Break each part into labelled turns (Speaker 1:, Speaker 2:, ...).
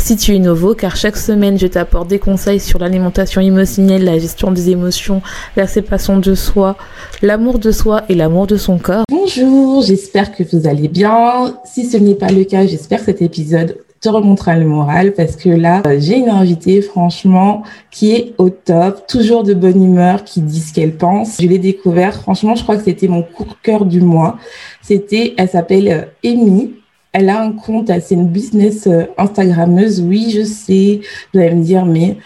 Speaker 1: si tu es nouveau, car chaque semaine, je t'apporte des conseils sur l'alimentation émotionnelle, la gestion des émotions, l'acceptation de soi, l'amour de soi et l'amour de son corps. Bonjour, j'espère que vous allez bien. Si ce n'est pas le cas, j'espère que cet épisode te remontera le moral parce que là, j'ai une invitée, franchement, qui est au top, toujours de bonne humeur, qui dit ce qu'elle pense. Je l'ai découvert, franchement, je crois que c'était mon coup cœur du mois. C'était, elle s'appelle Amy. Elle a un compte, c'est une business euh, Instagrammeuse. Oui, je sais. Vous allez me dire, mais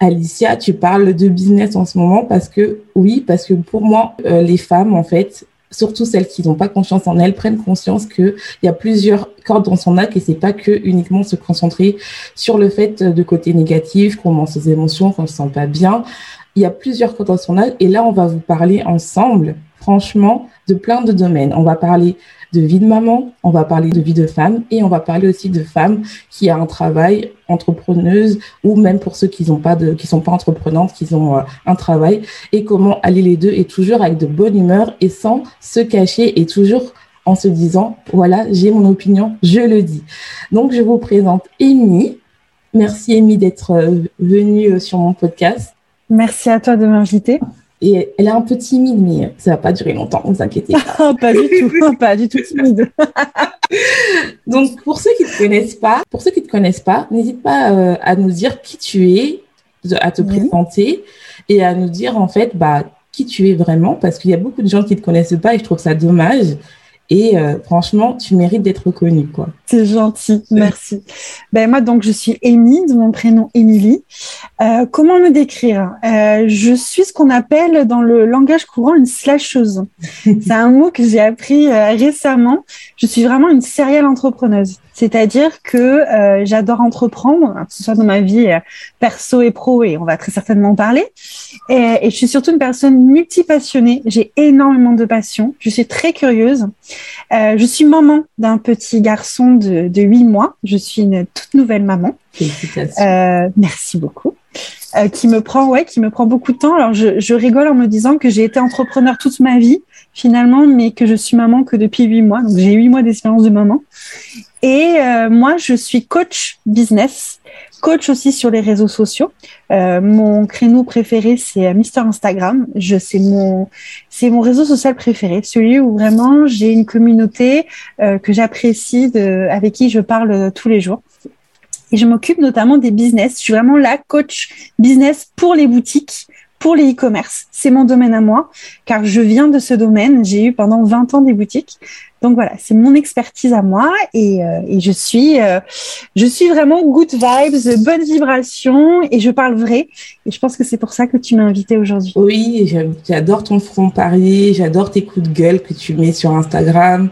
Speaker 1: Alicia, tu parles de business en ce moment parce que, oui, parce que pour moi, euh, les femmes, en fait, surtout celles qui n'ont pas confiance en elles, prennent conscience qu'il y a plusieurs cordes dans son arc et c'est pas que uniquement se concentrer sur le fait de côté négatif, qu'on ment ses émotions, qu'on se sent pas bien. Il y a plusieurs cordes dans son arc et là, on va vous parler ensemble, franchement, de plein de domaines. On va parler de vie de maman, on va parler de vie de femme et on va parler aussi de femmes qui a un travail entrepreneuse ou même pour ceux qui n'ont sont pas entreprenantes, qui ont euh, un travail et comment aller les deux et toujours avec de bonne humeur et sans se cacher et toujours en se disant voilà j'ai mon opinion, je le dis. Donc je vous présente Amy. Merci Amy d'être euh, venue euh, sur mon podcast.
Speaker 2: Merci à toi de m'inviter.
Speaker 1: Et elle est un peu timide, mais ça va pas durer longtemps, ne vous inquiétez
Speaker 2: pas. pas du tout, pas du tout timide.
Speaker 1: Donc, pour ceux qui ne te connaissent pas, pour ceux qui te connaissent pas, n'hésite pas euh, à nous dire qui tu es, à te présenter et à nous dire en fait, bah, qui tu es vraiment, parce qu'il y a beaucoup de gens qui te connaissent pas et je trouve ça dommage. Et euh, franchement, tu mérites d'être reconnue, quoi.
Speaker 2: C'est gentil, merci. ben moi, donc, je suis Amy, de mon prénom Émilie. Euh, comment me décrire? Euh, Je suis ce qu'on appelle dans le langage courant une slasheuse. C'est un mot que j'ai appris euh, récemment. Je suis vraiment une serial entrepreneuse. C'est-à-dire que euh, j'adore entreprendre, que ce soit dans ma vie euh, perso et pro, et on va très certainement en parler. Et, et, je suis surtout une personne multipassionnée. J'ai énormément de passion. Je suis très curieuse. Euh, je suis maman d'un petit garçon de, de 8 mois. Je suis une toute nouvelle maman.
Speaker 1: Félicitations.
Speaker 2: Euh, merci beaucoup. Euh, qui me prend, ouais, qui me prend beaucoup de temps. Alors je, je rigole en me disant que j'ai été entrepreneur toute ma vie finalement, mais que je suis maman que depuis huit mois. Donc j'ai huit mois d'expérience de maman. Et euh, moi, je suis coach business, coach aussi sur les réseaux sociaux. Euh, mon créneau préféré, c'est Mister Instagram. Je c'est mon c'est mon réseau social préféré, celui où vraiment j'ai une communauté euh, que j'apprécie, avec qui je parle tous les jours. Et je m'occupe notamment des business. Je suis vraiment la coach business pour les boutiques, pour les e-commerce. C'est mon domaine à moi, car je viens de ce domaine. J'ai eu pendant 20 ans des boutiques. Donc voilà, c'est mon expertise à moi et, euh, et je suis euh, je suis vraiment good vibes, bonne vibration et je parle vrai. Et je pense que c'est pour ça que tu m'as invité aujourd'hui.
Speaker 1: Oui, j'adore ton front parier, j'adore tes coups de gueule que tu mets sur Instagram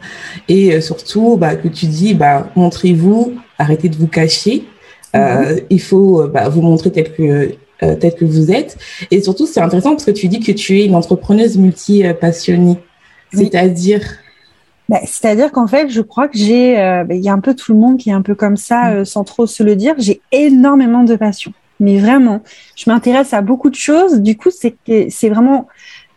Speaker 1: et euh, surtout bah, que tu dis bah montrez-vous, arrêtez de vous cacher. Euh, il faut bah, vous montrer tel que euh, tel que vous êtes. Et surtout, c'est intéressant parce que tu dis que tu es une entrepreneuse multi-passionnée. Oui. C'est-à-dire
Speaker 2: bah, C'est-à-dire qu'en fait, je crois que j'ai, euh, bah, il y a un peu tout le monde qui est un peu comme ça, euh, sans trop se le dire. J'ai énormément de passion, mais vraiment, je m'intéresse à beaucoup de choses. Du coup, c'est c'est vraiment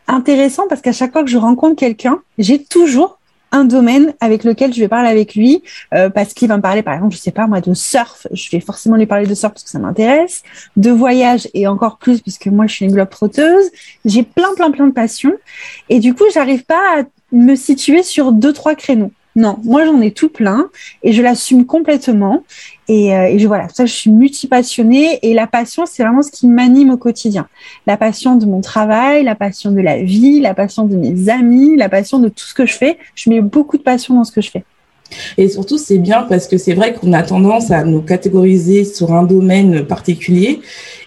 Speaker 2: intéressant parce qu'à chaque fois que je rencontre quelqu'un, j'ai toujours un domaine avec lequel je vais parler avec lui euh, parce qu'il va me parler par exemple je sais pas moi de surf. Je vais forcément lui parler de surf parce que ça m'intéresse. De voyage et encore plus puisque moi je suis une globe trotteuse. J'ai plein plein plein de passions. Et du coup j'arrive pas à me situer sur deux trois créneaux Non, moi j'en ai tout plein et je l'assume complètement. Et, euh, je, voilà, ça, je suis multipassionnée et la passion, c'est vraiment ce qui m'anime au quotidien. La passion de mon travail, la passion de la vie, la passion de mes amis, la passion de tout ce que je fais. Je mets beaucoup de passion dans ce que je fais.
Speaker 1: Et surtout, c'est bien parce que c'est vrai qu'on a tendance à nous catégoriser sur un domaine particulier.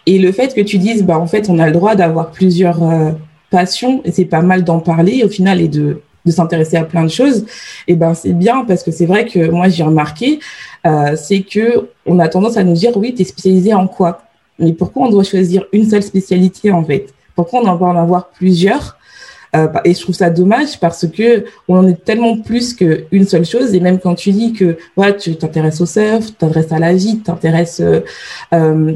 Speaker 1: Et le fait que tu dises, bah, en fait, on a le droit d'avoir plusieurs euh, passions, et c'est pas mal d'en parler au final et de, de s'intéresser à plein de choses, et ben c'est bien parce que c'est vrai que moi j'ai remarqué, euh, c'est que on a tendance à nous dire oui, tu es spécialisé en quoi? Mais pourquoi on doit choisir une seule spécialité en fait? Pourquoi on doit en avoir plusieurs? Euh, et je trouve ça dommage parce que on en est tellement plus qu'une seule chose. Et même quand tu dis que voilà, tu t'intéresses au surf, tu t'intéresses à la vie, tu t'intéresses euh, euh,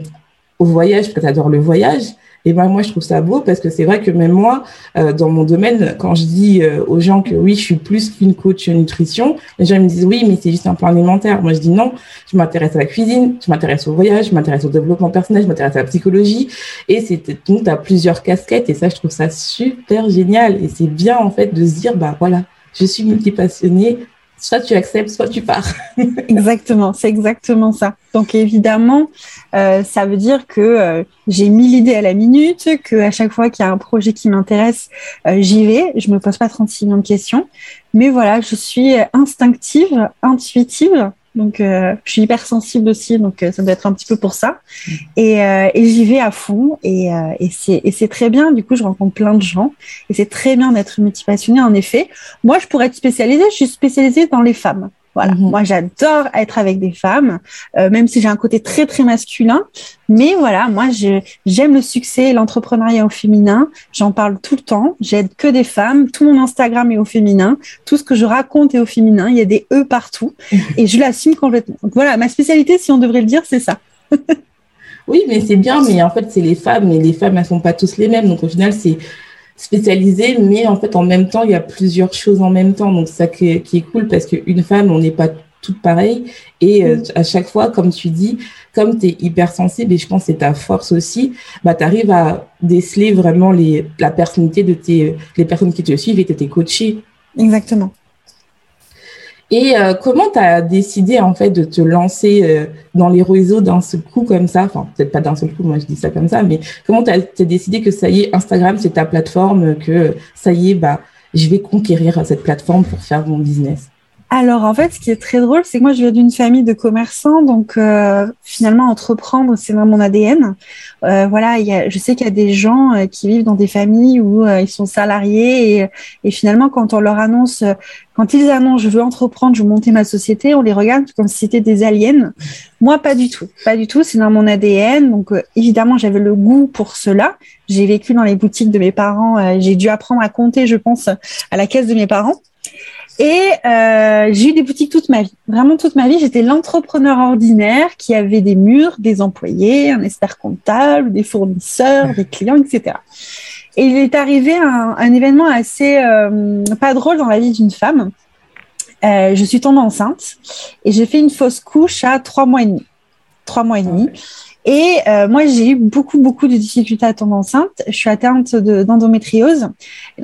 Speaker 1: au voyage, parce que tu adores le voyage, et ben moi, je trouve ça beau parce que c'est vrai que même moi, euh, dans mon domaine, quand je dis euh, aux gens que oui, je suis plus qu'une coach nutrition, les gens me disent oui, mais c'est juste un plan alimentaire. Moi, je dis non, je m'intéresse à la cuisine, je m'intéresse au voyage, je m'intéresse au développement personnel, je m'intéresse à la psychologie. Et c'est donc, tu as plusieurs casquettes et ça, je trouve ça super génial. Et c'est bien, en fait, de se dire, bah voilà, je suis multipassionnée, soit tu acceptes, soit tu pars.
Speaker 2: exactement, c'est exactement ça. Donc évidemment, euh, ça veut dire que euh, j'ai mis l'idée à la minute, que à chaque fois qu'il y a un projet qui m'intéresse, euh, j'y vais. Je me pose pas 36 millions de questions, mais voilà, je suis instinctive, intuitive donc, euh, je suis hypersensible aussi, donc euh, ça doit être un petit peu pour ça. Et, euh, j'y vais à fond, et, c'est très bien. Du coup, je rencontre plein de gens, et c'est très bien d'être multipassionné. En effet, moi, je pourrais être spécialisée. Je suis spécialisée dans les femmes. Voilà, mhm. moi j'adore être avec des femmes, euh, même si j'ai un côté très très masculin. Mais voilà, moi j'aime le succès, l'entrepreneuriat au féminin. J'en parle tout le temps. J'aide que des femmes. Tout mon Instagram est au féminin. Tout ce que je raconte est au féminin. Il y a des e partout et je l'assume complètement. Donc voilà, ma spécialité, si on devrait le dire, c'est ça.
Speaker 1: oui, mais c'est bien. Mais en fait, c'est les femmes, et les femmes elles sont pas tous les mêmes. Donc au final, c'est spécialisé, mais en fait, en même temps, il y a plusieurs choses en même temps. Donc, ça qui est, qui est cool parce qu'une femme, on n'est pas toutes pareilles. Et euh, mm. à chaque fois, comme tu dis, comme tu es hypersensible, et je pense que c'est ta force aussi, bah, tu arrives à déceler vraiment les, la personnalité de tes, les personnes qui te suivent et tes coachés.
Speaker 2: Exactement.
Speaker 1: Et euh, comment tu as décidé en fait de te lancer euh, dans les réseaux d'un seul coup comme ça? Enfin, peut-être pas d'un seul coup, moi je dis ça comme ça, mais comment tu décidé que ça y est, Instagram c'est ta plateforme, que ça y est, bah, je vais conquérir cette plateforme pour faire mon business?
Speaker 2: Alors en fait, ce qui est très drôle, c'est que moi je viens d'une famille de commerçants, donc euh, finalement entreprendre, c'est dans mon ADN. Euh, voilà, je sais qu'il y a des gens euh, qui vivent dans des familles où ils sont salariés et, et, finalement quand on leur annonce, quand ils annoncent je veux entreprendre, je veux monter ma société, on les regarde comme si c'était des aliens. Moi, pas du tout, pas du tout. C'est dans mon ADN, donc évidemment j'avais le goût pour cela. J'ai vécu dans les boutiques de mes parents, j'ai dû apprendre à compter, je pense, à la caisse de mes parents. Et euh, j'ai eu des boutiques toute ma vie. Vraiment toute ma vie, j'étais l'entrepreneur ordinaire qui avait des murs, des employés, un expert comptable, des fournisseurs, des clients, etc. Et il est arrivé un, événement assez euh, pas drôle dans la vie d'une femme. Euh, je suis tombée enceinte et j'ai fait une fausse couche à trois mois et demi. Trois mois et demi. Et euh, moi, j'ai eu beaucoup, beaucoup de difficultés à tomber enceinte. Je suis atteinte d'endométriose.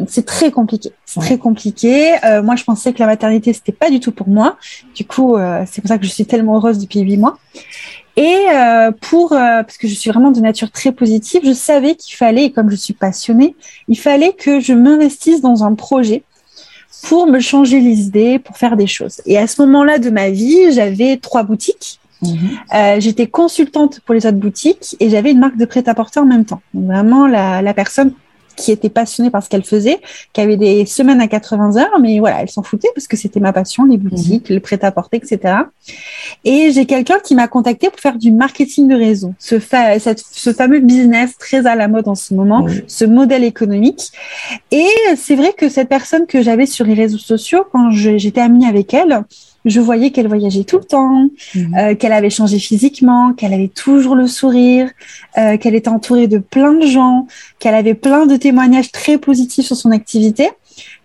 Speaker 2: c'est très compliqué. C'est très compliqué. Euh, moi, je pensais que la maternité, c'était pas du tout pour moi. Du coup, euh, c'est pour ça que je suis tellement heureuse depuis huit mois. Et pour, parce que je suis vraiment de nature très positive, je savais qu'il fallait, comme je suis passionnée, il fallait que je m'investisse dans un projet pour me changer les idées, pour faire des choses. Et à ce moment-là de ma vie, j'avais trois boutiques Euh, j'étais consultante pour les autres boutiques et j'avais une marque de prêt-à-porter en même temps. vraiment, la, la personne qui était passionnée par ce qu'elle faisait, qui avait des semaines à 80 heures, mais voilà, elle s'en foutait parce que c'était ma passion, les boutiques, mhm. le prêt-à-porter, etc. Et j'ai quelqu'un qui m'a contacté pour faire du marketing de réseau, ce, ce fameux business très à la mode en ce moment, ce modèle économique. Et c'est vrai que cette personne que j'avais sur les réseaux sociaux, quand j'étais amie avec elle, je voyais qu'elle voyageait tout le temps, mhm. euh, qu'elle avait changé physiquement, qu'elle avait toujours le sourire, euh, qu'elle était entourée de plein de gens, qu'elle avait plein de témoignages très positifs sur son activité.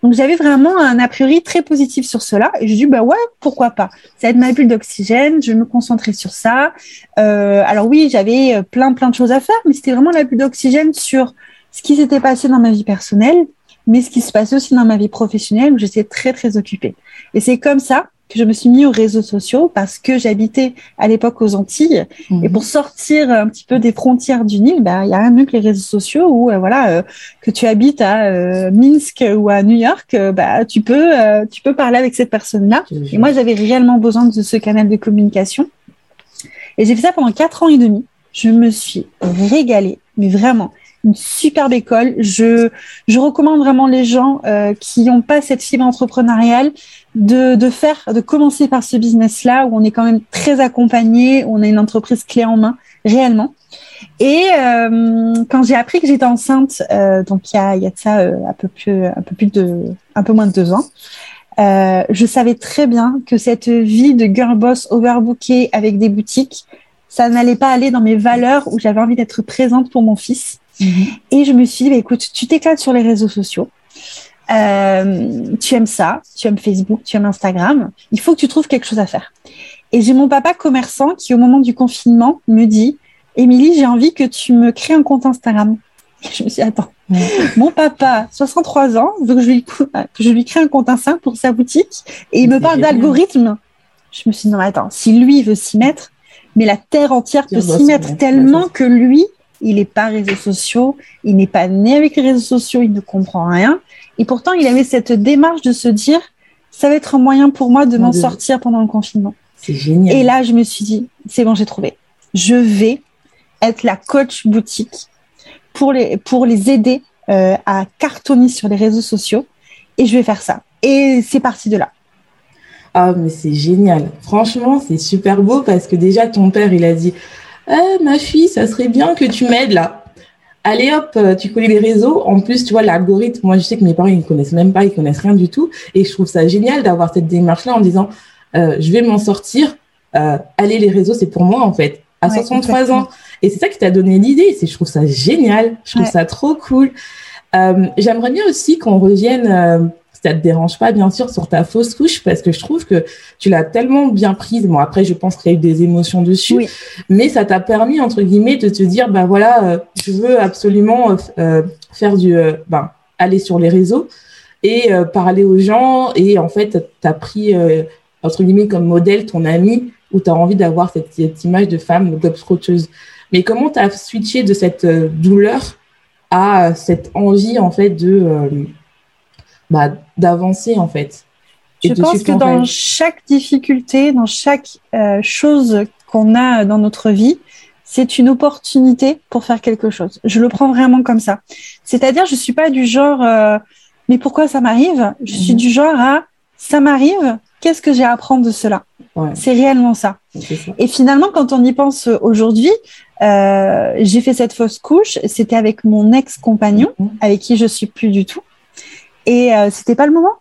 Speaker 2: Donc j'avais vraiment un a priori très positif sur cela et je dis bah ouais pourquoi pas. Ça va être ma bulle d'oxygène, je vais me concentrer sur ça. Euh, alors oui j'avais euh, plein plein de choses à faire, mais c'était vraiment la bulle d'oxygène sur ce qui s'était passé dans ma vie personnelle, mais ce qui se passait aussi dans ma vie professionnelle où j'étais très très occupée. Et c'est comme ça que je me suis mis aux réseaux sociaux parce que j'habitais à l'époque aux Antilles
Speaker 1: Mhm.
Speaker 2: et pour sortir un petit peu des frontières du Nil, bah il y a rien mieux que les réseaux sociaux où euh, voilà euh, que tu habites à euh, Minsk ou à New York, bah tu peux tu peux parler avec cette personne-là. Et moi j'avais réellement besoin de ce canal de communication et j'ai fait ça pendant quatre ans et demi. Je me suis régalée, mais vraiment une superbe école. Je, je recommande vraiment les gens euh, qui n'ont pas cette fibre entrepreneuriale de, de faire, de commencer par ce business-là où on est quand même très accompagné, où on a une entreprise clé en main réellement. Et euh, quand j'ai appris que j'étais enceinte, euh, donc il y a, il y a de ça euh, un peu plus, un peu plus de, un peu moins de deux ans. Euh, je savais très bien que cette vie de girl boss overbookée avec des boutiques, ça n'allait pas aller dans mes valeurs où j'avais envie d'être présente pour mon fils.
Speaker 1: Mhm.
Speaker 2: Et je me suis dit, bah, écoute, tu t'éclates sur les réseaux sociaux. Euh, tu aimes ça, tu aimes Facebook, tu aimes Instagram. Il faut que tu trouves quelque chose à faire. Et j'ai mon papa commerçant qui, au moment du confinement, me dit, Émilie, j'ai envie que tu me crées un compte Instagram. Et je me suis dit, attends, mon papa, 63 ans, veut que je lui, que je lui crée un compte Instagram pour sa boutique et il me parle d'algorithme. Je me suis dit, non, mais attends, si lui veut s'y mettre, mais la terre entière peut s'y mettre tellement que lui, il n'est pas réseaux sociaux, il n'est pas né avec les réseaux sociaux, il ne comprend rien. Et pourtant, il avait cette démarche de se dire, ça va être un moyen pour moi de m'en
Speaker 1: De-
Speaker 2: sortir pendant le confinement.
Speaker 1: C'est génial.
Speaker 2: Et là, je me suis dit, c'est bon, j'ai trouvé. Je vais être la coach boutique pour les, pour les aider euh, à cartonner sur les réseaux sociaux. Et je vais faire ça. Et c'est parti de là.
Speaker 1: Ah, mais c'est génial. Franchement, c'est super beau parce que déjà, ton père, il a dit Eh, Ma fille, ça serait bien que tu m'aides là. Allez hop, euh, tu connais les réseaux. En plus, tu vois, l'algorithme, moi, je sais que mes parents, ils ne connaissent même pas, ils connaissent rien du tout. Et je trouve ça génial d'avoir cette démarche-là en disant euh, Je vais m'en sortir. Euh, allez, les réseaux, c'est pour moi, en fait. À
Speaker 2: Ouais,
Speaker 1: 63
Speaker 2: exactement.
Speaker 1: ans. Et c'est ça qui t'a donné l'idée. C'est, je trouve ça génial. Je trouve
Speaker 2: Ouais.
Speaker 1: ça trop cool. Euh, J'aimerais bien aussi qu'on revienne, euh, si ça te dérange pas, bien sûr, sur ta fausse couche, parce que je trouve que tu l'as tellement bien prise. Bon, après, je pense qu'il y a eu des émotions dessus,
Speaker 2: Oui.
Speaker 1: mais ça t'a permis, entre guillemets, de te dire, bah voilà, euh, je veux absolument euh, euh, faire du, euh, ben, aller sur les réseaux et parler aux gens. Et en fait, tu as pris, entre guillemets, comme modèle ton ami, où tu as envie d'avoir cette, cette image de femme globe-trotteuse. Mais comment tu as switché de cette douleur à cette envie, en fait, de bah, d'avancer, en fait
Speaker 2: Je pense que dans
Speaker 1: rêve
Speaker 2: chaque difficulté, dans chaque euh, chose qu'on a dans notre vie, c'est une opportunité pour faire quelque chose. Je le prends vraiment comme ça. C'est-à-dire, je suis pas du genre, euh, mais pourquoi ça m'arrive? Je suis
Speaker 1: Mhm.
Speaker 2: du genre à, ça m'arrive, qu'est-ce que j'ai à apprendre de cela?
Speaker 1: Ouais,
Speaker 2: C'est réellement ça. Et finalement, quand on y pense aujourd'hui, euh, j'ai fait cette fausse couche. C'était avec mon ex-compagnon,
Speaker 1: Mhm.
Speaker 2: avec qui je suis plus du tout. Et euh, c'était pas le moment.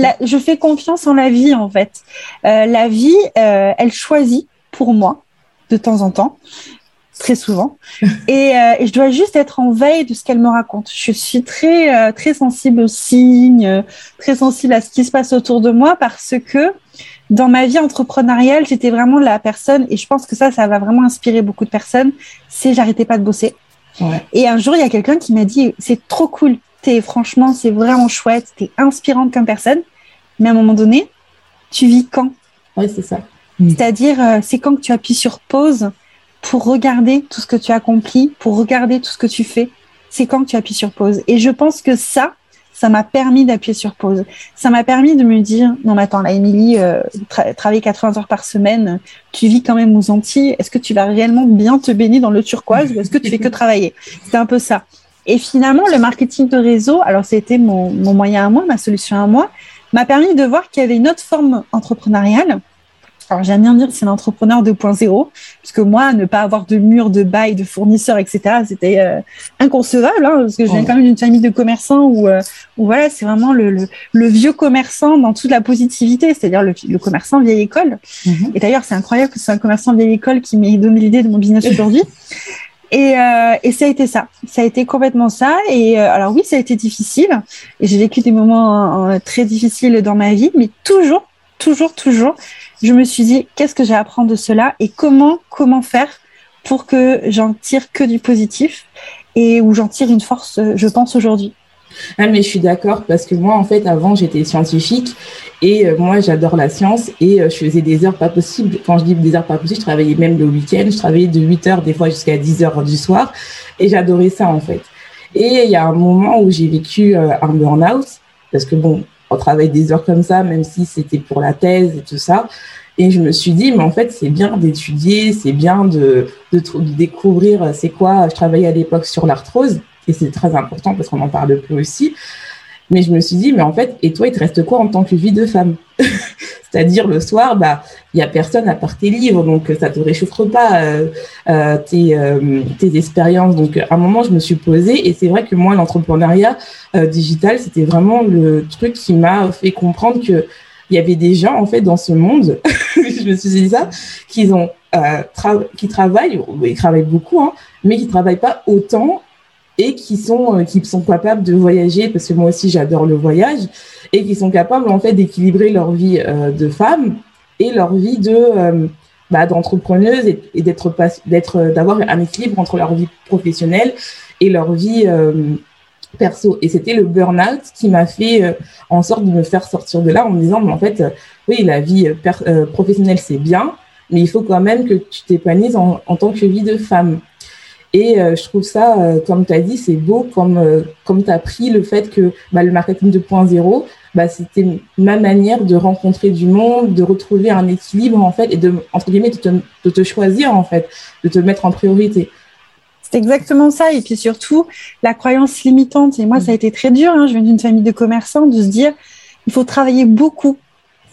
Speaker 2: La- je fais confiance en la vie en fait. Euh, la vie, euh, elle choisit pour moi de temps en temps, très souvent, et, euh, et je dois juste être en veille de ce qu'elle me raconte. Je suis très euh, très sensible aux signes, très sensible à ce qui se passe autour de moi parce que dans ma vie entrepreneuriale, j'étais vraiment la personne, et je pense que ça, ça va vraiment inspirer beaucoup de personnes, c'est j'arrêtais pas de bosser.
Speaker 1: Ouais.
Speaker 2: Et un jour, il y a quelqu'un qui m'a dit, c'est trop cool, t'es franchement, c'est vraiment chouette, t'es inspirante comme personne, mais à un moment donné, tu vis quand?
Speaker 1: Ouais, c'est ça.
Speaker 2: C'est-à-dire, euh, c'est quand que tu appuies sur pause pour regarder tout ce que tu accomplis, pour regarder tout ce que tu fais? C'est quand que tu appuies sur pause. Et je pense que ça, ça m'a permis d'appuyer sur pause. Ça m'a permis de me dire, non mais attends, là, Émilie, euh, tra- travailler 80 heures par semaine, tu vis quand même aux Antilles, est-ce que tu vas réellement bien te baigner dans le turquoise ou est-ce que tu fais que travailler? C'était un peu ça. Et finalement, le marketing de réseau, alors c'était mon, mon moyen à moi, ma solution à moi, m'a permis de voir qu'il y avait une autre forme entrepreneuriale. Alors j'aime bien dire que c'est l'entrepreneur 2.0, parce que moi, ne pas avoir de mur, de bail, de fournisseurs, etc., c'était euh, inconcevable, hein, parce que je viens
Speaker 1: Ouais.
Speaker 2: quand même d'une famille de commerçants où, euh, où voilà, c'est vraiment le, le, le vieux commerçant dans toute la positivité, c'est-à-dire le, le commerçant vieille école.
Speaker 1: Mhm.
Speaker 2: Et d'ailleurs, c'est incroyable que c'est un commerçant vieille école qui m'ait donné l'idée de mon business aujourd'hui. Et, euh, ça a été ça. Ça a été complètement ça. Et euh, alors oui, ça a été difficile. Et j'ai vécu des moments euh, très difficiles dans ma vie, mais toujours, toujours, toujours, je me suis dit qu'est-ce que j'ai à apprendre de cela et comment, comment faire pour que j'en tire que du positif et où j'en tire une force, je pense aujourd'hui.
Speaker 1: Ah, mais je suis d'accord parce que moi, en fait, avant, j'étais scientifique et euh, moi, j'adore la science et euh, je faisais des heures pas possibles. Quand je dis des heures pas possibles, je travaillais même le week-end. Je travaillais de 8 heures, des fois jusqu'à 10 heures du soir et j'adorais ça, en fait. Et il y a un moment où j'ai vécu euh, un burn-out parce que bon, on travaille des heures comme ça, même si c'était pour la thèse et tout ça. Et je me suis dit, mais en fait, c'est bien d'étudier, c'est bien de, découvrir c'est quoi. Je travaillais à l'époque sur l'arthrose et c'est très important parce qu'on en parle peu aussi. Mais je me suis dit, mais en fait, et toi, il te reste quoi en tant que vie de femme C'est-à-dire le soir, bah, il y a personne à part tes livres, donc ça te réchauffe pas euh, euh, tes, euh, tes expériences. Donc à un moment, je me suis posée, et c'est vrai que moi, l'entrepreneuriat euh, digital, c'était vraiment le truc qui m'a fait comprendre que il y avait des gens en fait dans ce monde, je me suis dit ça, qui ont euh, qui travaillent, ils travaillent beaucoup, hein, mais qui travaillent pas autant et qui sont euh, qui sont capables de voyager parce que moi aussi j'adore le voyage et qui sont capables en fait d'équilibrer leur vie euh, de femme et leur vie de euh, bah, d'entrepreneuse et, et d'être d'être d'avoir un équilibre entre leur vie professionnelle et leur vie perso. Et c'était le burn-out qui m'a fait en sorte de me faire sortir de là en me disant mais en fait oui la vie professionnelle c'est bien mais il faut quand même que tu t'épanouisses en, en tant que vie de femme et euh, je trouve ça, euh, comme tu as dit, c'est beau, comme, euh, comme tu as pris le fait que bah, le marketing 2.0, bah, c'était ma manière de rencontrer du monde, de retrouver un équilibre, en fait, et de, entre guillemets, de te, de te choisir, en fait, de te mettre en priorité.
Speaker 2: C'est exactement ça. Et puis surtout, la croyance limitante. Et moi, ça a été très dur. Hein. Je viens d'une famille de commerçants, de se dire, il faut travailler beaucoup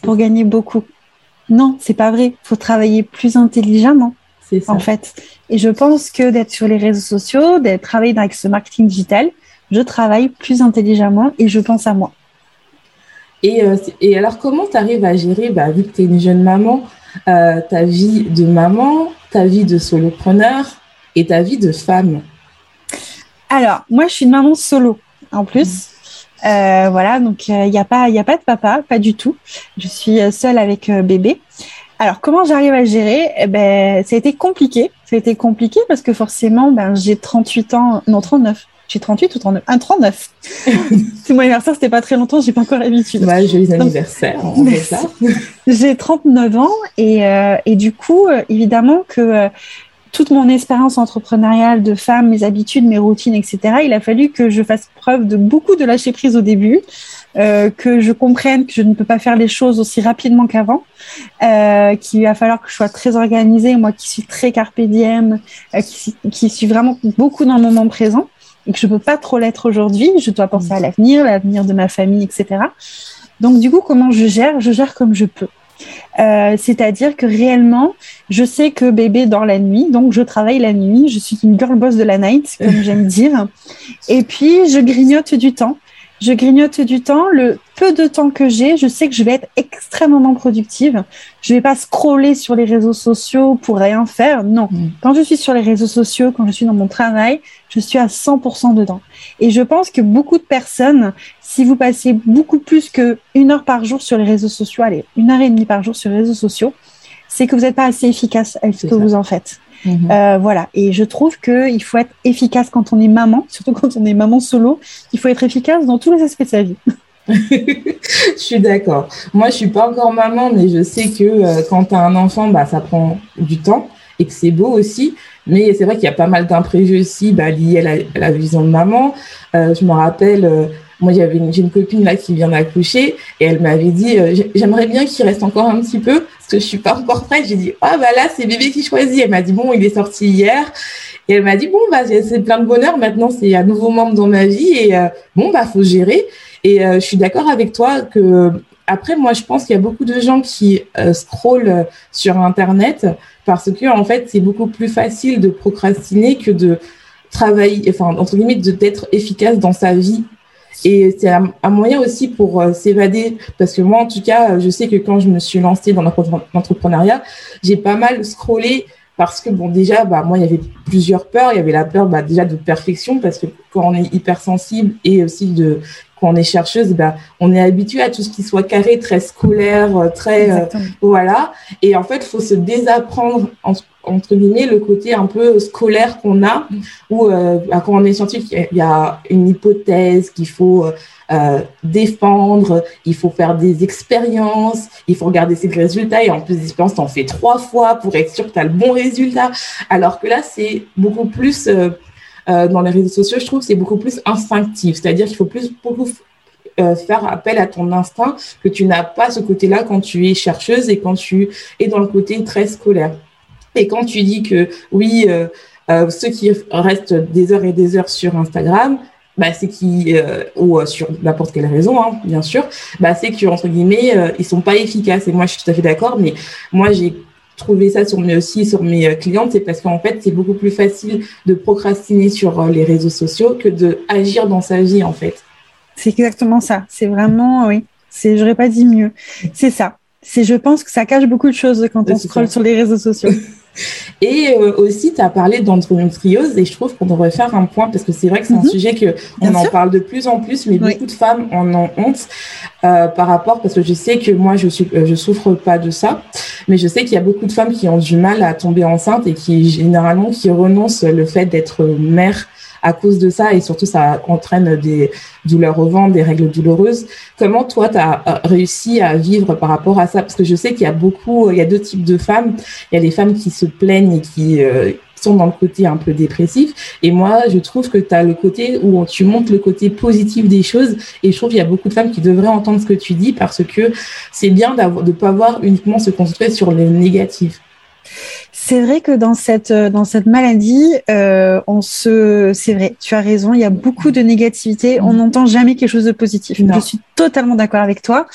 Speaker 2: pour gagner beaucoup. Non, c'est pas vrai. Il faut travailler plus intelligemment en fait. Et je pense que d'être sur les réseaux sociaux, d'être travailler avec ce marketing digital, je travaille plus intelligemment et je pense à moi.
Speaker 1: Et, euh, et alors, comment tu arrives à gérer, bah, vu que tu es une jeune maman, euh, ta vie de maman, ta vie de solopreneur et ta vie de femme?
Speaker 2: Alors, moi, je suis une maman solo en plus. Euh, voilà, donc il n'y a, pas, y a pas de papa, pas du tout. Je suis seule avec bébé. Alors, comment j'arrive à gérer? Eh ben, Ça a été compliqué. Été compliqué parce que forcément, ben, j'ai 38 ans, non 39. J'ai 38 ou 39 Un 39. C'est mon anniversaire, c'était pas très longtemps, j'ai pas encore l'habitude.
Speaker 1: Ouais, joyeux anniversaire.
Speaker 2: j'ai 39 ans et, euh, et du coup, euh, évidemment que euh, toute mon expérience entrepreneuriale de femme, mes habitudes, mes routines, etc., il a fallu que je fasse preuve de beaucoup de lâcher prise au début. Euh, que je comprenne que je ne peux pas faire les choses aussi rapidement qu'avant, euh, qu'il va falloir que je sois très organisée, moi qui suis très carpe diem, euh, qui, qui, suis vraiment beaucoup dans le moment présent, et que je peux pas trop l'être aujourd'hui. Je dois penser à l'avenir, l'avenir de ma famille, etc. Donc du coup, comment je gère? Je gère comme je peux. Euh, c'est-à-dire que réellement, je sais que bébé dort la nuit, donc je travaille la nuit. Je suis une girl boss de la night, comme j'aime dire. Et puis, je grignote du temps je grignote du temps. Le peu de temps que j'ai, je sais que je vais être extrêmement productive. Je vais pas scroller sur les réseaux sociaux pour rien faire. Non. Mm. Quand je suis sur les réseaux sociaux, quand je suis dans mon travail, je suis à 100% dedans. Et je pense que beaucoup de personnes, si vous passez beaucoup plus que une heure par jour sur les réseaux sociaux, allez, une heure et demie par jour sur les réseaux sociaux, c'est que vous n'êtes pas assez efficace avec ce que vous en faites. Mhm. Euh, voilà. Et je trouve qu'il faut être efficace quand on est maman, surtout quand on est maman solo. Il faut être efficace dans tous les aspects de sa vie.
Speaker 1: je suis d'accord. Moi, je suis pas encore maman, mais je sais que euh, quand tu as un enfant, bah, ça prend du temps et que c'est beau aussi. Mais c'est vrai qu'il y a pas mal d'imprévus aussi bah, liés à la, vision de maman. Euh, je me rappelle, moi, j'avais une, j'ai une copine là qui vient d'accoucher et elle m'avait dit j'aimerais bien qu'il reste encore un petit peu que je suis pas encore prête. J'ai dit, ah bah là, c'est bébé qui choisit. Elle m'a dit, bon, il est sorti hier. Et elle m'a dit, bon, bah, c'est plein de bonheur. Maintenant, c'est un nouveau membre dans ma vie. Et euh, bon, bah, faut gérer. Et euh, je suis d'accord avec toi que, après, moi, je pense qu'il y a beaucoup de gens qui euh, scrollent sur Internet parce que, en fait, c'est beaucoup plus facile de procrastiner que de travailler, enfin, entre guillemets, d'être efficace dans sa vie et c'est un, moyen aussi pour euh, s'évader, parce que moi, en tout cas, je sais que quand je me suis lancée dans l'entrepreneuriat, j'ai pas mal scrollé parce que, bon, déjà, bah, moi, il y avait plusieurs peurs. Il y avait la peur bah, déjà de perfection, parce que quand on est hypersensible et aussi de quand on est chercheuse, ben, on est habitué à tout ce qui soit carré, très scolaire, euh, très euh, voilà. Et en fait, il faut se désapprendre entre, guillemets le côté un peu scolaire qu'on a, où euh, ben, quand on est scientifique, il y a une hypothèse qu'il faut défendre, il faut faire des expériences, il faut regarder ses résultats et en plus des expériences, t'en fais trois fois pour être sûr que tu as le bon résultat. Alors que là, c'est beaucoup plus euh, dans les réseaux sociaux, je trouve, c'est beaucoup plus instinctif. C'est-à-dire qu'il faut plus beaucoup euh, faire appel à ton instinct que tu n'as pas ce côté-là quand tu es chercheuse et quand tu es dans le côté très scolaire. Et quand tu dis que oui, euh, ceux qui restent des heures et des heures sur Instagram, bah, c'est qui ou sur n'importe quelle raison, hein, bien sûr, bah, c'est que entre guillemets, ils sont pas efficaces. Et moi, je suis tout à fait d'accord, mais moi, j'ai trouver ça sur mes aussi sur mes euh, clientes, c'est parce qu'en fait, c'est beaucoup plus facile de procrastiner sur euh, les réseaux sociaux que de agir dans sa vie en fait.
Speaker 2: C'est exactement ça. C'est vraiment oui. C'est j'aurais pas dit mieux. C'est ça. C'est je pense que ça cache beaucoup de choses quand on scrolle sur les réseaux sociaux.
Speaker 1: Et euh, aussi, tu as parlé d'endométriose et je trouve qu'on devrait faire un point parce que c'est vrai que c'est un mhm. sujet que on en parle de plus en plus, mais beaucoup de femmes en ont honte euh, par rapport parce que je sais que moi je suis euh, je souffre pas de ça, mais je sais qu'il y a beaucoup de femmes qui ont du mal à tomber enceinte et qui généralement qui renoncent le fait d'être mère à cause de ça et surtout ça entraîne des douleurs au ventre, des règles douloureuses. Comment toi, tu as euh, réussi à vivre par rapport à ça? Parce que je sais qu'il y a beaucoup, il y a deux types de femmes. Il y a les femmes qui se plaignent et qui euh, sont dans le côté un peu dépressif. Et moi, je trouve que tu as le côté où tu montres le côté positif des choses. Et je trouve qu'il y a beaucoup de femmes qui devraient entendre ce que tu dis parce que c'est bien de ne pas avoir uniquement se concentrer sur les négatifs.
Speaker 2: C'est vrai que dans cette euh, dans cette maladie, euh, on se, c'est vrai, tu as raison, il y a beaucoup de négativité. On mm. n'entend jamais quelque chose de positif. Je suis totalement d'accord avec toi.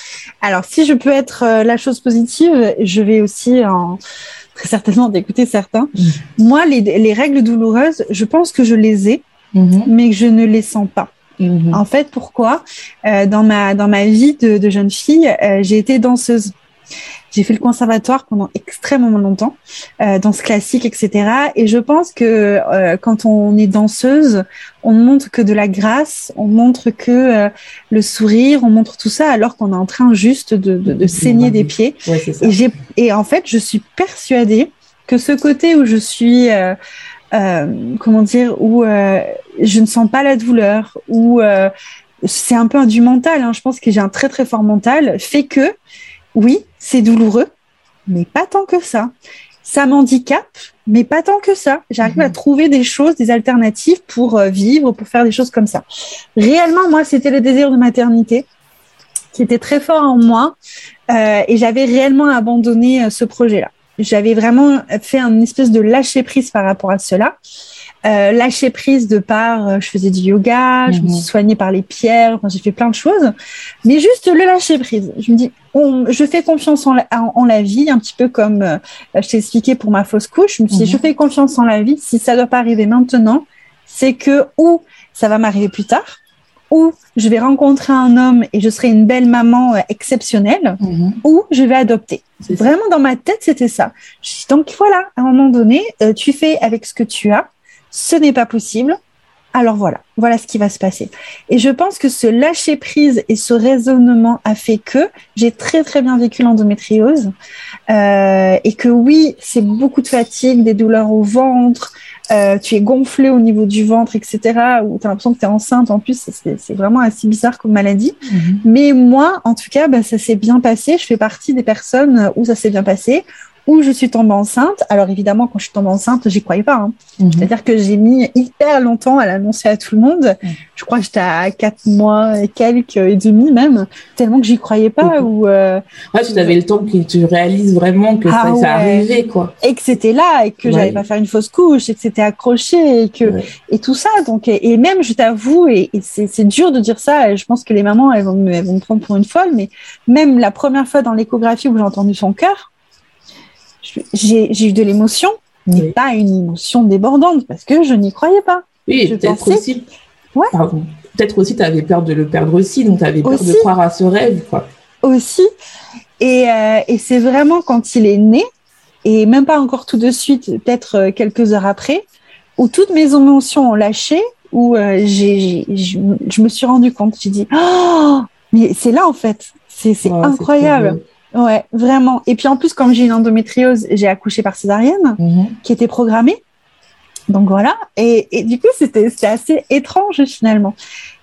Speaker 2: Alors, si je peux être euh, la chose positive, je vais aussi en très certainement d'écouter certains. Mm. Moi, les, les règles douloureuses, je pense que je les ai, mm-hmm. mais que je ne les sens pas. Mm-hmm. En fait, pourquoi? Euh, Dans ma dans ma vie de, de jeune fille, euh, j'ai été danseuse. J'ai fait le conservatoire pendant extrêmement longtemps, euh, danse classique, etc. Et je pense que euh, quand on est danseuse, on montre que de la grâce, on montre que euh, le sourire, on montre tout ça, alors qu'on est en train juste de, de, de saigner des pieds. et, en fait, je suis persuadée que ce côté où je suis comment dire, où je ne sens pas la douleur, où c'est un peu du mental. Hein, je pense que j'ai un très très fort mental, fait que oui, c'est douloureux, mais pas tant que ça. Ça m'handicape, mais pas tant que ça. J'arrive à mhm. trouver des choses, des alternatives pour euh, vivre, pour faire des choses comme ça. Réellement, moi, c'était le désir de maternité qui était très fort en moi euh, et j'avais réellement abandonné euh, ce projet-là. J'avais vraiment fait une espèce de lâcher prise par rapport à cela. Euh, lâcher prise de part, euh, je faisais du yoga, je me suis mhm. soignée par les pierres, enfin, j'ai fait plein de choses, mais juste le lâcher prise. Je me dis, je fais confiance en la, en, la, vie, un petit peu comme euh, je t'ai expliqué pour ma fausse couche. Je me suis dit, mhm. je fais confiance en la vie. Si ça doit pas arriver maintenant, c'est que ou ça va m'arriver plus tard, ou je vais rencontrer un homme et je serai une belle maman exceptionnelle, mhm. ou je vais adopter. Vraiment dans ma tête, c'était ça. Donc voilà, à un moment donné, tu fais avec ce que tu as ce n'est pas possible. Alors voilà, voilà ce qui va se passer. Et je pense que ce lâcher prise et ce raisonnement a fait que j'ai très très bien vécu l'endométriose euh, et que oui, c'est beaucoup de fatigue, des douleurs au ventre, euh, tu es gonflé au niveau du ventre, etc. Ou tu as l'impression que tu es enceinte. En plus, c'est vraiment assez bizarre comme maladie. Mhm. Mais moi, en tout cas, bah, ça s'est bien passé. Je fais partie des personnes où ça s'est bien passé, où je suis tombée enceinte. Alors évidemment, quand je suis tombée enceinte, j'y croyais pas. Hein. Mhm. C'est-à-dire que j'ai mis hyper longtemps à l'annoncer à tout le monde. Mhm. Je crois que j'étais à quatre mois et quelques et demi même, tellement que j'y croyais pas. Ou
Speaker 1: euh, ouais, tu avais le temps que tu réalises vraiment que ça, ah arrivait quoi.
Speaker 2: Et que c'était là et que j'allais pas faire une fausse couche et que c'était accroché et que et tout ça. Donc et, même je t'avoue et, c'est dur de dire ça. Et je pense que les mamans elles vont, me, elles vont me prendre pour une folle, mais même la première fois dans l'échographie où j'ai entendu son cœur j'ai eu de l'émotion, mais pas une émotion débordante parce que je n'y croyais pas.
Speaker 1: Oui, peut-être aussi. Ouais. Peut-être aussi, tu avais peur de le perdre aussi, donc tu avais peur de croire à ce rêve, quoi.
Speaker 2: Aussi. Et, euh, et c'est vraiment quand il est né, et même pas encore tout de suite, peut-être euh, quelques heures après, où toutes mes émotions ont lâché où euh, j'ai, je me suis rendu compte. J'ai dit, oh, mais c'est là en fait. C'est incroyable. Ouais, vraiment. Et puis en plus, comme j'ai une endométriose, j'ai accouché par césarienne, mhm. qui était programmée. Donc voilà. Et, et du coup, c'était assez étrange finalement.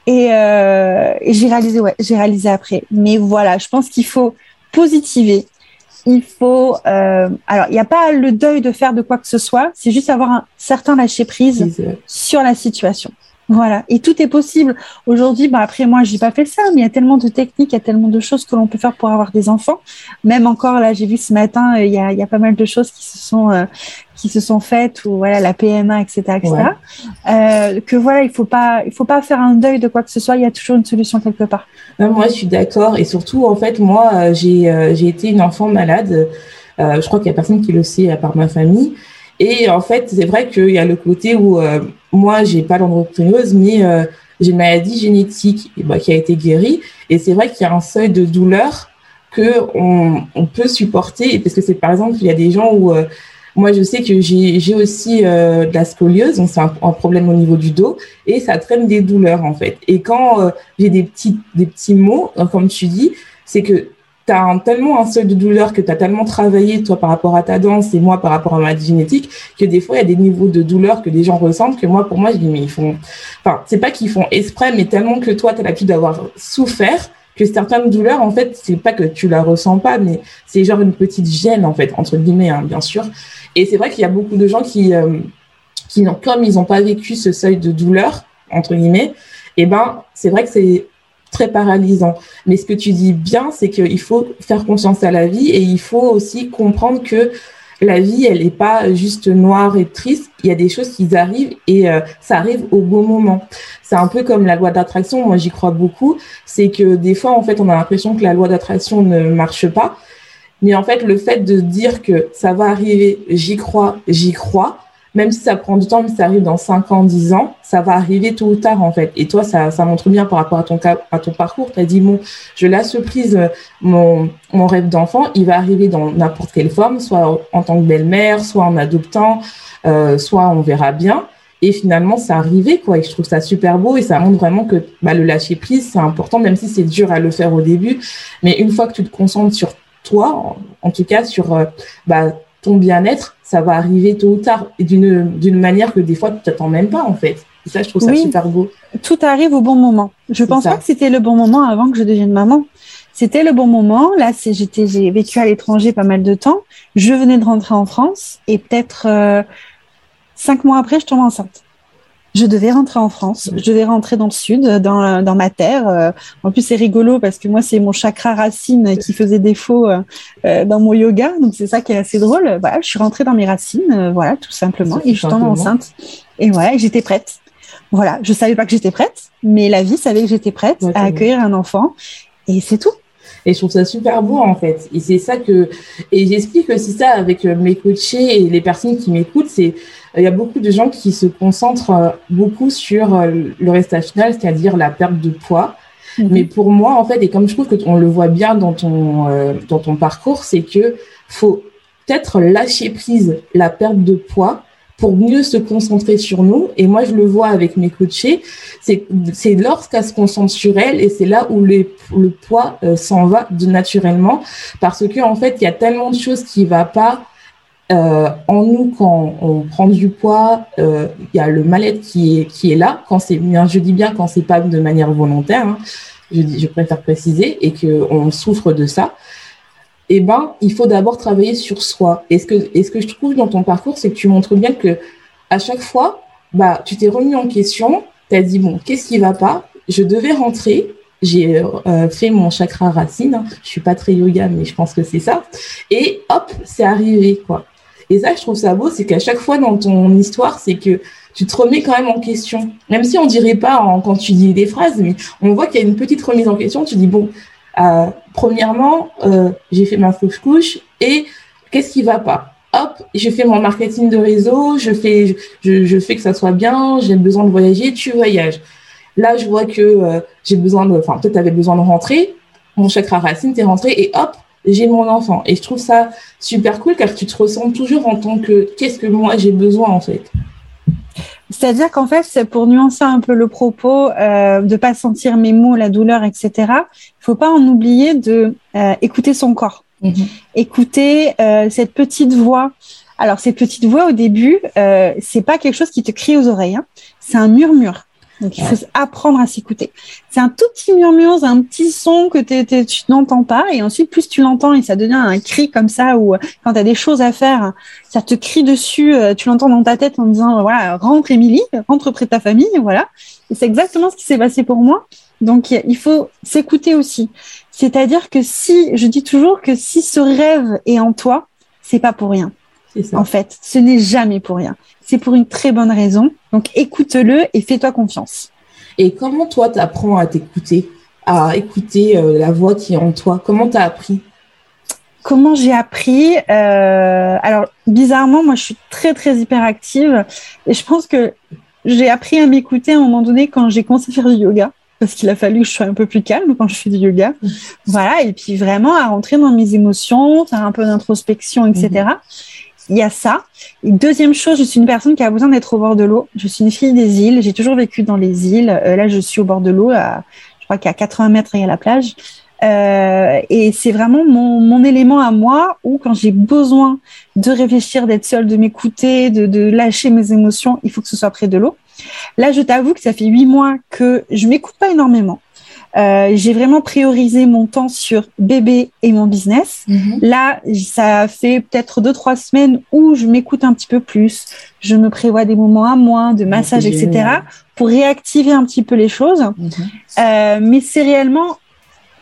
Speaker 2: Et, euh, et j'ai réalisé, ouais, j'ai réalisé après. Mais voilà, je pense qu'il faut positiver. Il faut. Euh, alors, il n'y a pas le deuil de faire de quoi que ce soit. C'est juste avoir un certain lâcher prise sur la situation. Voilà, et tout est possible. Aujourd'hui, bah après moi, j'ai pas fait ça, mais il y a tellement de techniques, il y a tellement de choses que l'on peut faire pour avoir des enfants. Même encore là, j'ai vu ce matin, euh, il y a, il y a pas mal de choses qui se sont euh, qui se sont faites ou voilà la PMA, etc., etc. Euh, que voilà, il faut pas, il faut pas faire un deuil de quoi que ce soit. Il y a toujours une solution quelque part.
Speaker 1: moi, je suis d'accord, et surtout en fait, moi, j'ai j'ai été une enfant malade. je crois qu'il y a personne qui le sait à part ma famille. Et en fait, c'est vrai qu'il y a le côté où euh, moi, j'ai pas l'endométriose, mais euh, j'ai une maladie génétique bah, qui a été guérie. Et c'est vrai qu'il y a un seuil de douleur que on, peut supporter. Parce que c'est par exemple, il y a des gens où euh, moi, je sais que j'ai aussi de la scoliose, donc c'est un, problème au niveau du dos, et ça traîne des douleurs en fait. Et quand j'ai des petits des petits mots, comme tu dis, c'est que tu as tellement un seuil de douleur que tu as tellement travaillé, toi, par rapport à ta danse et moi, par rapport à ma génétique, que des fois, il y a des niveaux de douleur que les gens ressentent que moi, pour moi, je dis, mais ils font. Enfin, c'est pas qu'ils font exprès, mais tellement que toi, tu as l'habitude d'avoir souffert que certaines douleurs, en fait, c'est pas que tu la ressens pas, mais c'est genre une petite gêne, en fait, entre guillemets, hein, bien sûr. Et c'est vrai qu'il y a beaucoup de gens qui, euh, qui comme ils n'ont pas vécu ce seuil de douleur, entre guillemets, et eh ben, c'est vrai que c'est très paralysant. Mais ce que tu dis bien, c'est qu'il faut faire confiance à la vie et il faut aussi comprendre que la vie, elle n'est pas juste noire et triste. Il y a des choses qui arrivent et euh, ça arrive au bon moment. C'est un peu comme la loi d'attraction. Moi, j'y crois beaucoup. C'est que des fois, en fait, on a l'impression que la loi d'attraction ne marche pas. Mais en fait, le fait de dire que ça va arriver, j'y crois, j'y crois, même si ça prend du temps, mais ça arrive dans 5 ans, 10 ans, ça va arriver tôt ou tard, en fait. Et toi, ça, ça montre bien par rapport à ton, à ton parcours. Tu as dit, bon, je laisse prise, euh, mon, mon rêve d'enfant, il va arriver dans n'importe quelle forme, soit en tant que belle-mère, soit en adoptant, euh, soit on verra bien. Et finalement, c'est arrivé, quoi. Et je trouve ça super beau et ça montre vraiment que bah, le lâcher prise, c'est important, même si c'est dur à le faire au début. Mais une fois que tu te concentres sur toi, en, tout cas sur euh, bah, ton bien-être, ça va arriver tôt ou tard et d'une d'une manière que des fois tu t'attends même pas en fait. Et ça, je trouve ça super beau.
Speaker 2: Tout arrive au bon moment. Je pense pas que c'était le bon moment avant que je devienne maman. C'était le bon moment. Là, j'étais, j'ai vécu à l'étranger pas mal de temps. Je venais de rentrer en France et peut-être euh, cinq mois après, je tombe enceinte je devais rentrer en France, je devais rentrer dans le sud, dans, dans ma terre. Euh, en plus, c'est rigolo parce que moi, c'est mon chakra racine qui faisait défaut euh, euh, dans mon yoga, donc c'est ça qui est assez drôle. Voilà, je suis rentrée dans mes racines, voilà, tout simplement, et je suis tombée enceinte. Et ouais, j'étais prête. Voilà, je savais pas que j'étais prête, mais la vie savait que j'étais prête à accueillir un enfant, et c'est tout.
Speaker 1: Et je trouve ça super beau en fait. Et c'est ça que et j'explique aussi ça avec mes coachés et les personnes qui m'écoutent, c'est il y a beaucoup de gens qui se concentrent euh, beaucoup sur euh, le restage final, c'est-à-dire la perte de poids. Mhm. Mais pour moi, en fait, et comme je trouve que on le voit bien dans ton euh, dans ton parcours, c'est que faut peut-être lâcher prise la perte de poids pour mieux se concentrer sur nous. Et moi, je le vois avec mes coachés, c'est c'est lorsqu'elle se concentre sur elle et c'est là où le, le poids s'en va de naturellement parce que en fait, il y a tellement de choses qui va pas euh, en nous, quand on prend du poids, euh, il y a le mal-être qui est, qui est là. Quand c'est, je dis bien quand c'est pas de manière volontaire, hein, je, préfère préciser, et qu'on souffre de ça. Eh ben, il faut d'abord travailler sur soi. Et ce que, et ce que je trouve dans ton parcours, c'est que tu montres bien que à chaque fois, bah, tu t'es remis en question. Tu as dit bon, qu'est-ce qui va pas? Je devais rentrer. J'ai euh, fait mon chakra racine. Je suis pas très yoga, mais je pense que c'est ça. Et hop, c'est arrivé quoi. Et ça, je trouve ça beau, c'est qu'à chaque fois dans ton histoire, c'est que tu te remets quand même en question. Même si on dirait pas quand tu dis des phrases, mais on voit qu'il y a une petite remise en question. Tu dis, bon, euh, premièrement, euh, j'ai fait ma fausse couche et qu'est-ce qui va pas? Hop, je fais mon marketing de réseau, je fais, que ça soit bien, j'ai besoin de voyager, tu voyages. Là, je vois que euh, j'ai besoin de, enfin, peut-être avais besoin de rentrer, mon chakra racine, t'es rentré et hop, j'ai mon enfant. Et je trouve ça super cool car tu te ressens toujours en tant que qu'est-ce que moi j'ai besoin en fait.
Speaker 2: C'est-à-dire qu'en fait, c'est pour nuancer un peu le propos, euh, de pas sentir mes mots, la douleur, etc. Il faut pas en oublier de euh, écouter son corps, mhm. écouter euh, cette petite voix. Alors cette petite voix au début, euh, c'est pas quelque chose qui te crie aux oreilles, hein. c'est un murmure. Donc, il faut apprendre à s'écouter. C'est un tout petit murmure, c'est un petit son que tu n'entends pas. Et ensuite, plus tu l'entends et ça devient un cri comme ça, ou quand tu as des choses à faire, ça te crie dessus, euh, tu l'entends dans ta tête en disant, voilà, rentre Émilie, rentre près de ta famille, voilà. Et c'est exactement ce qui s'est passé pour moi. Donc, il faut s'écouter aussi. C'est-à-dire que si, je dis toujours que si ce rêve est en toi, c'est pas pour rien. En fait, ce n'est jamais pour rien. C'est pour une très bonne raison. Donc écoute-le et fais-toi confiance.
Speaker 1: Et comment toi, tu apprends à t'écouter, à écouter euh, la voix qui est en toi? Comment tu as appris?
Speaker 2: Comment j'ai appris euh, Alors, bizarrement, moi, je suis très, très hyperactive. Et je pense que j'ai appris à m'écouter à un moment donné quand j'ai commencé à faire du yoga parce qu'il a fallu que je sois un peu plus calme quand je fais du yoga. Voilà, et puis vraiment à rentrer dans mes émotions, faire un peu d'introspection, etc il y a ça. deuxième chose, je suis une personne qui a besoin d'être au bord de l'eau. Je suis une fille des îles. J'ai toujours vécu dans les îles. Euh, là, je suis au bord de l'eau. Je crois qu'à 80 mètres, il y a la plage. Euh, et c'est vraiment mon, mon, élément à moi où quand j'ai besoin de réfléchir, d'être seule, de m'écouter, de, de, lâcher mes émotions, il faut que ce soit près de l'eau. Là, je t'avoue que ça fait huit mois que je m'écoute pas énormément. Euh, j'ai vraiment priorisé mon temps sur bébé et mon business. Mhm. Là, ça fait peut-être deux trois semaines où je m'écoute un petit peu plus. Je me prévois des moments à moi, de massage, etc., pour réactiver un petit peu les choses. Mhm. Euh, mais c'est réellement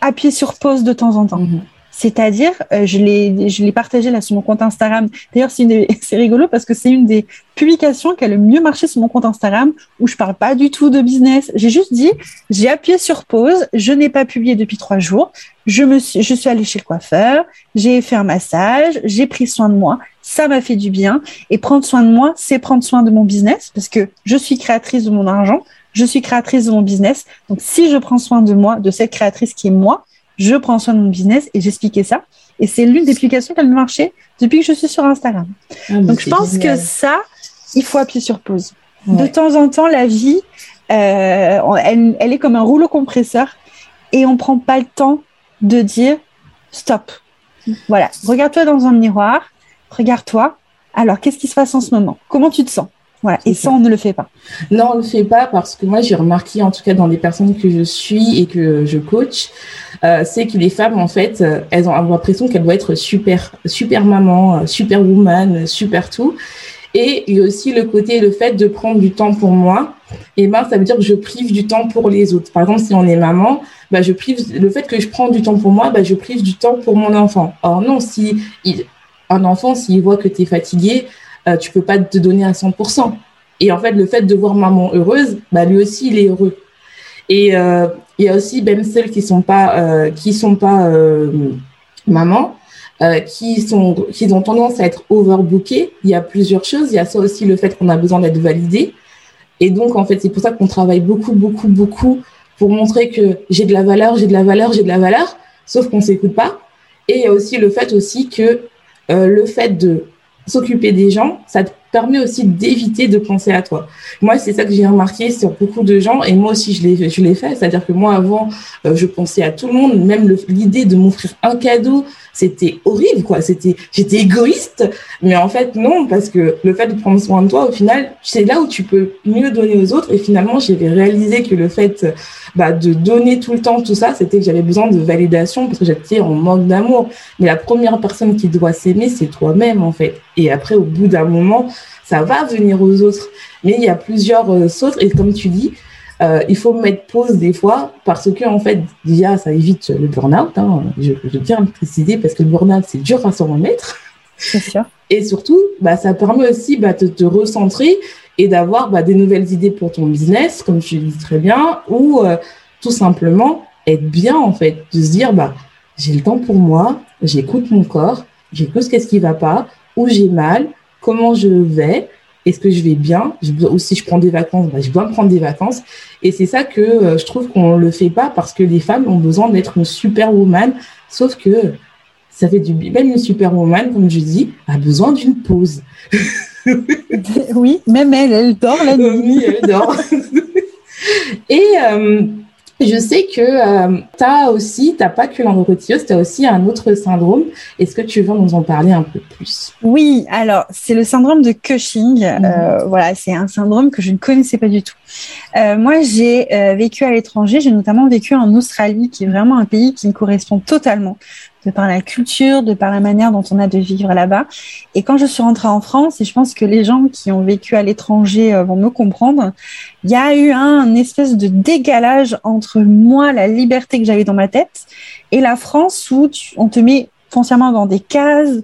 Speaker 2: appuyer sur pause de temps en temps. Mhm. C'est-à-dire, euh, je l'ai, partagé là sur mon compte Instagram. D'ailleurs, c'est, c'est rigolo parce que c'est une des publications qui a le mieux marché sur mon compte Instagram où je parle pas du tout de business. J'ai juste dit, j'ai appuyé sur pause. Je n'ai pas publié depuis trois jours. Je me suis, je suis allée chez le coiffeur. J'ai fait un massage. J'ai pris soin de moi. Ça m'a fait du bien. Et prendre soin de moi, c'est prendre soin de mon business parce que je suis créatrice de mon argent. Je suis créatrice de mon business. Donc, si je prends soin de moi, de cette créatrice qui est moi, je prends soin de mon business et j'expliquais ça. Et c'est l'une des publications qui a marché depuis que je suis sur Instagram. Ah, Donc je pense que ça, il faut appuyer sur pause. De temps en temps, la vie, euh, elle, elle, est comme un rouleau compresseur et on prend pas le temps de dire stop. Voilà, regarde-toi dans un miroir, regarde-toi. Alors, qu'est-ce qui se passe en ce moment? Comment tu te sens? Voilà. Et ça, on ne le fait pas.
Speaker 1: Non, on ne le fait pas parce que moi, j'ai remarqué, en tout cas dans les personnes que je suis et que je coach, euh, c'est que les femmes, en fait, euh, elles ont l'impression qu'elles doivent être super, super maman, euh, super woman, super tout. Et il y a aussi le côté, le fait de prendre du temps pour moi. Et ben, ça veut dire que je prive du temps pour les autres. Par exemple, si on est maman, bah, je prive, le fait que je prends du temps pour moi, bah, je prive du temps pour mon enfant. Or, non, si un enfant, s'il voit que tu es fatigué, euh, tu peux pas te donner à 100%. Et en fait, le fait de voir maman heureuse, bah, lui aussi, il est heureux. Et euh, il y a aussi même celles qui sont pas euh, qui sont pas euh, maman, euh, qui sont qui ont tendance à être overbookées. Il y a plusieurs choses. Il y a ça aussi le fait qu'on a besoin d'être validé. Et donc en fait, c'est pour ça qu'on travaille beaucoup beaucoup beaucoup pour montrer que j'ai de la valeur, j'ai de la valeur, j'ai de la valeur. Sauf qu'on s'écoute pas. Et il y a aussi le fait aussi que le fait de s'occuper des gens, ça te permet aussi d'éviter de penser à toi. Moi, c'est ça que j'ai remarqué sur beaucoup de gens, et moi aussi, je l'ai, je l'ai fait. C'est-à-dire que moi, avant, euh, je pensais à tout le monde, même l'idée de m'offrir un cadeau, c'était horrible, quoi. C'était, j'étais égoïste, mais en fait, non, parce que le fait de prendre soin de toi, au final, c'est là où tu peux mieux donner aux autres, et finalement, j'avais réalisé que le fait, bah, de donner tout le temps tout ça, c'était que j'avais besoin de validation, parce que j'étais en manque d'amour. Mais la première personne qui doit s'aimer, c'est toi-même, en fait. Et après, au bout d'un moment, ça va venir aux autres. Mais il y a plusieurs euh, autres, et comme tu dis, euh, il faut mettre pause des fois parce que en fait déjà ça évite le burn-out. Hein. Je, je, tiens à le préciser parce que le burn-out c'est dur à s'en remettre.
Speaker 2: Sûr.
Speaker 1: Et surtout, bah, ça permet aussi bah, de te recentrer et d'avoir bah, des nouvelles idées pour ton business, comme tu dis très bien, ou euh, tout simplement être bien en fait, de se dire bah j'ai le temps pour moi, j'écoute mon corps, j'écoute ce qui va pas, où j'ai mal, comment je vais, est-ce que je vais bien Ou si je prends des vacances, bah, je dois me prendre des vacances. Et c'est ça que euh, je trouve qu'on le fait pas parce que les femmes ont besoin d'être une superwoman, sauf que ça fait du même une superwoman, comme je dis, a besoin d'une pause.
Speaker 2: oui, même elle, elle dort la nuit.
Speaker 1: oui, elle dort. Et euh, je sais que euh, tu as aussi, tu n'as pas que l'endométriose, tu as aussi un autre syndrome. Est-ce que tu veux nous en parler un peu plus?
Speaker 2: Oui, alors c'est le syndrome de Cushing. Euh, mhm. voilà, c'est un syndrome que je ne connaissais pas du tout. Euh, moi, j'ai vécu à l'étranger, j'ai notamment vécu en Australie, qui est vraiment un pays qui me correspond totalement de par la culture, de par la manière dont on a de vivre là-bas. Et quand je suis rentrée en France, et je pense que les gens qui ont vécu à l'étranger vont me comprendre, il y a eu un, espèce de dégalage entre moi, la liberté que j'avais dans ma tête, et la France où on te met foncièrement dans des cases,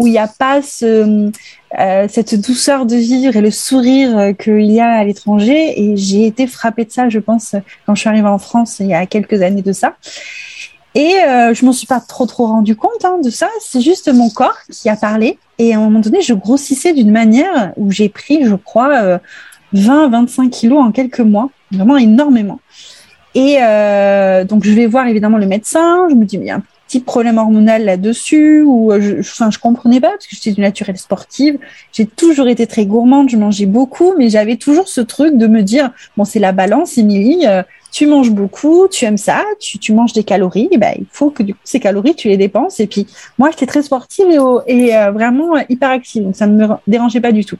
Speaker 2: où il n'y a pas ce, euh, cette douceur de vivre et le sourire euh, qu'il y a à l'étranger. Et j'ai été frappée de ça, je pense, quand je suis arrivée en France il y a quelques années de ça. Et euh, je m'en suis pas trop trop rendu compte hein, de ça. C'est juste mon corps qui a parlé. Et à un moment donné, je grossissais d'une manière où j'ai pris, je crois, euh, 20-25 kilos en quelques mois, vraiment énormément. Et euh, donc je vais voir évidemment le médecin, je me dis mais il y a un petit problème hormonal là-dessus ou euh, je, enfin je comprenais pas parce que j'étais du naturel sportive, j'ai toujours été très gourmande, je mangeais beaucoup, mais j'avais toujours ce truc de me dire bon c'est la balance, Émilie, euh, tu manges beaucoup, tu aimes ça, tu, tu manges des calories, et ben il faut que du coup ces calories tu les dépenses et puis moi j'étais très sportive et, et vraiment hyper active donc ça ne me dérangeait pas du tout.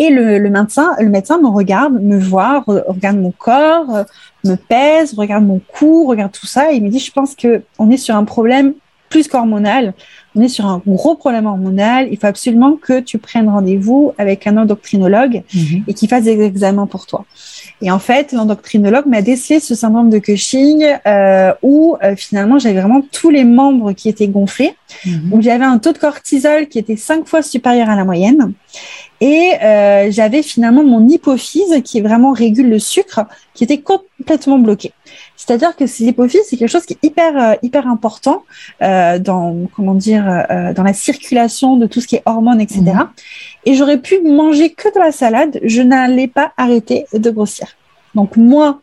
Speaker 2: Et le, le, médecin, le médecin me regarde, me voit, regarde mon corps, me pèse, regarde mon cou, regarde tout ça, et il me dit, je pense que on est sur un problème plus qu'hormonal. On est sur un gros problème hormonal. Il faut absolument que tu prennes rendez-vous avec un endocrinologue mhm. et qu'il fasse des examens pour toi. Et en fait, l'endocrinologue m'a décelé ce syndrome de Cushing euh, où euh, finalement j'avais vraiment tous les membres qui étaient gonflés, où j'avais un taux de cortisol qui était cinq fois supérieur à la moyenne. Et euh, j'avais finalement mon hypophyse qui vraiment régule le sucre, qui était complètement bloqué. C'est-à-dire que l'hypophyse, c'est quelque chose qui est hyper euh, hyper important euh, dans comment dire euh, dans la circulation de tout ce qui est hormones, etc. Mhm. Et j'aurais pu manger que de la salade, je n'allais pas arrêter de grossir. Donc moi,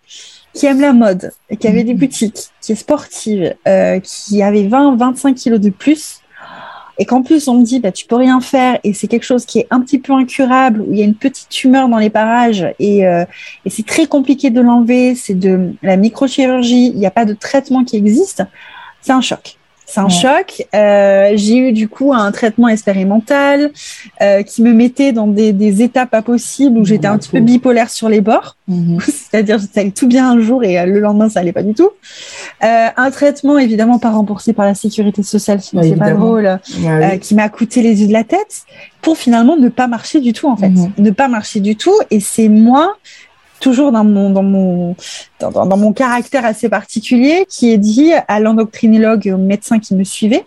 Speaker 2: qui aime la mode, qui avait des mhm. boutiques, qui est sportive, euh, qui avait 20-25 kilos de plus, et qu'en plus on me dit bah tu peux rien faire. Et c'est quelque chose qui est un petit peu incurable où il y a une petite tumeur dans les parages. Et, euh, et c'est très compliqué de l'enlever, c'est de la microchirurgie, il n'y a pas de traitement qui existe, c'est un choc. C'est un choc. Euh, j'ai eu du coup un traitement expérimental euh, qui me mettait dans des, des étapes pas possibles où j'étais un petit peu bipolaire sur les bords. Mhm. C'est-à-dire ça allait tout bien un jour et euh, le lendemain ça allait pas du tout. Euh, un traitement évidemment pas remboursé par la sécurité sociale, sinon c'est pas drôle, euh, qui m'a coûté les yeux de la tête pour finalement ne pas marcher du tout en fait, mhm. ne pas marcher du tout. Et c'est moi toujours dans mon dans mon dans, dans, mon caractère assez particulier qui est dit à l'endocrinologue et au médecin qui me suivait.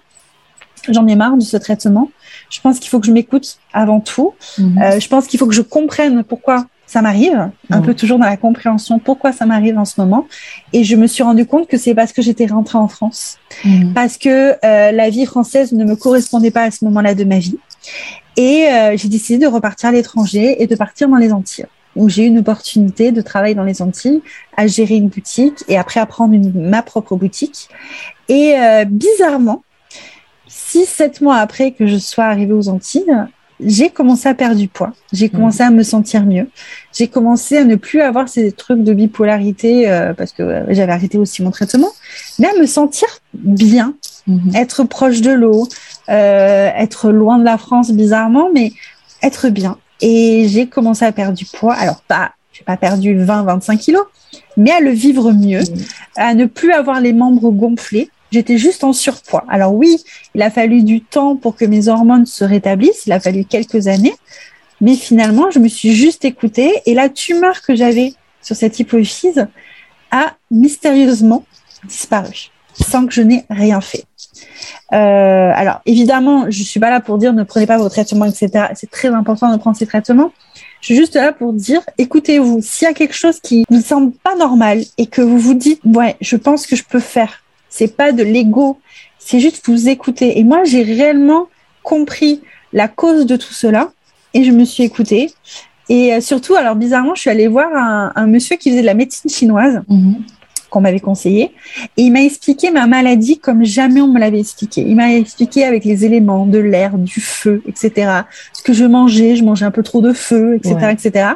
Speaker 2: J'en ai marre de ce traitement. Je pense qu'il faut que je m'écoute avant tout. Mhm. euh, je pense qu'il faut que je comprenne pourquoi ça m'arrive un mhm. peu toujours dans la compréhension pourquoi ça m'arrive en ce moment. Et je me suis rendu compte que c'est parce que j'étais rentrée en France. Mhm. parce que euh, la vie française ne me correspondait pas à ce moment-là de ma vie. Et euh, j'ai décidé de repartir à l'étranger et de partir dans les Antilles où j'ai eu une opportunité de travailler dans les Antilles, à gérer une boutique et après à prendre ma propre boutique. Et euh, bizarrement, six, sept mois après que je sois arrivée aux Antilles, j'ai commencé à perdre du poids. J'ai commencé à me sentir mieux. J'ai commencé à ne plus avoir ces trucs de bipolarité euh, parce que euh, j'avais arrêté aussi mon traitement, mais à me sentir bien, mmh. être proche de l'eau, être loin de la France bizarrement, mais être bien. Et j'ai commencé à perdre du poids. Alors, pas, j'ai pas perdu 20, 25 kilos, mais à le vivre mieux, mmh. à ne plus avoir les membres gonflés. J'étais juste en surpoids. Alors oui, il a fallu du temps pour que mes hormones se rétablissent. Il a fallu quelques années. Mais finalement, je me suis juste écoutée et la tumeur que j'avais sur cette hypophyse a mystérieusement disparu sans que je n'ai rien fait. Euh, alors évidemment, je suis pas là pour dire ne prenez pas vos traitements, etc. C'est très important de prendre ces traitements. Je suis juste là pour dire, écoutez-vous, s'il y a quelque chose qui vous semble pas normal et que vous vous dites, ouais, je pense que je peux faire. C'est pas de l'ego, c'est juste vous écouter. Et moi, j'ai réellement compris la cause de tout cela et je me suis écoutée. Et euh, surtout, alors bizarrement, je suis allée voir un, monsieur qui faisait de la médecine chinoise. Mhm. Qu'on m'avait conseillé. Et il m'a expliqué ma maladie comme jamais on me l'avait expliqué. Il m'a expliqué avec les éléments de l'air, du feu, etc. Ce que je mangeais, je mangeais un peu trop de feu, etc., etc.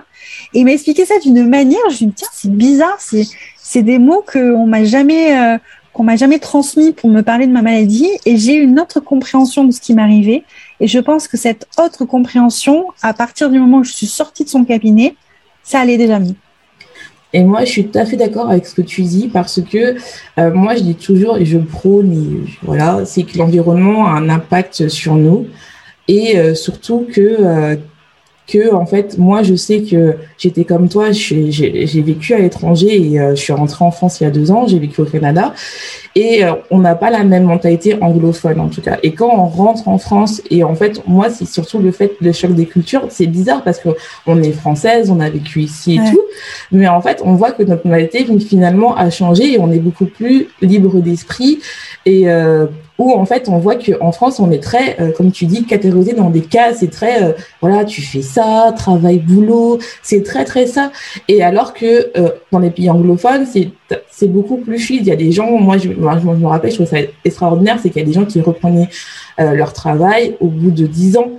Speaker 2: Et il m'a expliqué ça d'une manière, je me dit, tiens, c'est bizarre, c'est, c'est des mots qu'on m'a jamais, euh, qu'on m'a jamais transmis pour me parler de ma maladie. Et j'ai une autre compréhension de ce qui m'arrivait. Et je pense que cette autre compréhension, à partir du moment où je suis sortie de son cabinet, ça allait déjà mieux.
Speaker 1: Et moi, je suis tout à fait d'accord avec ce que tu dis parce que euh, moi, je dis toujours et je prône, voilà, c'est que l'environnement a un impact sur nous. Et euh, surtout que euh, que en fait moi je sais que j'étais comme toi j'ai vécu à l'étranger et je suis rentrée en France il y a deux ans j'ai vécu au Canada et euh, on n'a pas la même mentalité anglophone en tout cas. Et quand on rentre en France, et en fait, moi, c'est surtout le fait, le choc des cultures, c'est bizarre parce que on est française, on a vécu ici et tout, mais en fait, on voit que notre mentalité finalement a changé et on est beaucoup plus libre d'esprit et euh, où en fait on voit qu'en France on est très, euh, comme tu dis, catégorisé dans des cas, c'est très, euh, voilà, tu fais ça, travail, boulot, c'est très très ça. Et alors que euh, dans les pays anglophones, c'est beaucoup plus fluide. Il y a des gens, moi je, moi, je me rappelle, je trouve ça extraordinaire, c'est qu'il y a des gens qui reprenaient leur travail au bout de dix ans.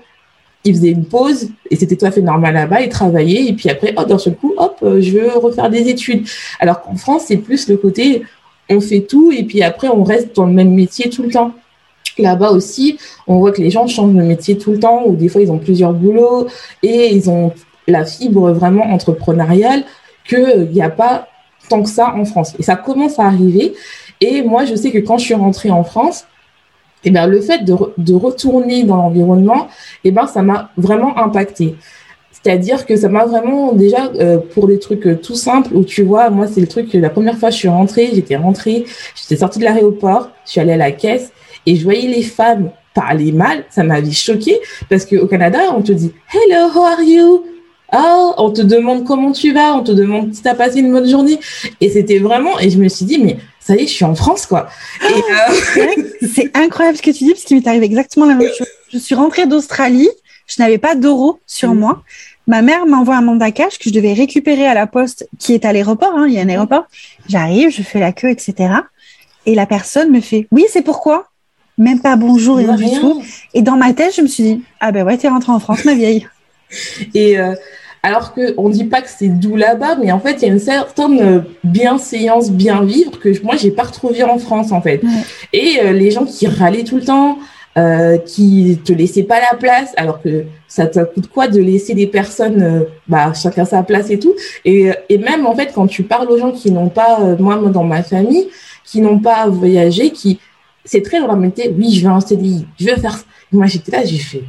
Speaker 1: Ils faisaient une pause et c'était tout à fait normal là-bas, ils travaillaient et puis après, oh, d'un seul coup, hop, je veux refaire des études. Alors qu'en France, c'est plus le côté, on fait tout et puis après on reste dans le même métier tout le temps. Là-bas aussi, on voit que les gens changent de métier tout le temps ou des fois ils ont plusieurs boulots et ils ont la fibre vraiment entrepreneuriale qu'il n'y a pas tant que ça en France. Et ça commence à arriver. Et moi, je sais que quand je suis rentrée en France, eh ben, le fait de, de retourner dans l'environnement, eh ben, ça m'a vraiment impacté. C'est-à-dire que ça m'a vraiment déjà euh, pour des trucs euh, tout simples où tu vois, moi c'est le truc que la première fois je suis rentrée, j'étais rentrée, j'étais sortie de l'aéroport, je suis allée à la caisse et je voyais les femmes parler mal, ça m'avait choqué parce qu'au Canada on te dit hello how are you? Oh, on te demande comment tu vas, on te demande si tu as passé une bonne journée. Et c'était vraiment, et je me suis dit, mais ça y est, je suis en France, quoi.
Speaker 2: Euh, c'est incroyable ce que tu dis, parce qu'il m'est arrivé exactement la même chose. Je suis rentrée d'Australie, je n'avais pas d'euros sur mm. moi. Ma mère m'envoie un mandat cash que je devais récupérer à la poste qui est à l'aéroport. Hein, il y a un aéroport. J'arrive, je fais la queue, etc. Et la personne me fait Oui, c'est pourquoi? Même pas bonjour et du tout. Et dans ma tête, je me suis dit Ah ben ouais, t'es rentrée en France, ma vieille.
Speaker 1: et euh, alors que on dit pas que c'est doux là-bas, mais en fait, il y a une certaine euh, bienséance, bien vivre que moi, j'ai pas retrouvé en France, en fait. Et euh, les gens qui râlaient tout le temps, euh, qui te laissaient pas la place, alors que ça te coûte quoi de laisser des personnes, euh, bah, chacun sa place et tout. Et, et même, en fait, quand tu parles aux gens qui n'ont pas, euh, moi, moi, dans ma famille, qui n'ont pas voyagé, qui, c'est très dans la oui, je veux un CDI, je veux faire, moi, j'étais là, j'ai fait,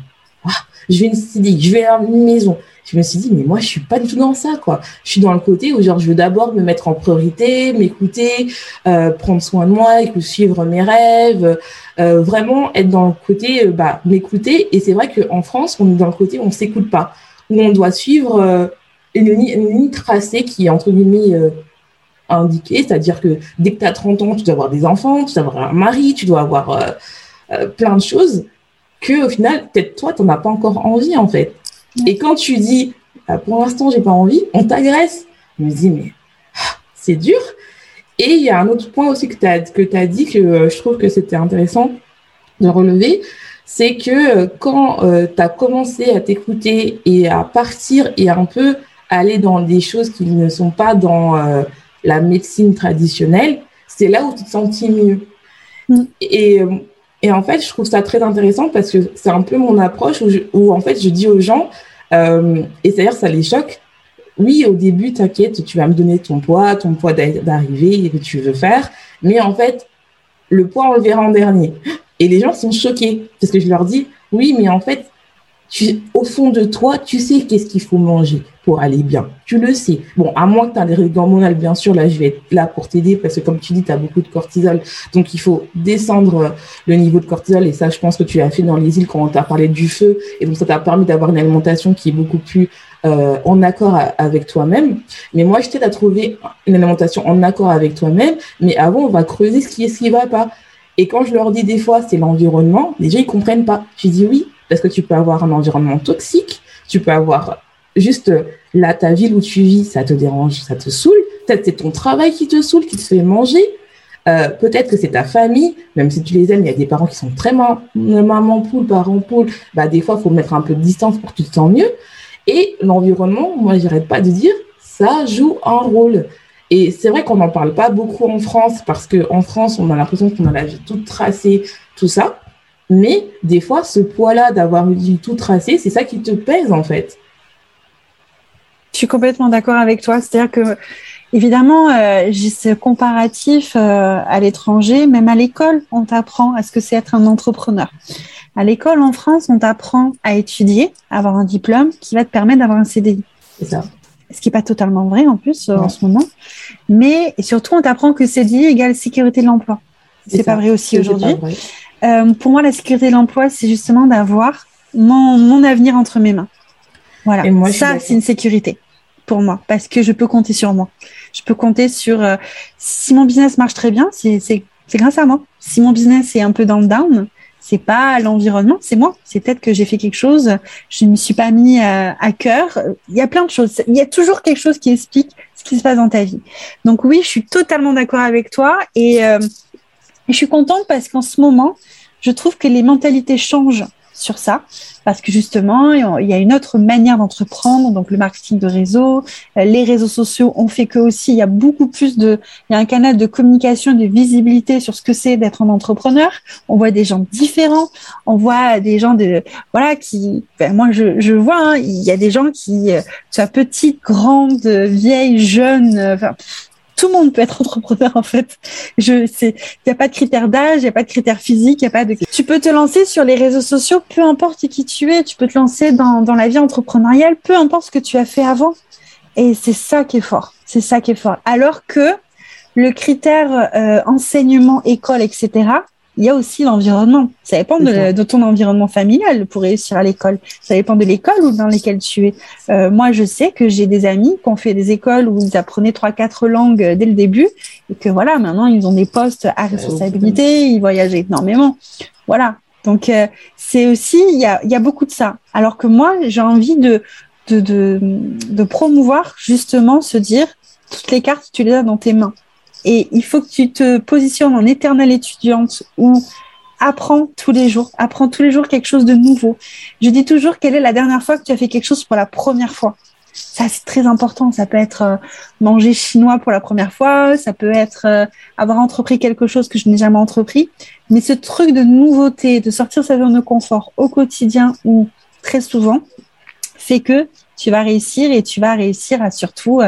Speaker 1: je veux une CDI, je veux une maison, je me suis dit, mais moi, je suis pas du tout dans ça, quoi. Je suis dans le côté où, genre, je veux d'abord me mettre en priorité, m'écouter, euh, prendre soin de moi, suivre mes rêves, euh, vraiment être dans le côté, euh, bah, m'écouter. Et c'est vrai qu'en France, on est dans le côté où on s'écoute pas, où on doit suivre euh, une, une, ligne tracée qui est, entre guillemets, indiquée, c'est-à-dire que dès que tu as 30 ans, tu dois avoir des enfants, tu dois avoir un mari, tu dois avoir plein de choses que au final, peut-être toi, tu n'en as pas encore envie, en fait. Et quand tu dis, ah, pour l'instant, j'ai pas envie, on t'agresse. Je me dis, mais ah, c'est dur. Et il y a un autre point aussi que tu as, que as dit que euh, je trouve que c'était intéressant de relever, c'est que euh, quand euh, tu as commencé à t'écouter et à partir et un peu aller dans des choses qui ne sont pas dans la médecine traditionnelle, c'est là où tu te sentis mieux. Mm. Et, et en fait, je trouve ça très intéressant parce que c'est un peu mon approche où, où en fait, je dis aux gens, euh, et d'ailleurs, ça les choque. Oui, au début, t'inquiète, tu vas me donner ton poids, ton poids d'arrivée que tu veux faire. Mais en fait, le poids, on le verra en dernier. Et les gens sont choqués parce que je leur dis, oui, mais en fait, tu, au fond de toi, tu sais qu'est-ce qu'il faut manger pour aller bien. Tu le sais. Bon, à moins que tu aies des règles hormonales, bien sûr, là, je vais être là pour t'aider parce que, comme tu dis, tu as beaucoup de cortisol. Donc, il faut descendre le niveau de cortisol. Et ça, je pense que tu as fait dans les îles quand on t'a parlé du feu. Et donc, ça t'a permis d'avoir une alimentation qui est beaucoup plus euh, en accord avec toi-même. Mais moi, je t'aide à trouver une alimentation en accord avec toi-même. Mais avant, on va creuser ce qui est, ce qui va pas. Et quand je leur dis des fois, c'est l'environnement, gens, ils comprennent pas. Je dis oui, parce que tu peux avoir un environnement toxique, tu peux avoir juste là, ta ville où tu vis, ça te dérange, ça te saoule, peut-être c'est ton travail qui te saoule, qui te fait manger. Euh, peut-être que c'est ta famille, même si tu les aimes, il y a des parents qui sont très maman poule, parents poule. Bah, des fois, il faut mettre un peu de distance pour que tu te sens mieux. Et l'environnement, moi, j'arrête pas de dire, ça joue un rôle. Et c'est vrai qu'on n'en parle pas beaucoup en France parce qu'en France, on a l'impression qu'on a la vie toute tracée, tout ça. Mais des fois, ce poids-là d'avoir une vie toute tracée, c'est ça qui te pèse en fait.
Speaker 2: Je suis complètement d'accord avec toi. C'est-à-dire que, évidemment, euh, j'ai ce comparatif euh, à l'étranger, même à l'école, on t'apprend à ce que c'est être un entrepreneur. À l'école en France, on t'apprend à étudier, à avoir un diplôme qui va te permettre d'avoir un CDI.
Speaker 1: C'est ça.
Speaker 2: Ce qui n'est pas totalement vrai en plus euh, en ce moment. Mais surtout, on t'apprend que CDI égale sécurité de l'emploi. C'est pas vrai aussi aujourd'hui. Pour moi, la sécurité de l'emploi, c'est justement d'avoir mon, mon avenir entre mes mains. Voilà. Et moi, ça, c'est une sécurité pour moi parce que je peux compter sur moi. Je peux compter sur euh, si mon business marche très bien, c'est grâce à moi. Si mon business est un peu dans le down, c'est pas l'environnement, c'est moi. C'est peut-être que j'ai fait quelque chose, je ne me suis pas mis à, euh, à, cœur. Il y a plein de choses. Il y a toujours quelque chose qui explique ce qui se passe dans ta vie. Donc oui, je suis totalement d'accord avec toi et euh, je suis contente parce qu'en ce moment, je trouve que les mentalités changent sur ça parce que justement, il y a une autre manière d'entreprendre, donc le marketing de réseau, euh, les réseaux sociaux ont fait que aussi il y a beaucoup plus de, il y a un canal de communication, de visibilité sur ce que c'est d'être un entrepreneur. On voit des gens différents, on voit des gens de, voilà, qui, ben moi je, je vois, hein, il y a des gens qui, euh, soit petite, grande, vieille, jeune, euh, enfin, tout le monde peut être entrepreneur en fait. Je c'est il y a pas de critères d'âge, il y a pas de critères physiques, il y a pas de tu peux te lancer sur les réseaux sociaux peu importe qui tu es, tu peux te lancer dans dans la vie entrepreneuriale peu importe ce que tu as fait avant. Et c'est ça qui est fort. C'est ça qui est fort. Alors que le critère euh, enseignement, école, etc., il y a aussi l'environnement. Ça dépend de, ton environnement familial pour réussir à l'école. Ça dépend de l'école ou dans laquelle tu es. Euh, moi, je sais que j'ai des amis qui ont fait des écoles où ils apprenaient trois, quatre langues dès le début et que voilà, maintenant ils ont des postes à responsabilité, ils voyagent énormément. Voilà. Donc euh, c'est aussi il y a, y a beaucoup de ça. Alors que moi, j'ai envie de de, de de promouvoir justement se dire toutes les cartes tu les as dans tes mains. Et il faut que tu te positionnes en éternelle étudiante ou apprends tous les jours, apprends tous les jours quelque chose de nouveau. Je dis toujours quelle est la dernière fois que tu as fait quelque chose pour la première fois. Ça, c'est très important. Ça peut être euh, manger chinois pour la première fois, ça peut être euh, avoir entrepris quelque chose que je n'ai jamais entrepris. Mais ce truc de nouveauté, de sortir sa zone de confort au quotidien ou très souvent, fait que tu vas réussir et tu vas réussir à surtout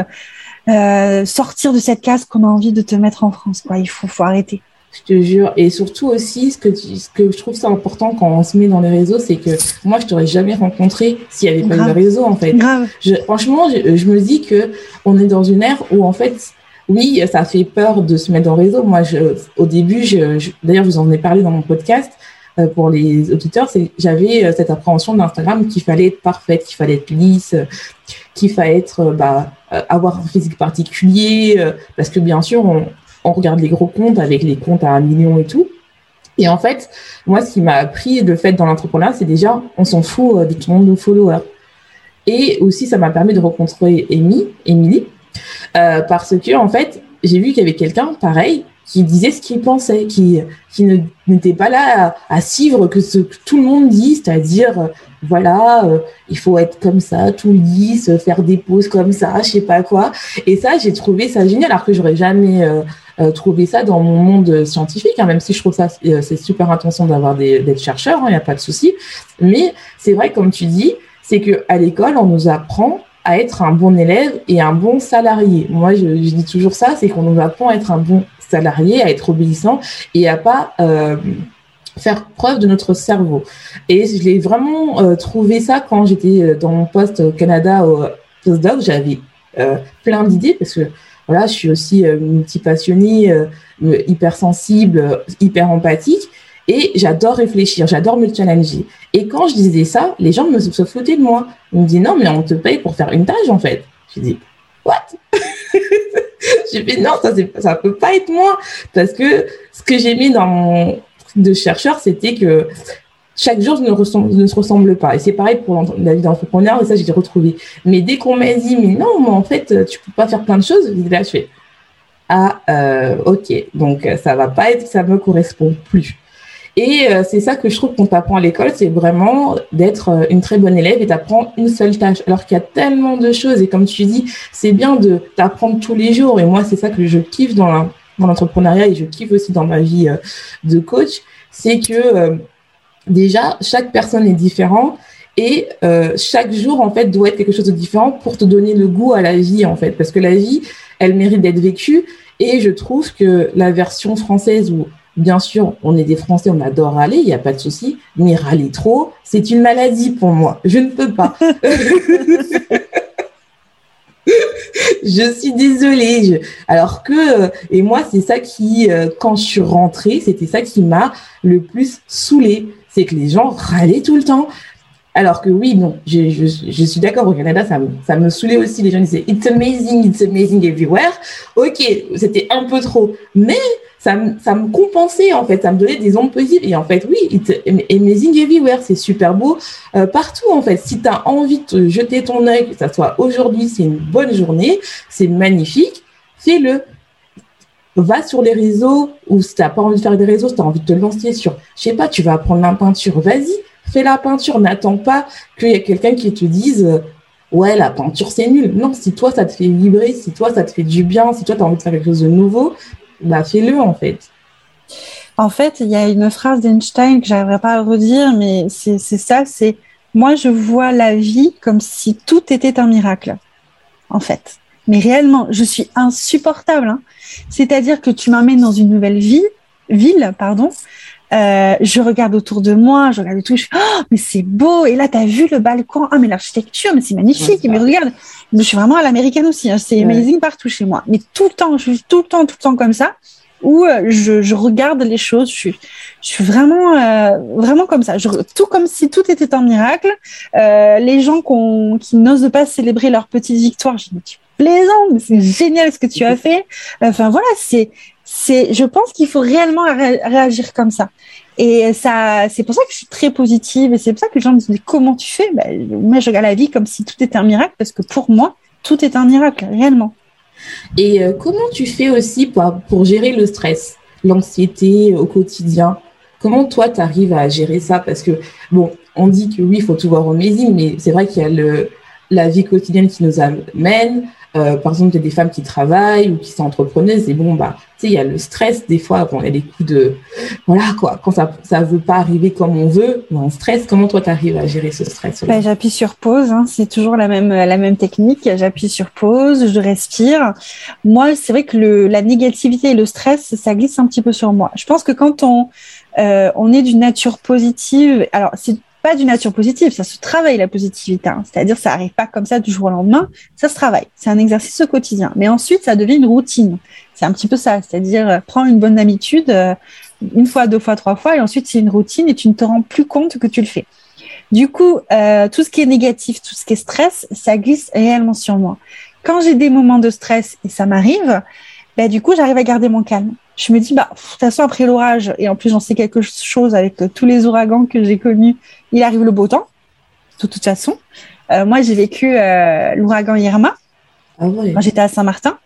Speaker 2: euh, euh, sortir de cette case qu'on a envie de te mettre en France. Quoi. Il faut, faut arrêter.
Speaker 1: Je te jure. Et surtout aussi, ce que, ce que je trouve ça important quand on se met dans les réseaux, c'est que moi, je t'aurais jamais rencontré s'il n'y avait pas de réseau, en fait.
Speaker 2: Grave.
Speaker 1: Je, franchement, je, je, me dis que on est dans une ère où, en fait, oui, ça fait peur de se mettre dans le réseau. Moi, je, au début, je, d'ailleurs, je vous en ai parlé dans mon podcast euh, pour les auditeurs, c'est j'avais euh, cette appréhension d'Instagram qu'il fallait être parfaite, qu'il fallait être lisse, qu'il fallait être bah, euh, avoir un physique particulier, euh, parce que bien sûr, on, regarde les gros comptes avec les comptes à un million et tout. Et en fait, moi, ce qui m'a appris de fait dans l'entrepreneuriat, c'est déjà, on s'en fout euh, de tout le monde de followers. Et aussi, ça m'a permis de rencontrer Emily, euh, parce que en fait, j'ai vu qu'il y avait quelqu'un pareil qui disait ce qu'il pensait, qui, qui n'était pas là à, à, suivre que ce que tout le monde dit, c'est-à-dire voilà, euh, il faut être comme ça, tout lisse, faire des pauses comme ça, je sais pas quoi. Et ça, j'ai trouvé ça génial, alors que j'aurais jamais euh, euh trouvé ça dans mon monde scientifique, hein, même si je trouve ça euh, c'est super intention d'avoir d'être chercheur, il hein, n'y a pas de souci. Mais c'est vrai, comme tu dis, c'est que à l'école, on nous apprend à être un bon élève et un bon salarié. Moi, je, je dis toujours ça, c'est qu'on nous apprend à être un bon salarié, à être obéissant et à pas euh, faire preuve de notre cerveau. Et je l'ai vraiment euh, trouvé ça quand j'étais euh, dans mon poste au Canada au postdoc. J'avais plein d'idées parce que voilà, je suis aussi multi-passionnée, hypersensible, hyper empathique. Et j'adore réfléchir, j'adore me challenger. Et quand je disais ça, les gens me se foutaient de moi. Ils me disaient non, mais on te paye pour faire une tâche en fait. Je dis what? J'ai dit non, ça ça peut pas être moi parce que ce que j'ai mis dans mon de chercheur, c'était que chaque jour ne, ressemble, ne se ressemble pas. Et c'est pareil pour la vie d'entrepreneur, et ça, j'ai retrouvé. Mais dès qu'on m'a dit, mais non, mais en fait, tu peux pas faire plein de choses, là, je fais, ah, euh, ok, donc ça va pas être, ça me correspond plus. Et euh, c'est ça que je trouve qu'on t'apprend à l'école, c'est vraiment d'être euh, une très bonne élève et d'apprendre une seule tâche. Alors qu'il y a tellement de choses et comme tu dis, c'est bien de t'apprendre tous les jours. Et moi, c'est ça que je kiffe dans l'entrepreneuriat et je kiffe aussi dans ma vie de coach, c'est que déjà chaque personne est différente et chaque jour en fait doit être quelque chose de différent pour te donner le goût à la vie en fait, parce que la vie, elle mérite d'être vécue. Et je trouve que la version française où Bien sûr, on est des Français, on adore râler, il n'y a pas de souci, mais râler trop, c'est une maladie pour moi. Je ne peux pas. je suis désolée. Alors que, euh, et moi, c'est ça qui, euh, quand je suis rentrée, c'était ça qui m'a le plus saoulée. C'est que les gens râlaient tout le temps. Alors que oui, je, je, suis d'accord, au Canada, ça me, ça me saoulait aussi. Les gens disaient It's amazing, it's amazing everywhere. Ok, c'était un peu trop. Mais ça, me, compensait, en fait. Ça me donnait des ondes positives. Et en fait, oui, amazing everywhere. C'est super beau euh, partout, en fait. Si tu as envie de jeter ton œil, que ça soit aujourd'hui, c'est une bonne journée, c'est magnifique, fais-le va sur les réseaux ou si tu n'as pas envie de faire des réseaux, si tu as envie de te lancer sur, je sais pas, tu vas apprendre la peinture, vas-y, fais la peinture. N'attends pas qu'il y ait quelqu'un qui te dise euh, ouais, la peinture c'est nul. Non, si toi ça te fait vibrer, si toi ça te fait du bien, si toi tu as envie de faire quelque chose de nouveau, bah fais-le en fait.
Speaker 2: En fait, il y a une phrase d'Einstein que j'arriverai pas à redire, mais c'est ça, c'est moi je vois la vie comme si tout était un miracle, en fait. Mais réellement, je suis insupportable. Hein. C'est-à-dire que tu m'amènes dans une nouvelle vie, ville, pardon, euh, je regarde autour de moi, je regarde tout, je fais, oh, mais c'est beau. Et là, tu as vu le balcon? Ah, mais l'architecture, mais c'est magnifique. mais regarde, je suis vraiment à l'américaine aussi. Hein. C'est amazing partout chez moi. Mais tout le temps, je suis tout le temps, tout le temps comme ça, où euh, je, je, regarde les choses. Je suis, je suis vraiment, euh, vraiment comme ça. Je, tout comme si tout était un miracle. Euh, les gens qui n'osent pas célébrer leur petite victoire, je me dis, plaisant, mais c'est génial ce que tu as fait. Enfin voilà, c'est c'est, je pense qu'il faut réellement réagir comme ça. Et ça, c'est pour ça que je suis très positive et c'est pour ça que les gens me disent comment tu fais? Ben, Moi, je regarde la vie comme si tout était un miracle parce que pour moi, tout est un miracle, réellement.
Speaker 1: Et euh, comment tu fais aussi pour, pour gérer le stress, l'anxiété au quotidien? Comment toi, tu arrives à gérer ça? Parce que, bon, on dit que oui, il faut tout voir au Amazing, mais c'est vrai qu'il y a le, la vie quotidienne qui nous amène, euh, par exemple, il y a des femmes qui travaillent ou qui sont entrepreneuses et bon, bah, tu sais, il y a le stress des fois, bon, il y a des coups de, voilà, quoi, quand ça, ça veut pas arriver comme on veut, on stresse. Comment toi, tu arrives à gérer ce stress
Speaker 2: bah, J'appuie sur pause, hein, c'est toujours la même, la même technique. J'appuie sur pause, je respire. Moi, c'est vrai que le, la négativité et le stress, ça glisse un petit peu sur moi. Je pense que quand on, euh, on est d'une nature positive, alors c'est pas d'une nature positive, ça se travaille la positivité. Hein. C'est-à-dire, ça arrive pas comme ça du jour au lendemain, ça se travaille. C'est un exercice au quotidien. Mais ensuite, ça devient une routine. C'est un petit peu ça. C'est-à-dire, euh, prends une bonne habitude euh, une fois, deux fois, trois fois, et ensuite c'est une routine et tu ne te rends plus compte que tu le fais. Du coup, euh, tout ce qui est négatif, tout ce qui est stress, ça glisse réellement sur moi. Quand j'ai des moments de stress et ça m'arrive, ben, du coup, j'arrive à garder mon calme je me dis, bah, de toute façon, après l'orage, et en plus, j'en sais quelque chose avec tous les ouragans que j'ai connus, il arrive le beau temps, de toute façon. Euh, moi, j'ai vécu euh, l'ouragan Irma. Ah quand j'étais à Saint-Martin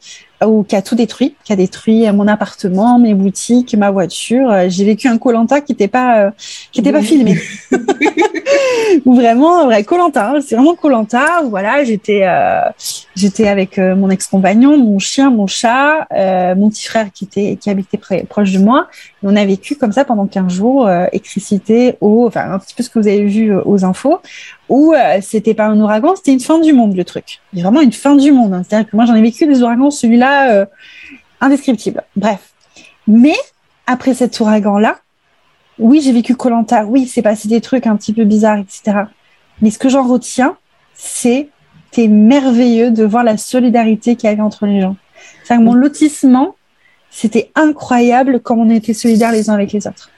Speaker 2: ou qui a tout détruit, qui a détruit mon appartement, mes boutiques, ma voiture. Euh, j'ai vécu un Colanta qui n'était pas euh, qui était pas filmé. ou vraiment vrai Colanta, hein. c'est vraiment Colanta voilà, j'étais euh, j'étais avec mon ex-compagnon, mon chien, mon chat, mon petit frère qui était qui habitait près, proche de moi. Et on a vécu comme ça pendant 15 jours, électricité, eau, enfin un petit peu ce que vous avez vu aux infos où c'était pas un ouragan, c'était une fin du monde le truc. Vraiment une fin du monde. Hein. C'est-à-dire que moi j'en ai vécu des ouragans, celui-là euh, indescriptible. Bref. Mais après cet ouragan-là, oui, j'ai vécu Colanta, oui, c'est passé des trucs un petit peu bizarres, etc. Mais ce que j'en retiens, c'est c'était merveilleux de voir la solidarité qu'il y avait entre les gens. C'est mon lotissement, c'était incroyable comme on était solidaires les uns avec les autres.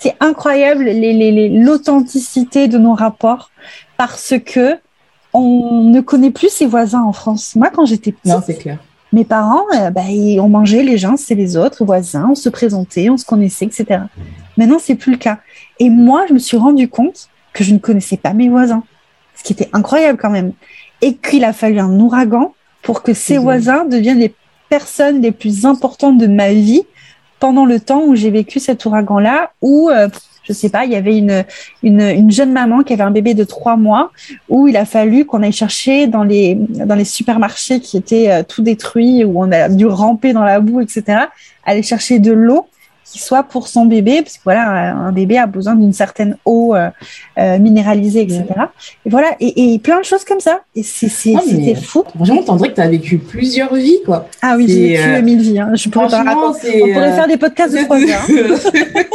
Speaker 2: C'est incroyable l'authenticité les, de nos rapports parce que on ne connaît plus ses voisins en France. Moi, quand j'étais petite,
Speaker 1: non, c'est clair
Speaker 2: mes parents, bah, on mangeait les gens, c'est les autres, voisins, on se présentait, on se connaissait, etc. Maintenant, c'est plus le cas. Et moi, je me suis rendu compte que je ne connaissais pas mes voisins, ce qui était incroyable quand même. Et qu'il a fallu un ouragan pour que ces voisins deviennent les personnes les plus importantes de ma vie pendant le temps où j'ai vécu cet ouragan-là, où, euh, je sais pas, il y avait une, une, jeune maman qui avait un bébé de trois mois, où il a fallu qu'on aille chercher dans les, dans les supermarchés qui étaient euh, tout détruits, où on a dû ramper dans la boue, etc., aller chercher de l'eau soit pour son bébé, parce que voilà, un bébé a besoin d'une certaine eau euh, euh, minéralisée, etc. Et voilà, et, plein de choses comme ça. Et c'était ah, fou.
Speaker 1: Franchement, t'entendrais que tu as vécu plusieurs vies, quoi.
Speaker 2: Ah oui, j'ai vécu euh, mille vies. Hein. Je pourrais on pourrait faire des podcasts de trois heures.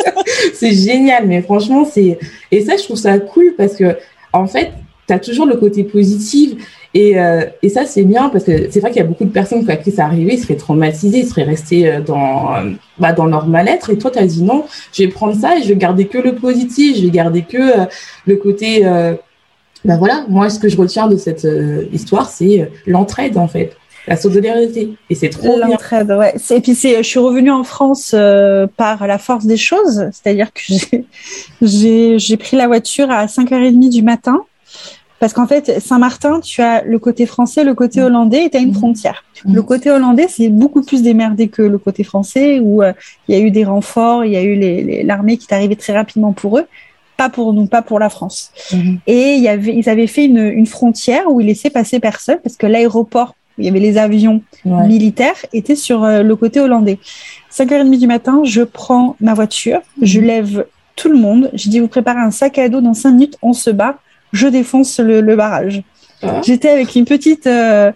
Speaker 1: c'est génial, mais franchement, c'est et ça, je trouve ça cool parce que en fait, tu as toujours le côté positif et, euh, et ça, c'est bien parce que c'est vrai qu'il y a beaucoup de personnes à qui ça arrivait, ils seraient traumatisés, ils seraient restés euh, dans, euh, bah, dans leur mal-être. Et toi, tu as dit non, je vais prendre ça et je vais garder que le positif, je vais garder que le côté. ben voilà, moi, ce que je retiens de cette histoire, c'est l'entraide, en fait. La solidarité. Et c'est trop bien.
Speaker 2: L'entraide, ouais. Et puis, je suis revenue en France par la force des choses. C'est-à-dire que j'ai pris la voiture à 5h30 du matin parce qu'en fait, Saint-Martin, tu as le côté français, le côté hollandais et tu as une mm. frontière. Mm. Le côté hollandais, c'est beaucoup plus démerdé que le côté français où euh, il y a eu des renforts, il y a eu l'armée qui est arrivée très rapidement pour eux pas pour nous, pas pour la France. Mm-hmm. Et il y avait, ils avaient fait une, frontière où ils laissaient passer personne parce que l'aéroport, où il y avait les avions militaires, était sur euh, le côté hollandais. 5h30 du matin, je prends ma voiture, je lève tout le monde, je dis vous préparez un sac à dos dans 5 minutes, on se bat je défonce le, barrage. Ah. J'étais avec une petite, euh,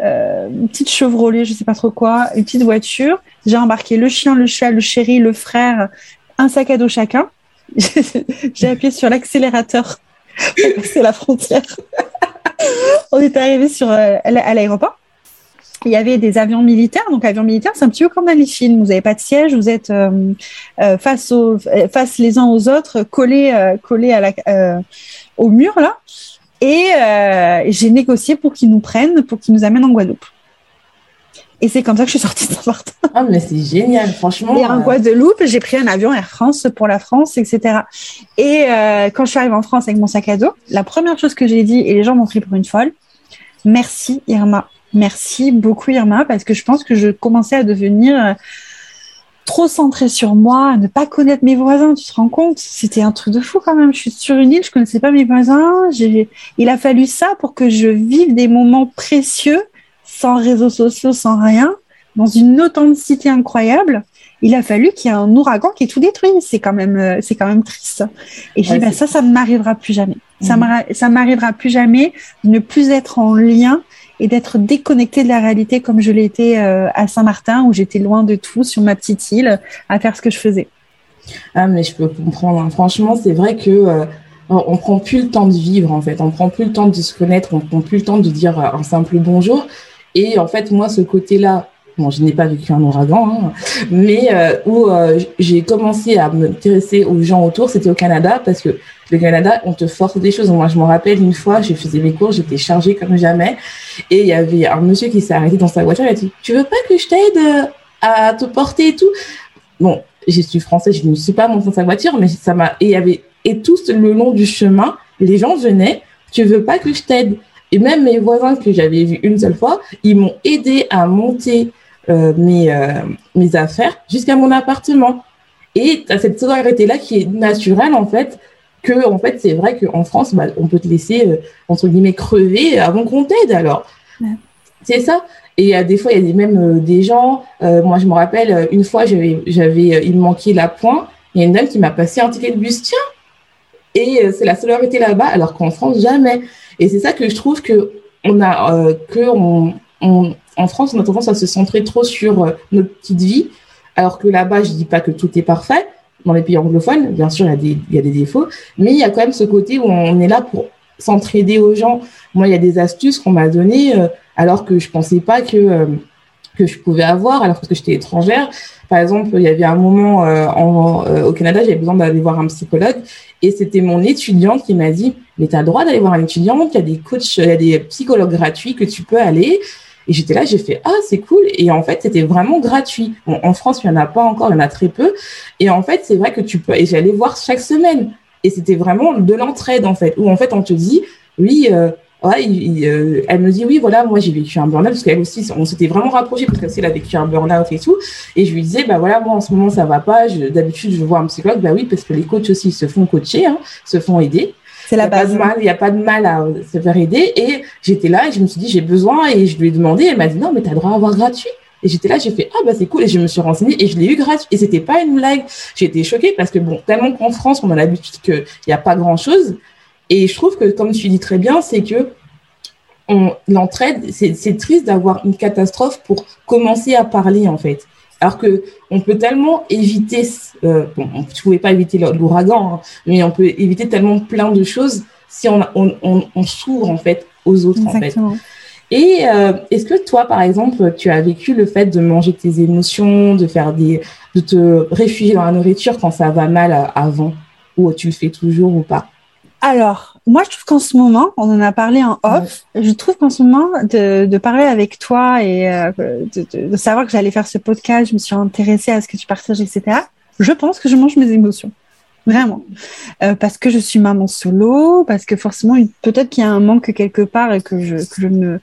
Speaker 2: euh, petite Chevrolet, je sais pas trop quoi, une petite voiture. J'ai embarqué le chien, le chat, le chéri, le frère, un sac à dos chacun. J'ai appuyé sur l'accélérateur C'est la frontière. On est arrivé sur euh, à l'aéroport. Il y avait des avions militaires. Donc, avions militaires, c'est un petit peu comme dans les films. Vous n'avez pas de siège, vous êtes face, au, face les uns aux autres, collés, collés à la, au mur là. Et euh, j'ai négocié pour qu'ils nous prennent, pour qu'ils nous amènent en Guadeloupe. Et c'est comme ça que je suis sortie de Saint-Martin.
Speaker 1: Ah, mais c'est génial, franchement.
Speaker 2: Et en euh. Guadeloupe, j'ai pris un avion Air France pour la France, etc. Et euh, quand je suis arrivée en France avec mon sac à dos, la première chose que j'ai dit, et les gens m'ont pris pour une folle, merci Irma. Merci beaucoup Irma, parce que je pense que je commençais à devenir trop centré sur moi, ne pas connaître mes voisins, tu te rends compte? C'était un truc de fou quand même. Je suis sur une île, je connaissais pas mes voisins. Il a fallu ça pour que je vive des moments précieux, sans réseaux sociaux, sans rien, dans une authenticité incroyable. Il a fallu qu'il y ait un ouragan qui ait tout détruit. C'est quand même, euh, c'est quand même triste. Et je dis, ben, ça, ça ne m'arrivera plus jamais. Ça mmh. Ça m'arrivera plus jamais de ne plus être en lien et d'être déconnecté de la réalité comme je l'étais euh, à Saint-Martin où j'étais loin de tout sur ma petite île à faire ce que je faisais.
Speaker 1: Ah mais je peux comprendre. Hein. Franchement, c'est vrai que euh, on prend plus le temps de vivre en fait. On prend plus le temps de se connaître. On prend plus le temps de dire un simple bonjour. Et en fait, moi, ce côté-là, bon, je n'ai pas vécu un ouragan, hein, mais euh, où j'ai commencé à m'intéresser aux gens autour, c'était au Canada parce que le Canada, on te force des choses. Moi, je me rappelle une fois, j'ai faisais mes cours, j'étais chargée comme jamais, et il y avait un monsieur qui s'est arrêté dans sa voiture, il a dit, tu veux pas que je t'aide euh, à te porter et tout? Bon, je suis française, je ne suis pas montée dans sa voiture, mais ça m'a et avait et tout le long du chemin, les gens venaient, tu veux pas que je t'aide? Et même mes voisins que j'avais vus une seule fois, ils m'ont aidé à monter euh, mes euh, mes affaires jusqu'à mon appartement. Et tu as cette solidarité là qui est naturelle en fait que en fait c'est vrai qu'en France bah, on peut te laisser euh, entre guillemets crever avant qu'on t'aide alors. C'est ça. Et des fois il y a même euh, des gens euh, moi je me rappelle une fois j'avais j'avais il me manquait la pointe. Il y a une dame qui m'a passé un ticket de bus. Tiens! Et c'est la solidarité là-bas alors qu'en France jamais. Et c'est ça que je trouve que on a que on, en France on a tendance à se centrer trop sur notre petite vie alors que là-bas je dis pas que tout est parfait dans les pays anglophones. Bien sûr, il y, a des, défauts, mais il y a quand même ce côté où on est là pour s'entraider aux gens. Moi, il y a des astuces qu'on m'a données euh, alors que je pensais pas que euh, que je pouvais avoir, alors que j'étais étrangère. Par exemple, il y avait un moment euh, en, au Canada, j'avais besoin d'aller voir un psychologue et c'était mon étudiante qui m'a dit, mais tu as le droit d'aller voir un étudiant, il y a des coachs, il y a des psychologues gratuits que tu peux aller. Et j'étais là, j'ai fait ah c'est cool. Et en fait c'était vraiment gratuit. en France il y en a pas encore, il y en a très peu. Et en fait c'est vrai que tu peux. Et j'allais voir chaque semaine. Et c'était vraiment de l'entraide en fait, où en fait on te dit oui. Euh, ouais, euh, elle me dit oui voilà moi j'ai vécu un burn-out parce qu'elle aussi on s'était vraiment rapprochés parce qu'elle a vécu un burn-out et tout et je lui disais bah voilà moi en ce moment ça va pas d'habitude je vois un psychologue bah oui parce que les coachs aussi se font coacher hein, se font aider
Speaker 2: c'est la base.
Speaker 1: Il n'y a pas de mal à se faire aider. Et j'étais là et je me suis dit, j'ai besoin. Et je lui ai demandé. Elle m'a dit, non, mais tu as le droit à avoir gratuit. Et j'étais là, j'ai fait, ah bah c'est cool. Et je me suis renseignée et je l'ai eu gratuit. Et c'était pas une blague. J'ai été choquée parce que, bon, tellement qu'en France, on a l'habitude qu'il n'y a pas grand chose. Et je trouve que, comme tu dis très bien, c'est que l'entraide, c'est triste d'avoir une catastrophe pour commencer à parler, en fait. Alors que on peut tellement éviter, euh, bon, on ne pouvait pas éviter l'ouragan, hein, mais on peut éviter tellement plein de choses si on, on, s'ouvre en fait aux autres en fait. Et euh, est-ce que toi, par exemple, tu as vécu le fait de manger tes émotions, de faire des, de te réfugier dans la nourriture quand ça va mal euh, avant, ou tu le fais toujours ou pas?
Speaker 2: Alors, moi, je trouve qu'en ce moment, on en a parlé en off, je trouve qu'en ce moment, de, de, parler avec toi et euh, de, de, savoir que j'allais faire ce podcast, je me suis intéressée à ce que tu partages, etc. Je pense que je mange mes émotions. Vraiment. Euh, parce que je suis maman solo, parce que forcément, peut-être qu'il y a un manque quelque part et que je, que je ne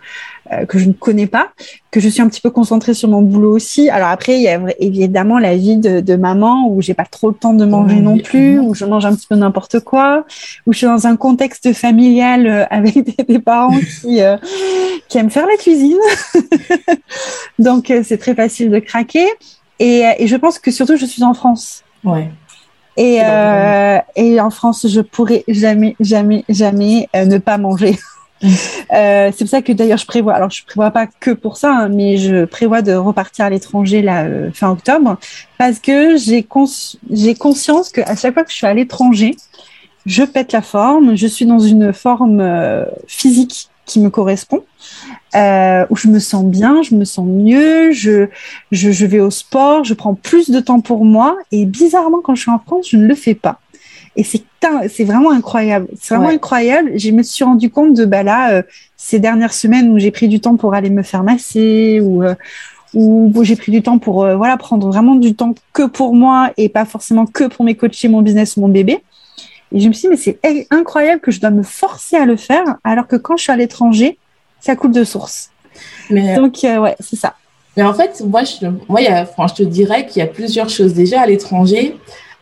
Speaker 2: euh, que je ne connais pas, que je suis un petit peu concentrée sur mon boulot aussi. Alors après, il y a évidemment la vie de, de maman où j'ai pas trop le temps de manger non plus, où je mange un petit peu n'importe quoi, où je suis dans un contexte familial euh, avec des, des parents qui euh, qui aiment faire la cuisine. Donc c'est très facile de craquer. Et, et je pense que surtout, je suis en France.
Speaker 1: Ouais.
Speaker 2: Et, euh, et en France, je pourrais jamais, jamais, jamais euh, ne pas manger. euh, c'est pour ça que d'ailleurs je prévois, alors je prévois pas que pour ça, hein, mais je prévois de repartir à l'étranger là euh, fin octobre parce que j'ai conscience que à chaque fois que je suis à l'étranger, je pète la forme, je suis dans une forme euh, physique qui me correspond où je me sens bien, je me sens mieux, je, je, vais au sport, je prends plus de temps pour moi. Et bizarrement, quand je suis en France, je ne le fais pas. Et c'est c'est vraiment incroyable. C'est vraiment incroyable. Je me suis rendu compte de bah là euh, ces dernières semaines où j'ai pris du temps pour aller me faire masser ou euh, où j'ai pris du temps pour euh, voilà prendre vraiment du temps que pour moi et pas forcément que pour mes coachs, mon business, mon bébé. Et je me suis dit mais c'est incroyable que je dois me forcer à le faire alors que quand je suis à l'étranger, ça coule de source. Mais, Donc, euh, ouais, c'est ça.
Speaker 1: Mais en fait, moi, je, moi, je te dirais qu'il y a plusieurs choses. Déjà, à l'étranger,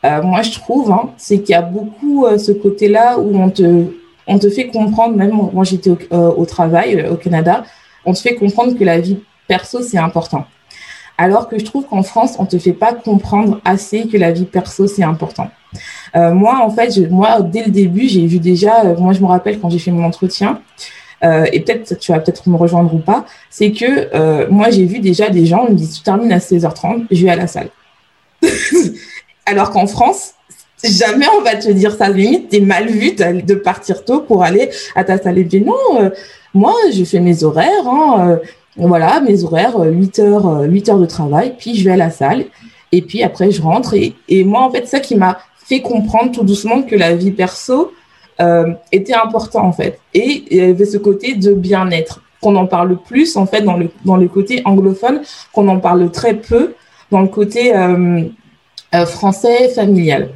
Speaker 1: euh, moi, je trouve, hein, c'est qu'il y a beaucoup euh, ce côté-là où on te, on te fait comprendre, même moi, j'étais au, au, travail au Canada, on te fait comprendre que la vie perso, c'est important. Alors que je trouve qu'en France, on te fait pas comprendre assez que la vie perso, c'est important. moi, en fait, je, moi, dès le début, j'ai vu déjà, moi, je me rappelle quand j'ai fait mon entretien, euh, et peut-être tu vas peut-être me rejoindre ou pas, c'est que euh, moi j'ai vu déjà des gens me disent tu termines à 16h30, je vais à la salle. Alors qu'en France, jamais on va te dire ça. Limite, t'es mal vu de partir tôt pour aller à ta salle. Bien non, euh, moi je fais mes horaires. Hein, voilà, mes horaires, 8 heures, 8 heures de travail, puis je vais à la salle. Et puis après, je rentre. Et, moi, en fait, ça qui m'a fait comprendre tout doucement que la vie perso, euh, était important en fait. Et il y avait ce côté de bien-être qu'on en parle plus en fait dans le côté anglophone, qu'on en parle très peu dans le côté euh, euh, français familial.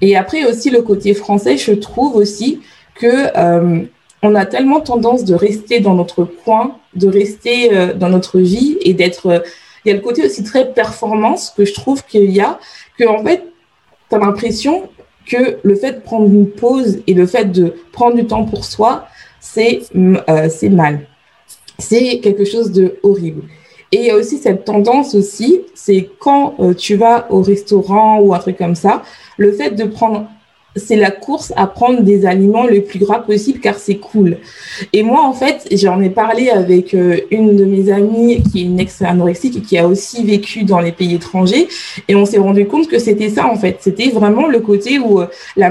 Speaker 1: Et après aussi le côté français, je trouve aussi que on a tellement tendance de rester dans notre coin, de rester dans notre vie et d'être. il y a le côté aussi très performance que je trouve qu'il y a, que en fait, as l'impression que le fait de prendre une pause et le fait de prendre du temps pour soi, c'est euh, c'est mal. C'est quelque chose de horrible. Et il y a aussi cette tendance aussi, c'est quand euh, tu vas au restaurant ou un truc comme ça, le fait de prendre c'est la course à prendre des aliments le plus gras possible car c'est cool. Et moi, en fait, j'en ai parlé avec euh, une de mes amies qui est une ex-anorexique et qui a aussi vécu dans les pays étrangers. Et on s'est rendu compte que c'était ça, en fait. C'était vraiment le côté où euh, la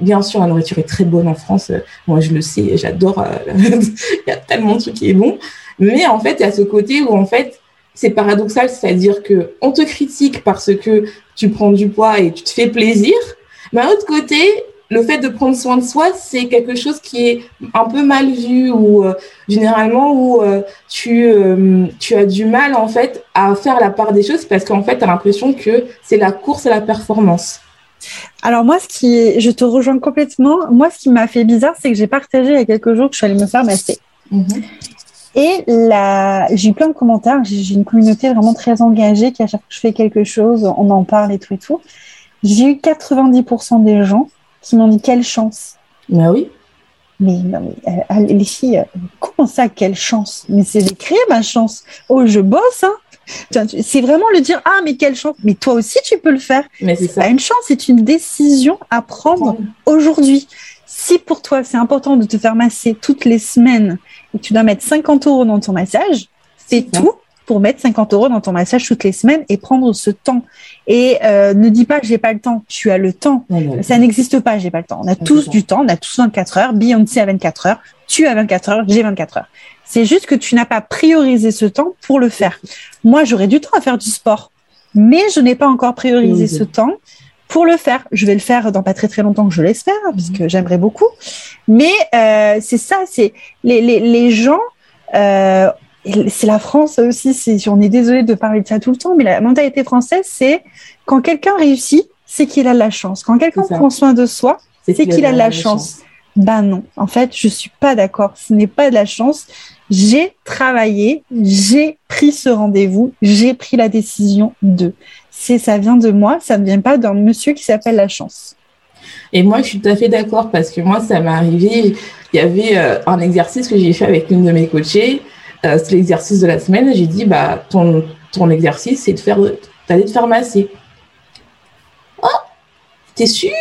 Speaker 1: Bien sûr, la nourriture est très bonne en France. Moi, je le sais, j'adore. Euh, il y a tellement de trucs qui est bon. Mais en fait, il y a ce côté où, en fait, c'est paradoxal, c'est-à-dire que on te critique parce que tu prends du poids et tu te fais plaisir, mais à l'autre côté, le fait de prendre soin de soi, c'est quelque chose qui est un peu mal vu ou euh, généralement où euh, tu, euh, tu as du mal en fait à faire la part des choses parce qu'en fait, tu as l'impression que c'est la course à la performance.
Speaker 2: Alors moi, ce qui, je te rejoins complètement. Moi, ce qui m'a fait bizarre, c'est que j'ai partagé il y a quelques jours que je suis allée me faire masser. Mhm. Et là, j'ai eu plein de commentaires. J'ai une communauté vraiment très engagée qui, à chaque fois que je fais quelque chose, on en parle et tout et tout. J'ai eu 90% des gens qui m'ont dit quelle chance.
Speaker 1: Bah oui.
Speaker 2: Mais, non, mais euh, les filles, euh, comment ça, quelle chance? Mais c'est d'écrire ma chance. Oh, je bosse, hein c'est vraiment le dire ah mais quelle chance mais toi aussi tu peux le faire
Speaker 1: mais c'est
Speaker 2: pas une chance c'est une décision à prendre aujourd'hui si pour toi c'est important de te faire masser toutes les semaines tu dois mettre 50 euros dans ton massage c'est tout pour mettre 50 euros dans ton massage toutes les semaines et prendre ce temps. Et euh, ne dis pas que j'ai pas le temps. Tu as le temps. Ça n'existe pas, j'ai pas le temps. On a tous du temps. On a tous 24 heures. Beyoncé a 24 heures. Tu as 24 heures. J'ai 24 heures. C'est juste que tu n'as pas priorisé ce temps pour le faire. Moi, j'aurais du temps à faire du sport, mais je n'ai pas encore priorisé ce temps pour le faire. Je vais le faire dans pas très très longtemps, que je l'espère, puisque mhm. j'aimerais beaucoup. Mais euh, c'est ça, c'est les, les, les gens euh, c'est la France aussi, c'est, on est désolé de parler de ça tout le temps, mais la mentalité française, c'est quand quelqu'un réussit, c'est qu'il a de la chance. Quand quelqu'un prend soin de soi, c'est, qu'il a de la, chance. Ben non, en fait, je suis pas d'accord. Ce n'est pas de la chance. J'ai travaillé, j'ai pris ce rendez-vous, j'ai pris la décision de. C'est ça vient de moi, ça ne vient pas d'un monsieur qui s'appelle la chance.
Speaker 1: Et moi, je suis tout à fait d'accord parce que moi, ça m'est arrivé. Il y avait euh, un exercice que j'ai fait avec une de mes coachées euh, c'est l'exercice de la semaine. J'ai dit, bah, ton, exercice, c'est de faire, d'aller te faire masser. Oh, t'es sûr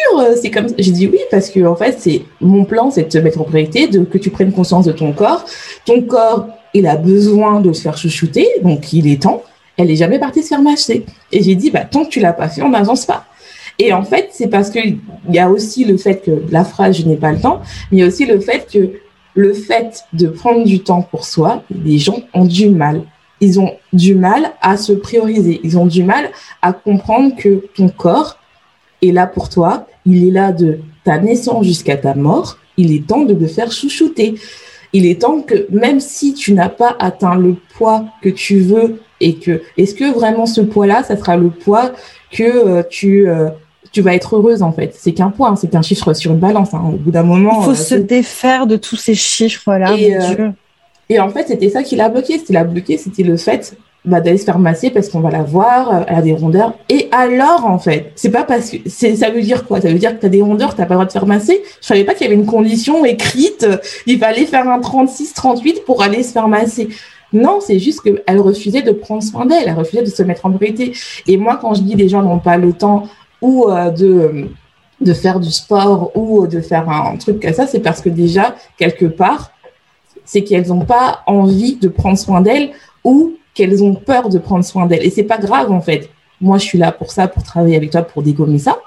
Speaker 1: C'est comme J'ai dit oui, parce que, en fait, c'est mon plan, c'est de te mettre en priorité, de, que tu prennes conscience de ton corps. Ton corps, il a besoin de se faire chouchouter, donc il est temps. Elle est jamais partie se faire masser. Et j'ai dit, bah, tant que tu l'as pas fait, on n'avance pas. Et en fait, c'est parce qu'il y a aussi le fait que la phrase je n'ai pas le temps, mais il y a aussi le fait que le fait de prendre du temps pour soi, les gens ont du mal. Ils ont du mal à se prioriser. Ils ont du mal à comprendre que ton corps est là pour toi. Il est là de ta naissance jusqu'à ta mort. Il est temps de le faire chouchouter. Il est temps que même si tu n'as pas atteint le poids que tu veux et que est-ce que vraiment ce poids-là, ça sera le poids que euh, tu euh, tu vas être heureuse en fait? C'est qu'un poids, hein, c'est qu'un chiffre sur une balance. Hein. Au bout d'un moment,
Speaker 2: il faut euh, se défaire de tous ces chiffres-là. Et, euh,
Speaker 1: et, en fait, c'était ça qui l'a bloqué. Ce qui l'a bloqué, c'était le fait bah, d'aller se faire masser parce qu'on va la voir, elle a des rondeurs. Et alors, en fait, c'est pas parce que c'est ça veut dire quoi? Ça veut dire que tu as des rondeurs, t'as pas le droit de faire masser? Je savais pas qu'il y avait une condition écrite. Il fallait faire un 36, 38 pour aller se faire masser. Non, c'est juste qu'elle refusait de prendre soin d'elle, elle refusait de se mettre en priorité. Et moi, quand je dis les gens n'ont pas le temps ou euh, de faire du sport ou de faire un truc comme ça, c'est parce que déjà, quelque part, c'est qu'elles n'ont pas envie de prendre soin d'elles ou qu'elles ont peur de prendre soin d'elles. Et c'est pas grave, en fait. Moi, je suis là pour ça, pour travailler avec toi, pour dégommer ça.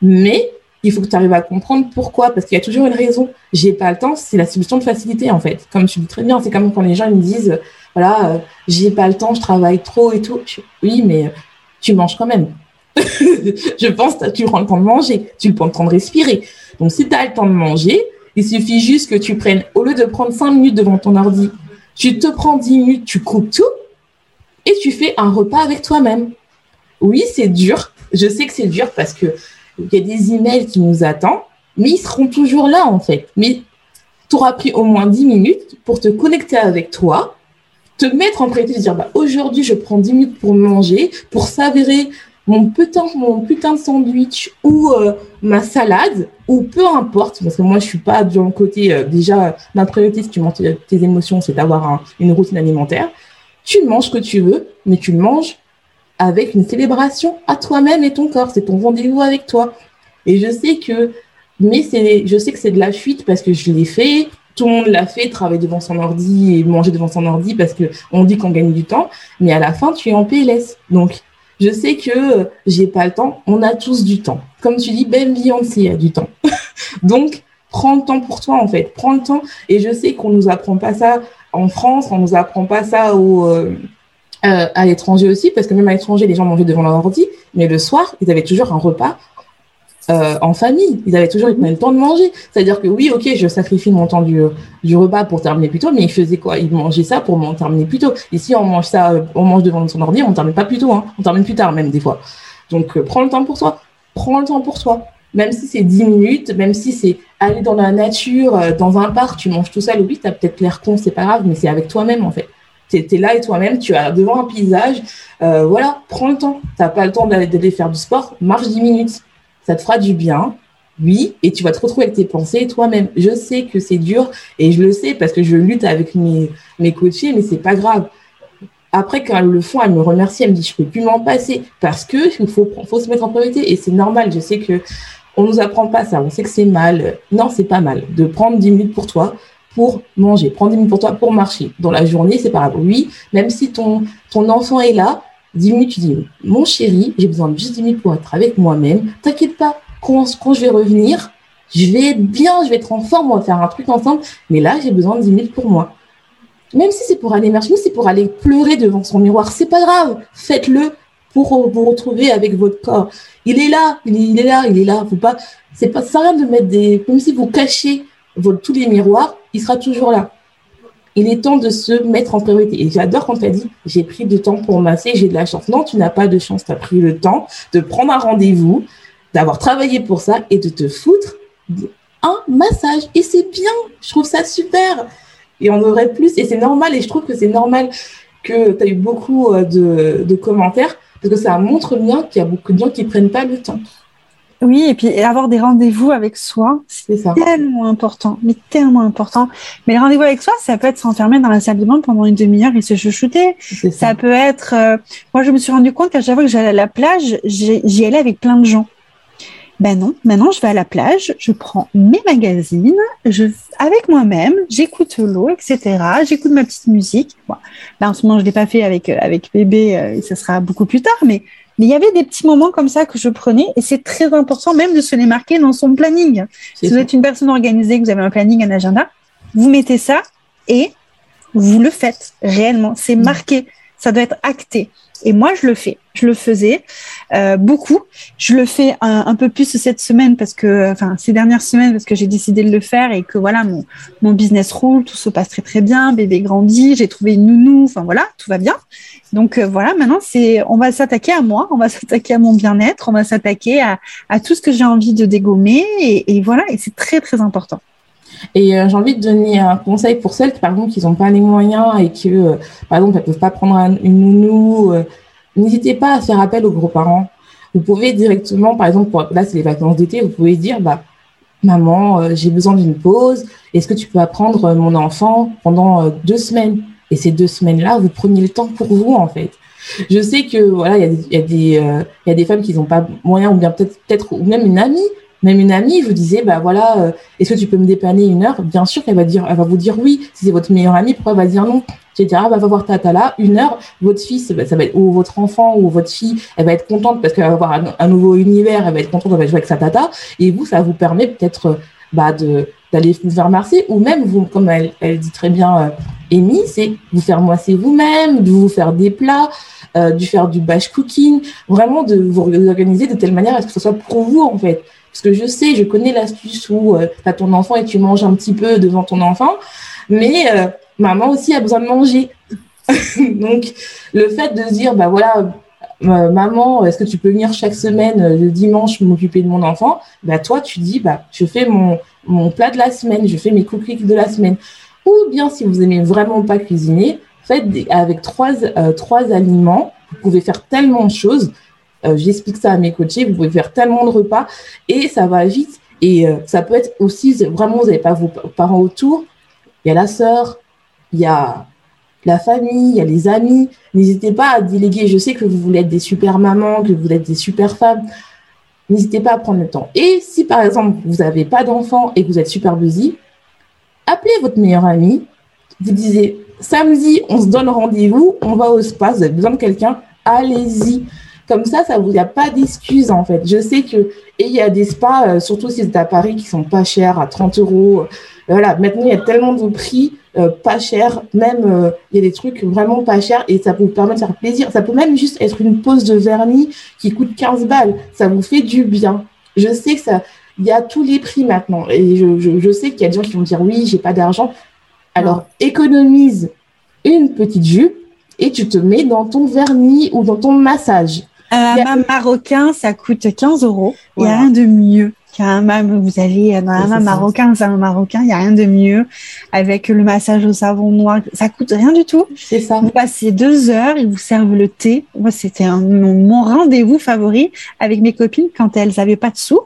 Speaker 1: Mais il faut que tu arrives à comprendre pourquoi, parce qu'il y a toujours une raison. J'ai pas le temps, c'est la solution de facilité, en fait. Comme tu dis très bien, c'est comme quand les gens me disent, voilà, euh, j'ai pas le temps, je travaille trop et tout. oui, mais tu manges quand même. je pense que tu prends le temps de manger, tu prends le temps de respirer. Donc, si tu as le temps de manger, il suffit juste que tu prennes, au lieu de prendre 5 minutes devant ton ordi, tu te prends 10 minutes, tu coupes tout et tu fais un repas avec toi-même. Oui, c'est dur. Je sais que c'est dur parce que il y a des emails qui nous attendent, mais ils seront toujours là en fait. Mais tu auras pris au moins 10 minutes pour te connecter avec toi, te mettre en priorité, dire bah, aujourd'hui je prends 10 minutes pour manger, pour s'avérer mon putain, mon putain de sandwich ou euh, ma salade ou peu importe parce que moi je suis pas dans le côté euh, déjà ma priorité si tu manges tes émotions c'est d'avoir une routine alimentaire tu manges ce que tu veux mais tu manges avec une célébration à toi-même et ton corps c'est ton rendez-vous avec toi et je sais que mais c'est je sais que c'est de la fuite parce que je l'ai fait tout le monde l'a fait, travailler devant son ordi et manger devant son ordi parce que on dit qu'on gagne du temps, mais à la fin, tu es en PLS. Donc, je sais que j'ai pas le temps. On a tous du temps. Comme tu dis, même Beyoncé a du temps. Donc, prends le temps pour toi, en fait. Prends le temps. Et je sais qu'on nous apprend pas ça en France, on nous apprend pas ça au, euh, euh, à l'étranger aussi, parce que même à l'étranger, les gens mangeaient devant leur ordi. Mais le soir, ils avaient toujours un repas euh, en famille. Ils avaient toujours le temps de manger. C'est-à-dire que oui, ok, je sacrifie mon temps du, du repas pour terminer plus tôt, mais ils faisaient quoi? Ils mangeaient ça pour m'en terminer plus tôt. Ici, on mange ça, on mange devant son ordi, on termine pas plus tôt, hein. on termine plus tard même des fois. Donc, euh, prends le temps pour toi. Prends le temps pour soi. Même si c'est 10 minutes, même si c'est aller dans la nature, euh, dans un parc, tu manges tout seul, oui, tu as peut-être l'air con, c'est pas grave, mais c'est avec toi-même en fait. Tu es, là et toi-même, tu as devant un paysage, voilà, prends le temps. Tu pas le temps d'aller faire du sport, marche 10 minutes ça te fera du bien, oui, et tu vas te retrouver avec tes pensées toi-même. Je sais que c'est dur et je le sais parce que je lutte avec mes, mes coachés, mais c'est pas grave. Après, quand elles le font, elles me remercient, elles me disent je peux plus m'en passer parce que faut, faut se mettre en priorité et c'est normal. Je sais que on nous apprend pas ça, on sait que c'est mal. Non, c'est pas mal de prendre 10 minutes pour toi pour manger, prendre 10 minutes pour toi pour marcher. Dans la journée, c'est grave. Oui, même si ton, ton enfant est là, 10 minutes, tu dis, mon chéri, j'ai besoin de juste 10 minutes pour être avec moi-même. T'inquiète pas, quand, quand je vais revenir, je vais être bien, je vais être en forme, on va faire un truc ensemble. Mais là, j'ai besoin de 10 minutes pour moi. Même si c'est pour aller marcher, c'est pour aller pleurer devant son miroir, c'est pas grave. Faites-le pour vous retrouver avec votre corps. Il est là, il est, là, il est là. Faut pas, c'est pas, ça rien de mettre des, comme si vous cachez tous les miroirs, il sera toujours là il est temps de se mettre en priorité. Et j'adore quand tu as dit, j'ai pris du temps pour masser, j'ai de la chance. Non, tu n'as pas de chance. Tu as pris le temps de prendre un rendez-vous, d'avoir travaillé pour ça et de te foutre un massage. Et c'est bien. Je trouve ça super. Et on aurait plus. Et c'est normal. Et je trouve que c'est normal que tu as eu beaucoup euh, de, de commentaires parce que ça montre bien qu'il y a beaucoup de gens qui ne prennent pas le temps.
Speaker 2: Oui, et puis avoir des rendez-vous avec soi, c'est tellement important, mais tellement important. Mais les rendez-vous avec soi, ça peut être s'enfermer dans la salle de bain pendant une demi-heure et se chuchoter. Ça. ça. peut être. Euh, moi, je me suis rendu compte qu'à chaque fois que j'allais à la plage, j'y allais avec plein de gens. Ben non, maintenant je vais à la plage, je prends mes magazines, je avec moi-même, j'écoute l'eau, etc. J'écoute ma petite musique. Bon, là en ce moment je l'ai pas fait avec euh, avec bébé, euh, ça sera beaucoup plus tard, mais mais il y avait des petits moments comme ça que je prenais et c'est très important même de se les marquer dans son planning. Si vous êtes une personne organisée, que vous avez un planning, un agenda, vous mettez ça et vous le faites réellement. C'est mm. marqué, ça doit être acté. Et moi, je le fais. Je le faisais euh, beaucoup. Je le fais un, peu plus cette semaine parce que, enfin, ces dernières semaines parce que j'ai décidé de le faire et que voilà, mon, mon business roule, tout se passe très très bien. Bébé grandit, j'ai trouvé une nounou. Enfin voilà, tout va bien. Donc euh, voilà, maintenant c'est, on va s'attaquer à moi, on va s'attaquer à mon bien-être, on va s'attaquer à, tout ce que j'ai envie de dégommer et voilà. Et c'est très très important.
Speaker 1: Et euh, j'ai envie de donner un conseil pour celles, par exemple, qui n'ont pas les moyens et que, euh, par exemple, elles ne peuvent pas prendre une nounou. Euh, n'hésitez pas à faire appel aux gros-parents. Vous pouvez directement, par exemple, là, c'est les vacances d'été, vous pouvez dire, bah, maman, j'ai besoin d'une pause. Est-ce que tu peux apprendre mon enfant pendant deux semaines? Et ces deux semaines-là, vous prenez le temps pour vous, en fait. Je sais que voilà, il y a, y, y a des femmes qui n'ont pas moyen, ou bien peut-être, peut-être, ou même une amie même une amie, vous disais, bah voilà, euh, est-ce que tu peux me dépanner une heure? Bien sûr qu'elle va dire, elle va vous dire oui. Si c'est votre meilleure amie, pourquoi elle va dire non? Je vais dire, ah, bah, va voir Tata là, une heure, votre fils, bah, ça va être, ou votre enfant ou votre fille, elle va être contente parce qu'elle va avoir un, nouveau univers, elle va être contente, elle va jouer avec sa tata. Et vous, ça vous permet peut-être bah, de d'aller vous faire masser, ou même vous, comme elle, elle dit très bien, euh, c'est vous faire moisser vous-même, de vous faire des plats, euh, de faire du batch cooking, vraiment de vous organiser de telle manière à ce que ce soit pour vous en fait. Parce que je sais, je connais l'astuce où euh, tu as ton enfant et tu manges un petit peu devant ton enfant, mais euh, maman aussi a besoin de manger. Donc, le fait de dire, bah voilà, euh, maman, est-ce que tu peux venir chaque semaine le dimanche m'occuper de mon enfant? Bah toi, tu dis, bah je fais mon, mon plat de la semaine, je fais mes cookies de la semaine. Ou bien, si vous aimez vraiment pas cuisiner, faites avec trois, trois aliments, vous pouvez faire tellement de choses. Euh, j'explique ça à mes coachés. Vous pouvez faire tellement de repas et ça va vite. Et euh, ça peut être aussi, vraiment, vous n'avez pas vos parents autour. Il y a la sœur, il y a la famille, il y a les amis. N'hésitez pas à déléguer. Je sais que vous voulez être des super mamans, que vous êtes des super femmes. N'hésitez pas à prendre le temps. Et si par exemple vous n'avez pas d'enfant et que vous êtes super busy, appelez votre meilleur ami. Vous disiez samedi, on se donne rendez-vous, on va au spa, vous avez besoin de quelqu'un, allez-y. Comme ça, ça vous, y a pas d'excuses en fait. Je sais que et il y a des spas, euh, surtout si c'est à Paris, qui sont pas chers, à 30 euros. Euh, voilà, maintenant il y a tellement de prix euh, pas chers, même il y a des trucs vraiment pas chers et ça peut vous permettre de faire plaisir. Ça peut même juste être une pose de vernis qui coûte 15 balles. Ça vous fait du bien. je sais que ça, il y a tous les prix maintenant. Et je, sais qu'il y a des gens qui vont dire oui, j'ai pas d'argent. Alors, économise une petite jupe et tu te mets dans ton vernis ou dans ton massage.
Speaker 2: Un hammam marocain, ça coûte 15 euros. Il n'y a rien de mieux qu'un hammam. Vous allez dans un hammam marocain, un hammam marocain, il n'y a rien de mieux. Avec le massage au savon noir, ça coûte rien du tout.
Speaker 1: C'est ça.
Speaker 2: Vous passez deux heures, ils vous servent le thé. Moi, c'était mon rendez-vous favori avec mes copines quand elles n'avaient pas de sous.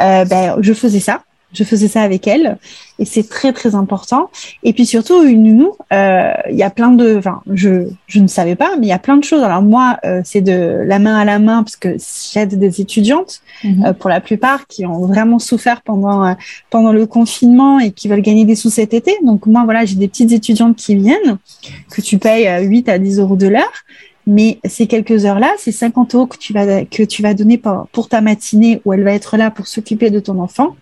Speaker 2: Euh, ben, je faisais ça je faisais ça avec elle. Et c'est très très important. Et puis surtout une nounou euh, il y a plein de enfin je je ne savais pas mais il y a plein de choses. Alors moi euh, c'est de la main à la main parce que j'aide des étudiantes mhm. euh, pour la plupart qui ont vraiment souffert pendant pendant le confinement et qui veulent gagner des sous cet été. Donc moi voilà j'ai des petites étudiantes qui viennent que tu payes 8 à 10 euros de l'heure. Mais ces quelques heures-là, ces 50 euros que tu vas, que tu vas donner pour, pour ta matinée où elle va être là pour s'occuper de ton enfant,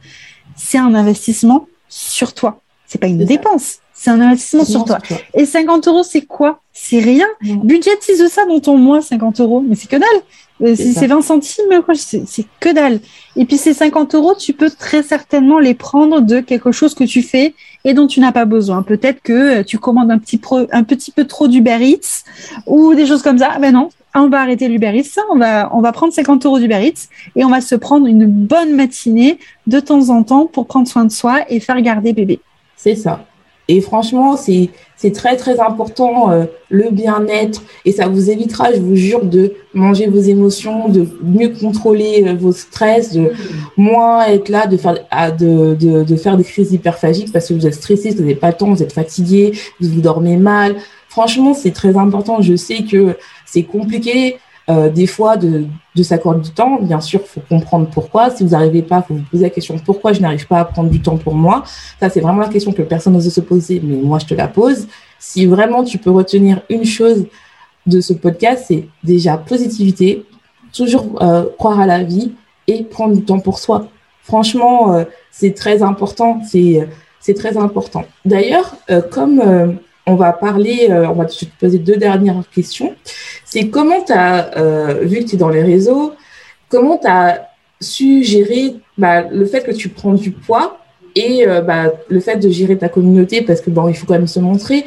Speaker 2: c'est un investissement sur toi. C'est pas une dépense, c'est un investissement sur toi. Et 50 euros, c'est quoi? C'est rien. Budgétise ça dans ton mois, 50 euros. Mais c'est que dalle. Euh, c'est 20 centimes, c'est que dalle. Et puis ces 50 euros, tu peux très certainement les prendre de quelque chose que tu fais et dont tu n'as pas besoin. Peut-être que euh, tu commandes un petit, un petit peu trop d'Uber Eats ou des choses comme ça. Ben non, on va arrêter l'Uber Eats, on va, on va prendre 50 euros d'Uber Eats et on va se prendre une bonne matinée de temps en temps pour prendre soin de soi et faire garder bébé.
Speaker 1: C'est ça. Et franchement, c'est c'est très très important euh, le bien-être et ça vous évitera, je vous jure, de manger vos émotions, de mieux contrôler euh, vos stress, de moins être là, de faire de, de, de faire des crises hyperphagiques parce que vous êtes stressé, vous n'avez pas le temps, vous êtes fatigué, vous vous dormez mal. Franchement, c'est très important. Je sais que c'est compliqué euh, des fois de, de s'accorder du temps. Bien sûr, faut comprendre pourquoi. Si vous n'arrivez pas, faut vous poser la question pourquoi je n'arrive pas à prendre du temps pour moi? Ça, c'est vraiment la question que personne n'ose se poser, mais moi, je te la pose. Si vraiment tu peux retenir une chose de ce podcast, c'est déjà positivité, toujours euh, croire à la vie et prendre du temps pour soi. Franchement, euh, c'est très important. C'est c'est très important. D'ailleurs, comme on va parler, euh, on va te poser deux dernières questions. C'est comment tu as, euh, vu que tu es dans les réseaux, comment tu as su gérer bah, le fait que tu prends du poids et euh, bah, le fait de gérer ta communauté? Parce que bon, il faut quand même se montrer.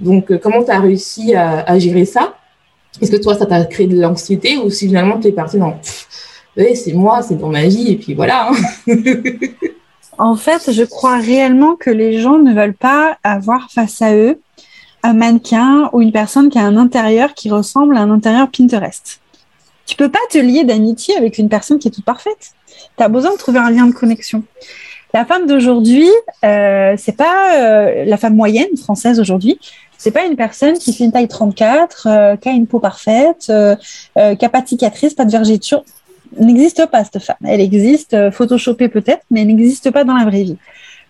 Speaker 1: Donc, comment tu as réussi à, gérer ça? Est-ce que toi, ça t'a créé de l'anxiété ou si finalement tu es parti dans c'est moi, c'est dans ma vie et puis voilà. Hein?
Speaker 2: En fait, je crois réellement que les gens ne veulent pas avoir face à eux un mannequin ou une personne qui a un intérieur qui ressemble à un intérieur Pinterest. Tu peux pas te lier d'amitié avec une personne qui est toute parfaite. Tu as besoin de trouver un lien de connexion. La femme d'aujourd'hui, euh, c'est pas euh, la femme moyenne française aujourd'hui. C'est pas une personne qui fait une taille 34, euh, qui a une peau parfaite, qui a pas de cicatrice, pas de vergeture n'existe pas, cette femme. Elle existe, euh, photoshopée peut-être, mais elle n'existe pas dans la vraie vie.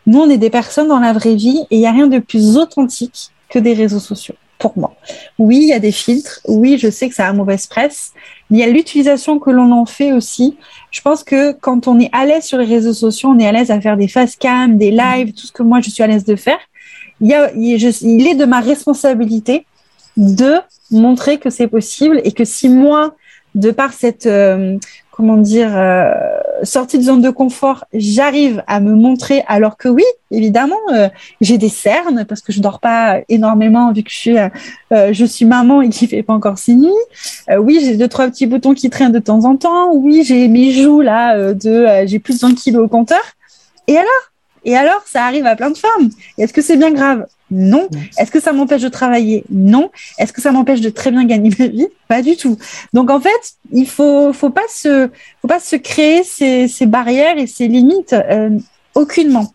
Speaker 2: Nous, on est des personnes dans la vraie vie et il n'y a rien de plus authentique que des réseaux sociaux, pour moi. Oui, il y a des filtres. Oui, je sais que ça a mauvaise presse. Mais il y a l'utilisation que l'on en fait aussi. Je pense que quand on est à l'aise sur les réseaux sociaux, on est à l'aise à faire des face cam, des lives, tout ce que moi, je suis à l'aise de faire. Il, y a, il est de ma responsabilité de montrer que c'est possible et que si moi, de par cette euh, comment dire, euh, sortie de zone de confort, j'arrive à me montrer alors que oui, évidemment, euh, j'ai des cernes parce que je dors pas énormément vu que je suis, euh, je suis maman et qu'il fait pas encore six nuits. oui, j'ai deux trois petits boutons qui traînent de temps en temps. Oui, j'ai mes joues là de, j'ai plus de 100 kilos au compteur. Et alors? Et alors, ça arrive à plein de femmes. Est-ce que c'est bien grave? Non. Est-ce que ça m'empêche de travailler? Non. Est-ce que ça m'empêche de très bien gagner ma vie? Pas du tout. Donc en fait, il faut faut pas se faut pas se créer ces, ces barrières et ces limites euh, aucunement.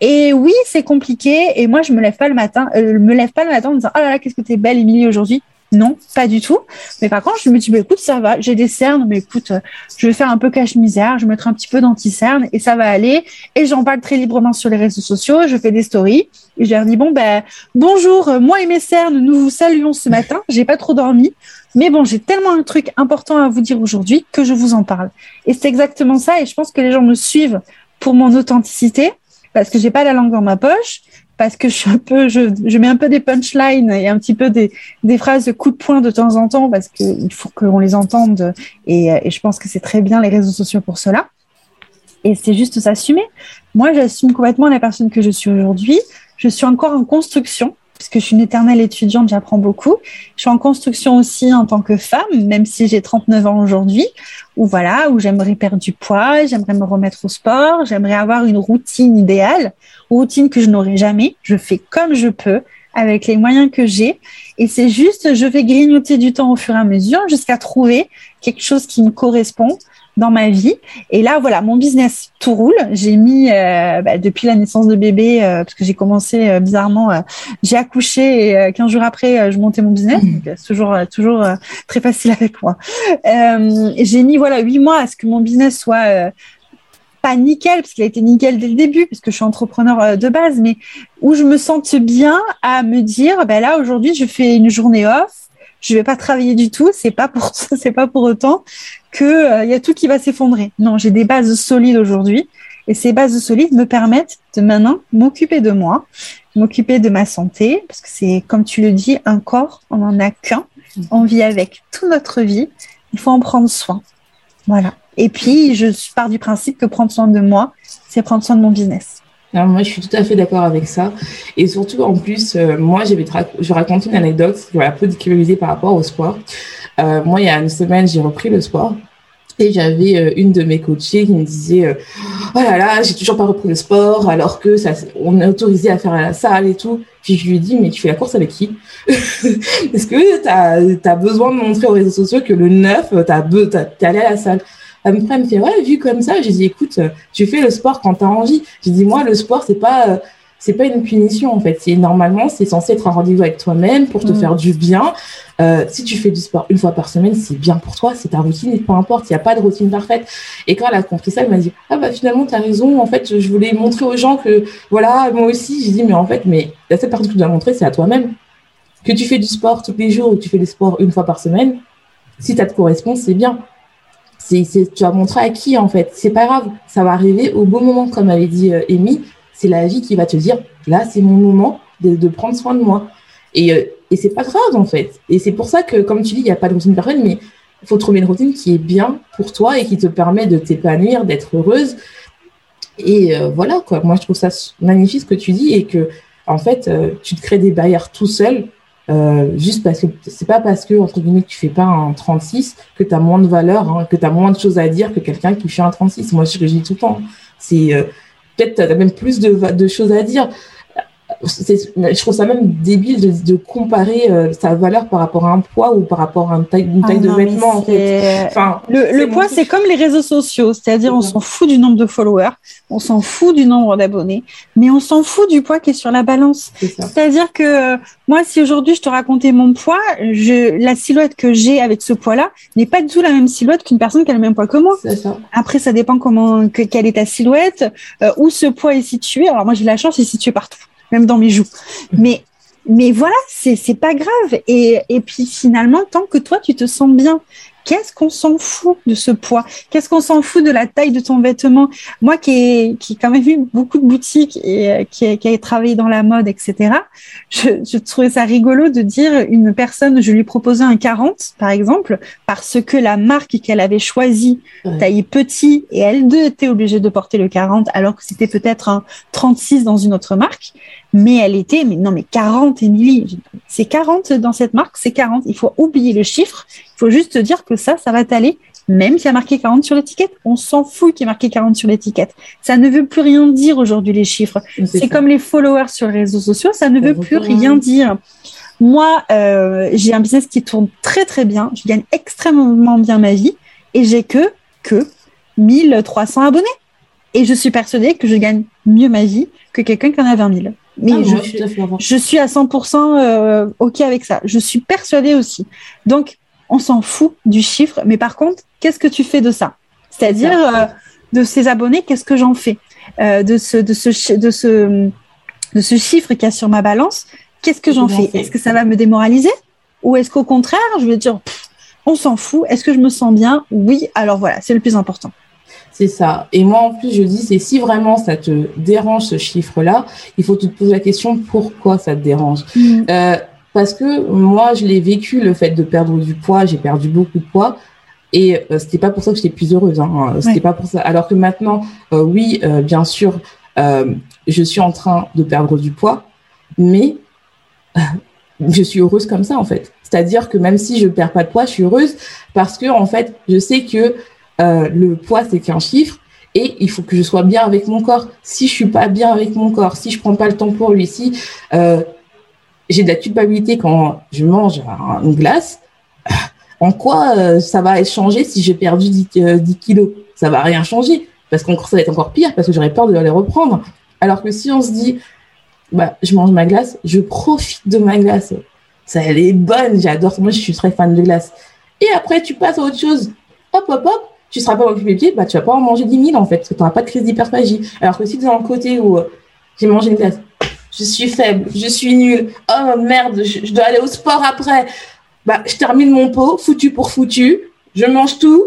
Speaker 2: Et oui, c'est compliqué. Et moi, je me lève pas le matin, euh, me lève pas le matin en disant oh là là, qu'est-ce que t'es belle, Émilie aujourd'hui. Non, pas du tout. Mais par contre, je me dis, bah, écoute, ça va, j'ai des cernes, mais écoute, je vais faire un peu cache-misère, je vais mettre un petit peu d'anti-cernes et ça va aller. Et j'en parle très librement sur les réseaux sociaux, je fais des stories. Et je leur dis, bon, ben, bonjour, moi et mes cernes, nous vous saluons ce matin. J'ai pas trop dormi. Mais bon, j'ai tellement un truc important à vous dire aujourd'hui que je vous en parle. Et c'est exactement ça. Et je pense que les gens me suivent pour mon authenticité parce que j'ai pas la langue dans ma poche, parce que je suis un peu, je, je mets un peu des punchlines et un petit peu des, des phrases de coup de poing de temps en temps parce qu'il faut qu'on les entende et, et je pense que c'est très bien les réseaux sociaux pour cela. Et c'est juste s'assumer. Moi, j'assume complètement la personne que je suis aujourd'hui. Je suis encore en construction puisque je suis une éternelle étudiante, j'apprends beaucoup. Je suis en construction aussi en tant que femme, même si j'ai 39 ans aujourd'hui, où voilà, où j'aimerais perdre du poids, j'aimerais me remettre au sport, j'aimerais avoir une routine idéale, routine que je n'aurai jamais. Je fais comme je peux, avec les moyens que j'ai. Et c'est juste, je vais grignoter du temps au fur et à mesure jusqu'à trouver quelque chose qui me correspond dans ma vie. Et là, voilà, mon business tout roule. J'ai mis euh, bah, depuis la naissance de bébé, euh, parce que j'ai commencé euh, bizarrement, j'ai accouché et 15 jours après, je montais mon business. Mmh. C'est toujours toujours très facile avec moi. j'ai mis voilà huit mois à ce que mon business soit pas nickel, parce qu'il a été nickel dès le début, parce que je suis entrepreneur de base, mais où je me sente bien à me dire, ben là aujourd'hui, je fais une journée off je vais pas travailler du tout. C'est pas pour c'est pas pour autant que il euh, y a tout qui va s'effondrer. Non, j'ai des bases solides aujourd'hui et ces bases solides me permettent de maintenant m'occuper de moi, m'occuper de ma santé parce que c'est comme tu le dis un corps, on en a qu'un. On vit avec toute notre vie. Il faut en prendre soin. Voilà. Et puis, je pars du principe que prendre soin de moi, c'est prendre soin de mon business
Speaker 1: moi, je suis tout à fait d'accord avec ça. Et surtout, en plus, euh, moi, je vais, je raconter une anecdote qui va un peu déculpabiliser par rapport au sport. Euh, moi, il y a une semaine, j'ai repris le sport. Et j'avais euh, une de mes coachées qui me disait Oh là là, j'ai toujours pas repris le sport, alors que ça, on est autorisé à faire à la salle et tout. Puis je lui ai dit Mais tu fais la course avec qui? Est-ce que tu as, as, besoin de montrer aux réseaux sociaux que le 9, tu es allé à la salle elle me fait, ouais, vu comme ça, j'ai dit, écoute, tu fais le sport quand tu as envie. J'ai dit, moi, le sport, c'est pas, euh, c'est pas une punition, en fait. C'est normalement, c'est censé être un rendez-vous avec toi-même pour te mm. faire du bien. Euh, si tu fais du sport une fois par semaine, c'est bien pour toi, c'est ta routine et peu importe, il n'y a pas de routine parfaite. Et quand elle a compris ça, elle m'a dit, ah bah finalement, tu as raison, en fait, je voulais montrer aux gens que, voilà, moi aussi, j'ai dit, mais en fait, mais la seule partie que tu dois montrer, c'est à toi-même. Que tu fais du sport tous les jours ou que tu fais du sport une fois par semaine, si ça te correspond, c'est bien c'est, tu vas montrer à qui en fait. C'est pas grave, ça va arriver au bon moment, comme avait dit euh, Amy. C'est la vie qui va te dire, là, c'est mon moment de, prendre soin de moi. Et, euh, et c'est pas grave en fait. Et c'est pour ça que, comme tu dis, il n'y a pas de routine parfaite, mais il faut trouver une routine qui est bien pour toi et qui te permet de t'épanouir, d'être heureuse. Et euh, voilà quoi. Moi, je trouve ça magnifique ce que tu dis et que en fait, tu te crées des barrières tout seul euh, juste parce que c'est pas parce que entre guillemets tu fais pas un 36 que tu as moins de valeur, hein, que tu as moins de choses à dire que quelqu'un qui fait un 36. Moi, je, je dis tout le temps. C'est euh, peut-être tu même plus de, de choses à dire je trouve ça même débile de, de comparer euh, sa valeur par rapport à un poids ou par rapport à une taille, une taille ah de vêtement. En fait.
Speaker 2: enfin, le, le poids, c'est comme les réseaux sociaux, c'est-à-dire on s'en fout du nombre de followers, on s'en fout du nombre d'abonnés, mais on s'en fout du poids qui est sur la balance. C'est-à-dire que euh, moi, si aujourd'hui je te racontais mon poids, je, la silhouette que j'ai avec ce poids-là n'est pas du tout la même silhouette qu'une personne qui a le même poids que moi.
Speaker 1: Ça.
Speaker 2: Après, ça dépend comment, que, quelle est ta silhouette, euh, où ce poids est situé. Alors moi, j'ai la chance, il est situé partout même dans mes joues. Mais mais voilà, c'est pas grave. Et et puis finalement, tant que toi tu te sens bien, qu'est-ce qu'on s'en fout de ce poids? Qu'est-ce qu'on s'en fout de la taille de ton vêtement? Moi qui ai, qui quand même vu beaucoup de boutiques et euh, qui a, qui a travaillé dans la mode, etc., je, je trouvais ça rigolo de dire une personne, je lui proposais un 40, par exemple, parce que la marque qu'elle avait choisie, taille petit, et elle deux était obligée de porter le 40, alors que c'était peut-être un 36 dans une autre marque mais elle était, mais non, mais 40, Émilie, c'est 40 dans cette marque, c'est 40. Il faut oublier le chiffre, il faut juste dire que ça, ça va t'aller, même s'il y a marqué 40 sur l'étiquette. On s'en fout qu'il y ait marqué 40 sur l'étiquette. Ça ne veut plus rien dire aujourd'hui, les chiffres. C'est comme les followers sur les réseaux sociaux, ça ne veut plus rien dire. Moi, euh, j'ai un business qui tourne très très bien, je gagne extrêmement bien ma vie et j'ai que que 1300 abonnés. Et je suis persuadée que je gagne mieux ma vie que quelqu'un qui en a 20 000. Mais ah, je, suis à 100% euh, OK avec ça. Je suis persuadée aussi. Donc, on s'en fout du chiffre. Mais par contre, qu'est-ce que tu fais de ça? C'est-à-dire, euh, de ces abonnés, qu'est-ce que j'en fais? Euh, de, ce, de, ce, de, ce, de ce chiffre qu'il y a sur ma balance, qu'est-ce que j'en fais? Est-ce que ça va me démoraliser? Ou est-ce qu'au contraire, je vais dire, on s'en fout? Est-ce que je me sens bien? Oui, alors voilà, c'est le plus important.
Speaker 1: C'est ça. Et moi, en plus, je dis, c'est si vraiment ça te dérange ce chiffre-là, il faut te poser la question pourquoi ça te dérange. Mm. Euh, parce que moi, je l'ai vécu, le fait de perdre du poids, j'ai perdu beaucoup de poids. Et euh, c'était pas pour ça que j'étais plus heureuse. Hein. C'était pas pour ça. Alors que maintenant, euh, oui, euh, bien sûr, je suis en train de perdre du poids, mais je suis heureuse comme ça en fait. C'est-à-dire que même si je perds pas de poids, je suis heureuse parce que en fait, je sais que le poids c'est qu'un chiffre et il faut que je sois bien avec mon corps. Si je suis pas bien avec mon corps, si je prends pas le temps pour lui, si j'ai de la culpabilité quand je mange une glace, en quoi euh, ça va changer si j'ai perdu 10, 10 euh, kilos? Ça va rien changer parce que ça va être encore pire parce que j'aurais peur de les reprendre. Alors que si on se dit, bah, je mange ma glace, je profite de ma glace. Ça, elle est bonne, j'adore. Moi, je suis très fan de glace. Et après, tu passes à autre chose. Hop, hop, hop. Tu seras pas occupé bah, tu vas pas en manger 10 000 en fait, parce que tu n'auras pas de crise d'hyperphagie. Alors que si tu es dans le côté où euh, j'ai mangé une glace, je suis faible, je suis nulle, oh merde, je dois aller au sport après bah, je termine mon pot, foutu pour foutu, je mange tout,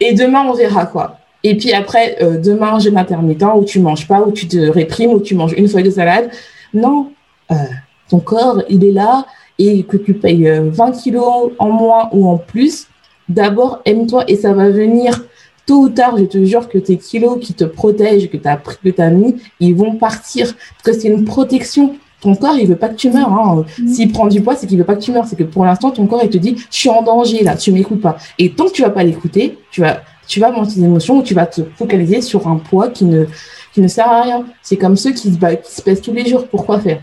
Speaker 1: et demain, on verra quoi. Et puis après, euh, demain, j'ai intermittent où tu manges pas, où tu te réprimes, où tu manges une feuille de salade. Non, euh, ton corps, il est là, et que tu payes 20 euh, kilos en moins ou en plus, d'abord, aime-toi, et ça va venir tôt ou tard, je te jure que tes kilos qui te protègent, que tu as pris, que tu as mis, ils vont partir. Parce que c'est une protection ton corps, il veut pas que tu meurs. Hein. Mm. S'il prend du poids, c'est qu'il veut pas que tu meurs. C'est que pour l'instant, ton corps, il te dit, je suis en danger là, tu m'écoutes pas. Et tant que tu vas pas l'écouter, tu vas, tu vas monter tes émotions ou tu vas te focaliser sur un poids qui ne, qui ne sert à rien. C'est comme ceux qui, bah, qui se pèsent tous les jours. Pourquoi faire?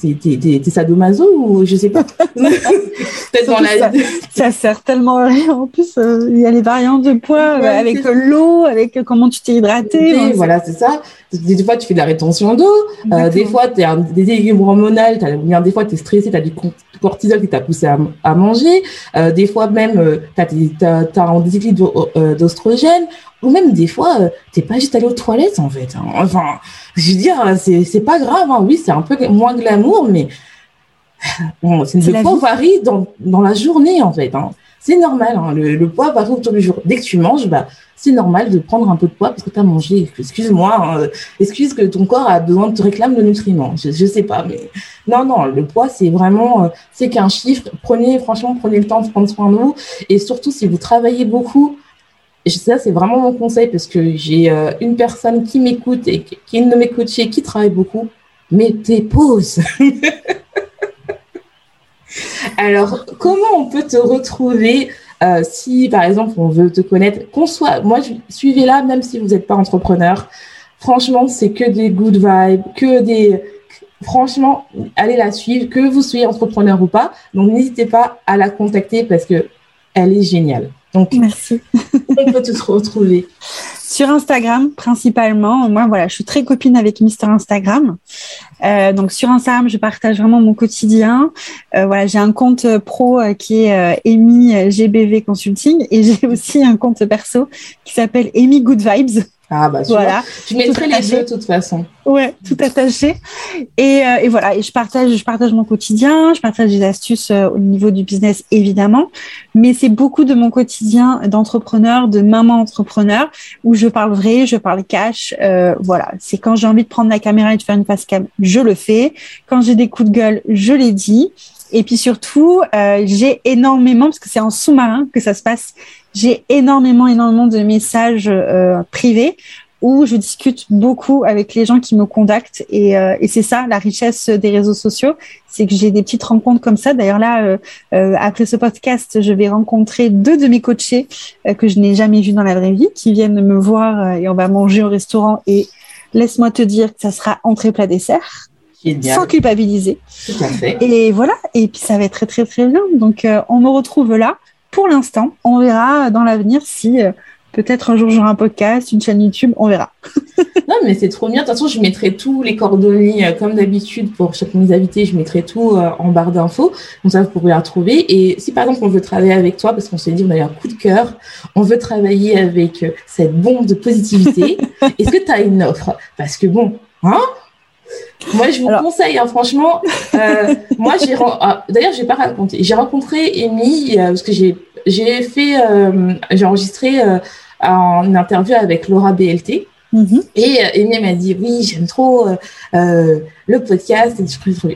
Speaker 1: T'es sadomaso ou je sais pas.
Speaker 2: Peut-être dans la... ça, sert tellement à rien. En plus, euh, il y a les variantes de poids avec l'eau, avec comment tu t'es hydraté.
Speaker 1: voilà, c'est ça. Des fois, tu fais de la rétention d'eau. Euh, des fois, tu as des légumes hormonales. Des fois, tu es stressé, tu as du cortisol qui t'a poussé à, manger. Euh, des fois, même, tu as, as, un déséquilibre d'ostrogène ou même des fois, tu euh, t'es pas juste allé aux toilettes en fait. Hein. Enfin, je veux dire, c'est c'est pas grave. Hein. Oui, c'est un peu moins glamour, mais bon, c'est le poids varie dans dans la journée en fait. Hein. C'est normal. Hein. Le, le, poids varie autour du jour. Dès que tu manges, bah c'est normal de prendre un peu de poids parce que tu as mangé. Excuse-moi, hein. excuse que ton corps a besoin de te réclamer le nutriment. Je, je sais pas, mais non, non, le poids, c'est vraiment, euh, c'est qu'un chiffre. Prenez, franchement, prenez le temps de prendre soin de vous. Et surtout, si vous travaillez beaucoup, ça, c'est vraiment mon conseil parce que j'ai euh, une personne qui m'écoute et qui est une de mes coachées qui travaille beaucoup. Mais tes pauses. Alors, comment on peut te retrouver euh, si, par exemple, on veut te connaître Qu'on soit, moi, suivez-la même si vous n'êtes pas entrepreneur. Franchement, c'est que des good vibes, que des. Franchement, allez la suivre, que vous soyez entrepreneur ou pas. Donc, n'hésitez pas à la contacter parce que elle est géniale. Donc,
Speaker 2: merci.
Speaker 1: on peut te retrouver
Speaker 2: sur Instagram principalement. Moi, voilà, je suis très copine avec Mister Instagram. Euh, donc sur Instagram, je partage vraiment mon quotidien. Euh, voilà, j'ai un compte pro euh, qui est Amy GBV Consulting et j'ai aussi un compte perso qui s'appelle Amy Good Vibes.
Speaker 1: Ah bah voilà. Je mettrai les deux de toute façon.
Speaker 2: Ouais, tout attaché. Et, euh, et, voilà, et je partage, je partage mon quotidien, je partage des astuces euh, au niveau du business évidemment, mais c'est beaucoup de mon quotidien d'entrepreneur, de maman entrepreneur, où je parle vrai, je parle cash. Euh, voilà, c'est quand j'ai envie de prendre la caméra et de faire une face cam, je le fais. Quand j'ai des coups de gueule, je les dis. Et puis surtout, euh, j'ai énormément, parce que c'est en sous-marin que ça se passe, j'ai énormément, énormément de messages euh, privés où je discute beaucoup avec les gens qui me contactent et, euh, et c'est ça la richesse des réseaux sociaux, c'est que j'ai des petites rencontres comme ça. D'ailleurs là, euh, euh après ce podcast, je vais rencontrer deux de mes coachés euh, que je n'ai jamais vus dans la vraie vie, qui viennent me voir et on va manger au restaurant et laisse-moi te dire que ça sera entrée plat dessert. Sans culpabiliser.
Speaker 1: Tout à fait.
Speaker 2: Et voilà. Et puis ça va être très très très bien. Donc on me retrouve là pour l'instant. On verra dans l'avenir si euh, peut-être un jour j'aurai un podcast, une chaîne YouTube, on verra.
Speaker 1: non, mais c'est trop bien. De toute façon, je mettrai tous les coordonnées, euh, comme d'habitude, pour chacun de mes invités, je mettrai tout euh, en barre d'infos. Comme ça, vous pourrez la retrouver. Et si par exemple, on veut travailler avec toi, parce qu'on s'est dit, on a eu un coup de cœur, on veut travailler avec cette bombe de positivité, est-ce que tu as une offre? Parce que bon, hein? Moi, je vous conseille, hein, franchement. Euh, moi, j'ai ah, d'ailleurs, j'ai pas raconté. J'ai rencontré Amy euh, parce que j'ai j'ai fait euh, j'ai enregistré une interview avec Laura BLT. Mm-hmm. Et Amy m'a dit oui, j'aime trop le podcast.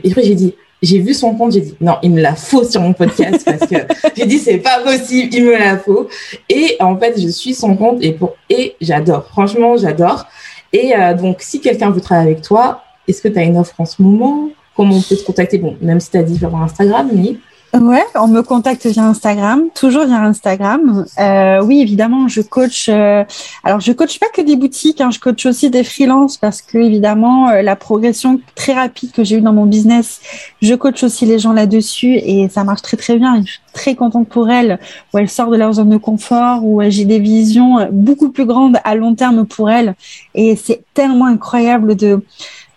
Speaker 1: Et après, j'ai dit j'ai vu son compte, j'ai dit non, il me la faut sur mon podcast parce que j'ai dit c'est pas possible, il me la faut. Et en fait, je suis son compte et pour et j'adore. Franchement, j'adore. Et euh, donc, si quelqu'un veut travailler avec toi, est-ce que tu as une offre en ce moment? Comment on peut te contacter? Bon, même si tu as dit Instagram, mais
Speaker 2: Ouais, on me contacte via Instagram, toujours via Instagram. Euh, oui, évidemment, je coach. Euh, alors, je coach pas que des boutiques, hein, je coach aussi des freelances parce que évidemment, euh, la progression très rapide que j'ai eue dans mon business, je coach aussi les gens là-dessus et ça marche très très bien. je suis très contente pour elles, où elles sortent de leur zone de confort, où j'ai des visions beaucoup plus grandes à long terme pour elles. Et c'est tellement incroyable de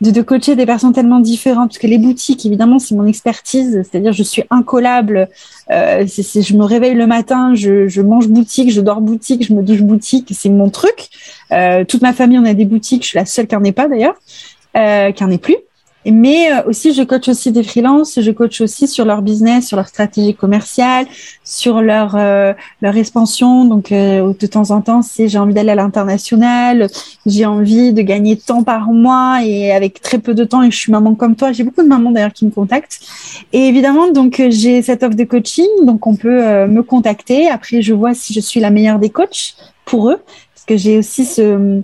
Speaker 2: de, de coacher des personnes tellement différentes, parce que les boutiques, évidemment, c'est mon expertise, c'est-à-dire je suis incollable. Euh, je me réveille le matin, je, je, mange boutique, je dors boutique, je me douche boutique, c'est mon truc. Euh, toute ma famille, on a des boutiques, je suis la seule qui en est pas d'ailleurs, euh, qui en est plus. Mais euh, aussi, je coach aussi des freelances, je coach aussi sur leur business, sur leur stratégie commerciale, sur leur euh, leur expansion. Donc, euh, de temps en temps, c'est j'ai envie d'aller à l'international, j'ai envie de gagner tant par mois et avec très peu de temps et je suis maman comme toi. J'ai beaucoup de mamans d'ailleurs qui me contactent. Et évidemment, donc j'ai cette offre de coaching, donc on peut me contacter. Après, je vois si je suis la meilleure des coachs pour eux, parce que j'ai aussi ce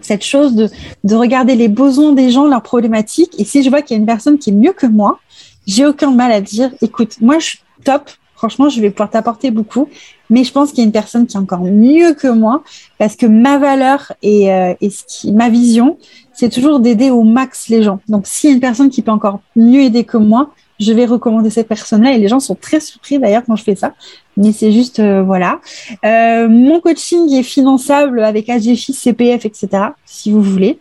Speaker 2: cette chose de, de regarder les besoins des gens, leurs problématiques. Et si je vois qu'il y a une personne qui est mieux que moi, j'ai aucun mal à dire, écoute, moi je suis top, franchement, je vais pouvoir t'apporter beaucoup, mais je pense qu'il y a une personne qui est encore mieux que moi, parce que ma valeur et, euh, et ce qui, ma vision, c'est toujours d'aider au max les gens. Donc, s'il y a une personne qui peut encore mieux aider que moi, je vais recommander cette personne-là et les gens sont très surpris d'ailleurs quand je fais ça. Mais c'est juste, euh, voilà. Euh, mon coaching est finançable avec AGFI, CPF, etc. si vous voulez.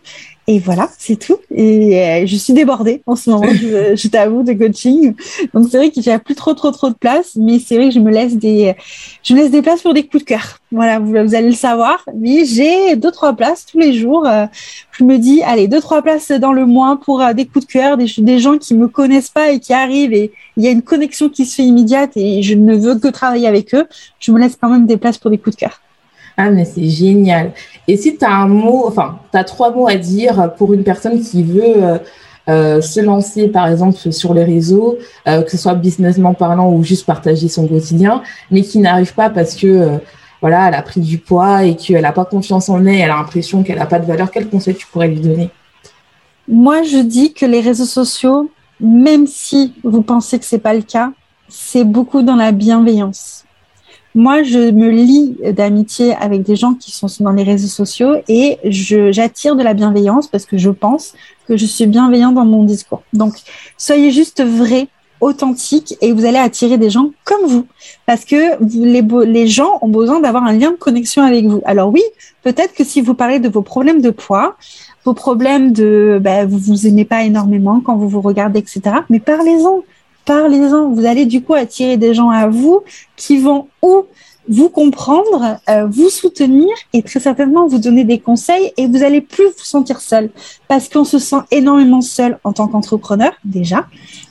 Speaker 2: Et voilà, c'est tout. Et euh, je suis débordée en ce moment, je, je t'avoue, de coaching. Donc c'est vrai qu'il n'y a plus trop, trop, trop de place, mais c'est vrai que je me laisse des, je me laisse des places pour des coups de cœur. Voilà, vous, vous allez le savoir. Mais j'ai deux, trois places tous les jours. Euh, je me dis, allez, deux, trois places dans le mois pour euh, des coups de cœur, des, des gens qui me connaissent pas et qui arrivent et il y a une connexion qui se fait immédiate et je ne veux que travailler avec eux. Je me laisse quand même des places pour des coups de cœur.
Speaker 1: Mais c'est génial. Et si tu as un mot, enfin, tu trois mots à dire pour une personne qui veut euh, euh, se lancer, par exemple, sur les réseaux, euh, que ce soit businessment parlant ou juste partager son quotidien, mais qui n'arrive pas parce que, voilà, elle a pris du poids et qu'elle n'a pas confiance en elle, elle a l'impression qu'elle n'a pas de valeur, quel conseil tu pourrais lui donner?
Speaker 2: Moi, je dis que les réseaux sociaux, même si vous pensez que c'est pas le cas, c'est beaucoup dans la bienveillance moi, je me lie d'amitié avec des gens qui sont dans les réseaux sociaux et j'attire de la bienveillance parce que je pense que je suis bienveillant dans mon discours. Donc, soyez juste vrai, authentique et vous allez attirer des gens comme vous parce que les, les gens ont besoin d'avoir un lien de connexion avec vous. Alors oui, peut-être que si vous parlez de vos problèmes de poids, vos problèmes de ben, vous vous aimez pas énormément quand vous vous regardez, etc. Mais parlez-en parlez-en. Vous allez du coup attirer des gens à vous qui vont ou vous comprendre, euh, vous soutenir et très certainement vous donner des conseils et vous allez plus vous sentir seul. Parce qu'on se sent énormément seul en tant qu'entrepreneur déjà,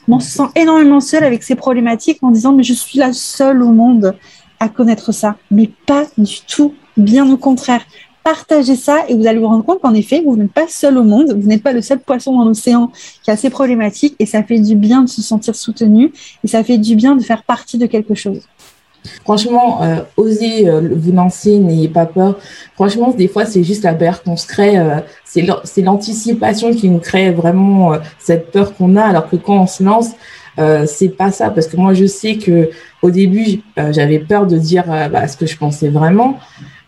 Speaker 2: on se sent énormément seul avec ces problématiques en disant mais je suis la seule au monde à connaître ça, mais pas du tout, bien au contraire partagez ça et vous allez vous rendre compte qu'en effet, vous n'êtes pas seul au monde, vous n'êtes pas le seul poisson dans l'océan qui a ces problématiques et ça fait du bien de se sentir soutenu et ça fait du bien de faire partie de quelque chose.
Speaker 1: Franchement, euh, osez euh, vous lancer, n'ayez pas peur. Franchement, des fois, c'est juste la peur qu'on se crée. Euh, c'est l'anticipation qui nous crée vraiment cette peur qu'on a, alors que quand on se lance, c'est pas ça. Parce que moi, je sais que au début, j'avais peur de dire bah, ce que je pensais vraiment.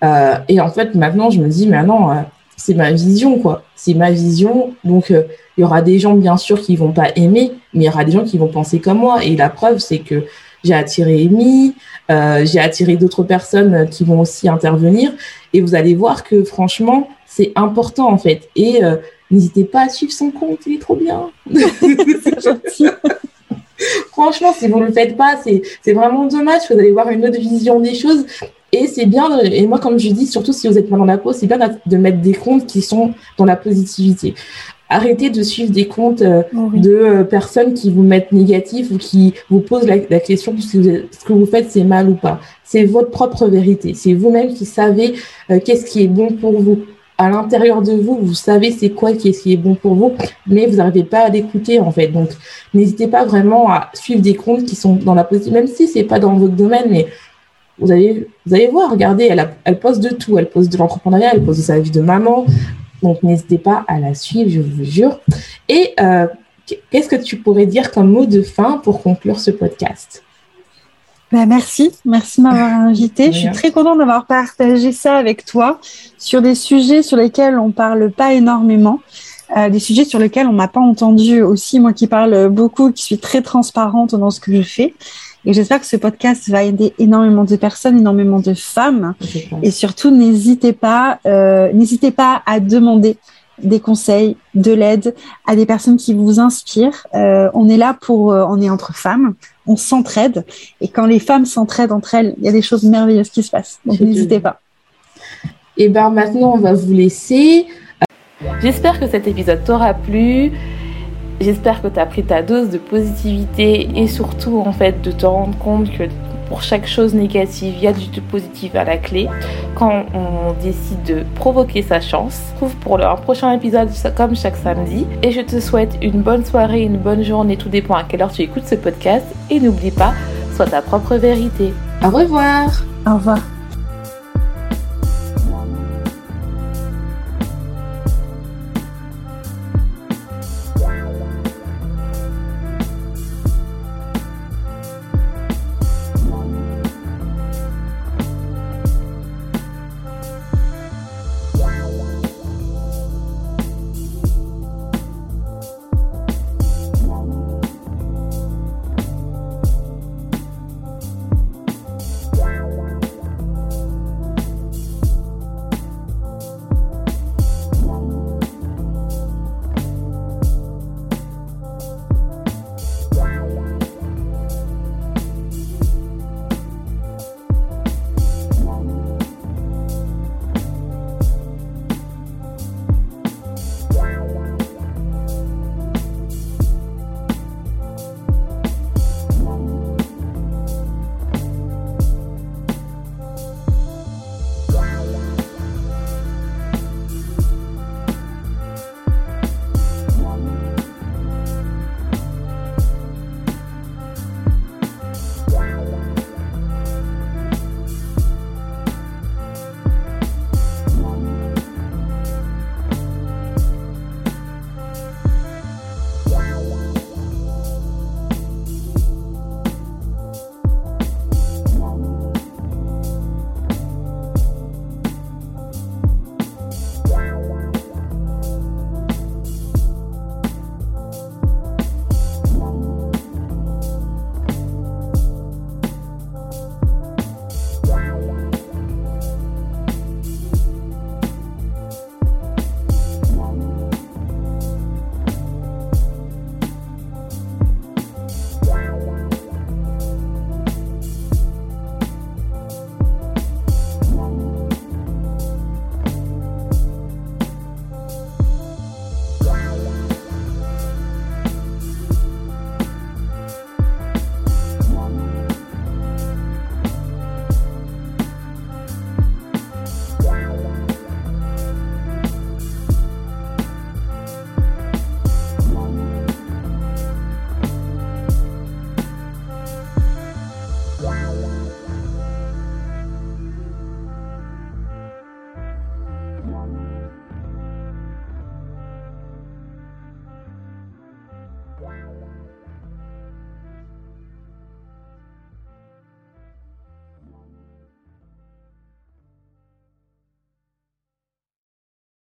Speaker 1: Euh, et en fait, maintenant, je me dis, mais non, euh, c'est ma vision, quoi. C'est ma vision. Donc, euh, il y aura des gens, bien sûr, qui vont pas aimer, mais il y aura des gens qui vont penser comme moi. Et la preuve, c'est que j'ai attiré Amy, j'ai attiré d'autres personnes qui vont aussi intervenir. Et vous allez voir que, franchement, c'est important, en fait. Et n'hésitez pas à suivre son compte, il est trop bien. Franchement, si vous ne le faites pas, c'est vraiment dommage. Vous allez voir une autre vision des choses. Et c'est bien, et moi, comme je dis, surtout si vous êtes mal dans la peau, c'est bien de mettre des comptes qui sont dans la positivité. Arrêtez de suivre des comptes euh, de euh, personnes qui vous mettent négatif ou qui vous posent la, question si ce que vous faites c'est mal ou pas. C'est votre propre vérité. C'est vous-même qui savez euh, qu'est-ce qui est bon pour vous à l'intérieur de vous, vous savez c'est quoi qui est, ce qui est bon pour vous, mais vous n'arrivez pas à l'écouter en fait. Donc, n'hésitez pas vraiment à suivre des comptes qui sont dans la positive, même si c'est pas dans votre domaine, mais vous allez, vous allez voir, regardez, elle, elle poste de tout. Elle poste de l'entrepreneuriat, elle poste de sa vie de maman. Donc, n'hésitez pas à la suivre, je vous jure. Et euh, qu'est-ce que tu pourrais dire comme mot de fin pour conclure ce podcast?
Speaker 2: Bah, merci, merci de m'avoir invité. Je suis très contente d'avoir partagé ça avec toi sur des sujets sur lesquels on parle pas énormément, euh, des sujets sur lesquels on m'a pas entendu aussi, moi qui parle beaucoup, qui suis très transparente dans ce que je fais. Et j'espère que ce podcast va aider énormément de personnes, énormément de femmes. Et surtout, n'hésitez pas, euh, n'hésitez pas à demander des conseils, de l'aide à des personnes qui vous inspirent. Euh, on est là pour, euh, on est entre femmes, on s'entraide. Et quand les femmes s'entraident entre elles, il y a des choses merveilleuses qui se passent. Donc n'hésitez pas.
Speaker 1: Et ben maintenant, on va vous laisser.
Speaker 3: J'espère que cet épisode t'aura plu. J'espère que tu as pris ta dose de positivité et surtout en fait de te rendre compte que pour chaque chose négative, il y a du positif à la clé. Quand on décide de provoquer sa chance, trouve pour un prochain épisode comme chaque samedi. Et je te souhaite une bonne soirée, une bonne journée, tout dépend à quelle heure tu écoutes ce podcast. Et n'oublie pas, sois ta propre vérité.
Speaker 1: Au revoir.
Speaker 2: Au revoir.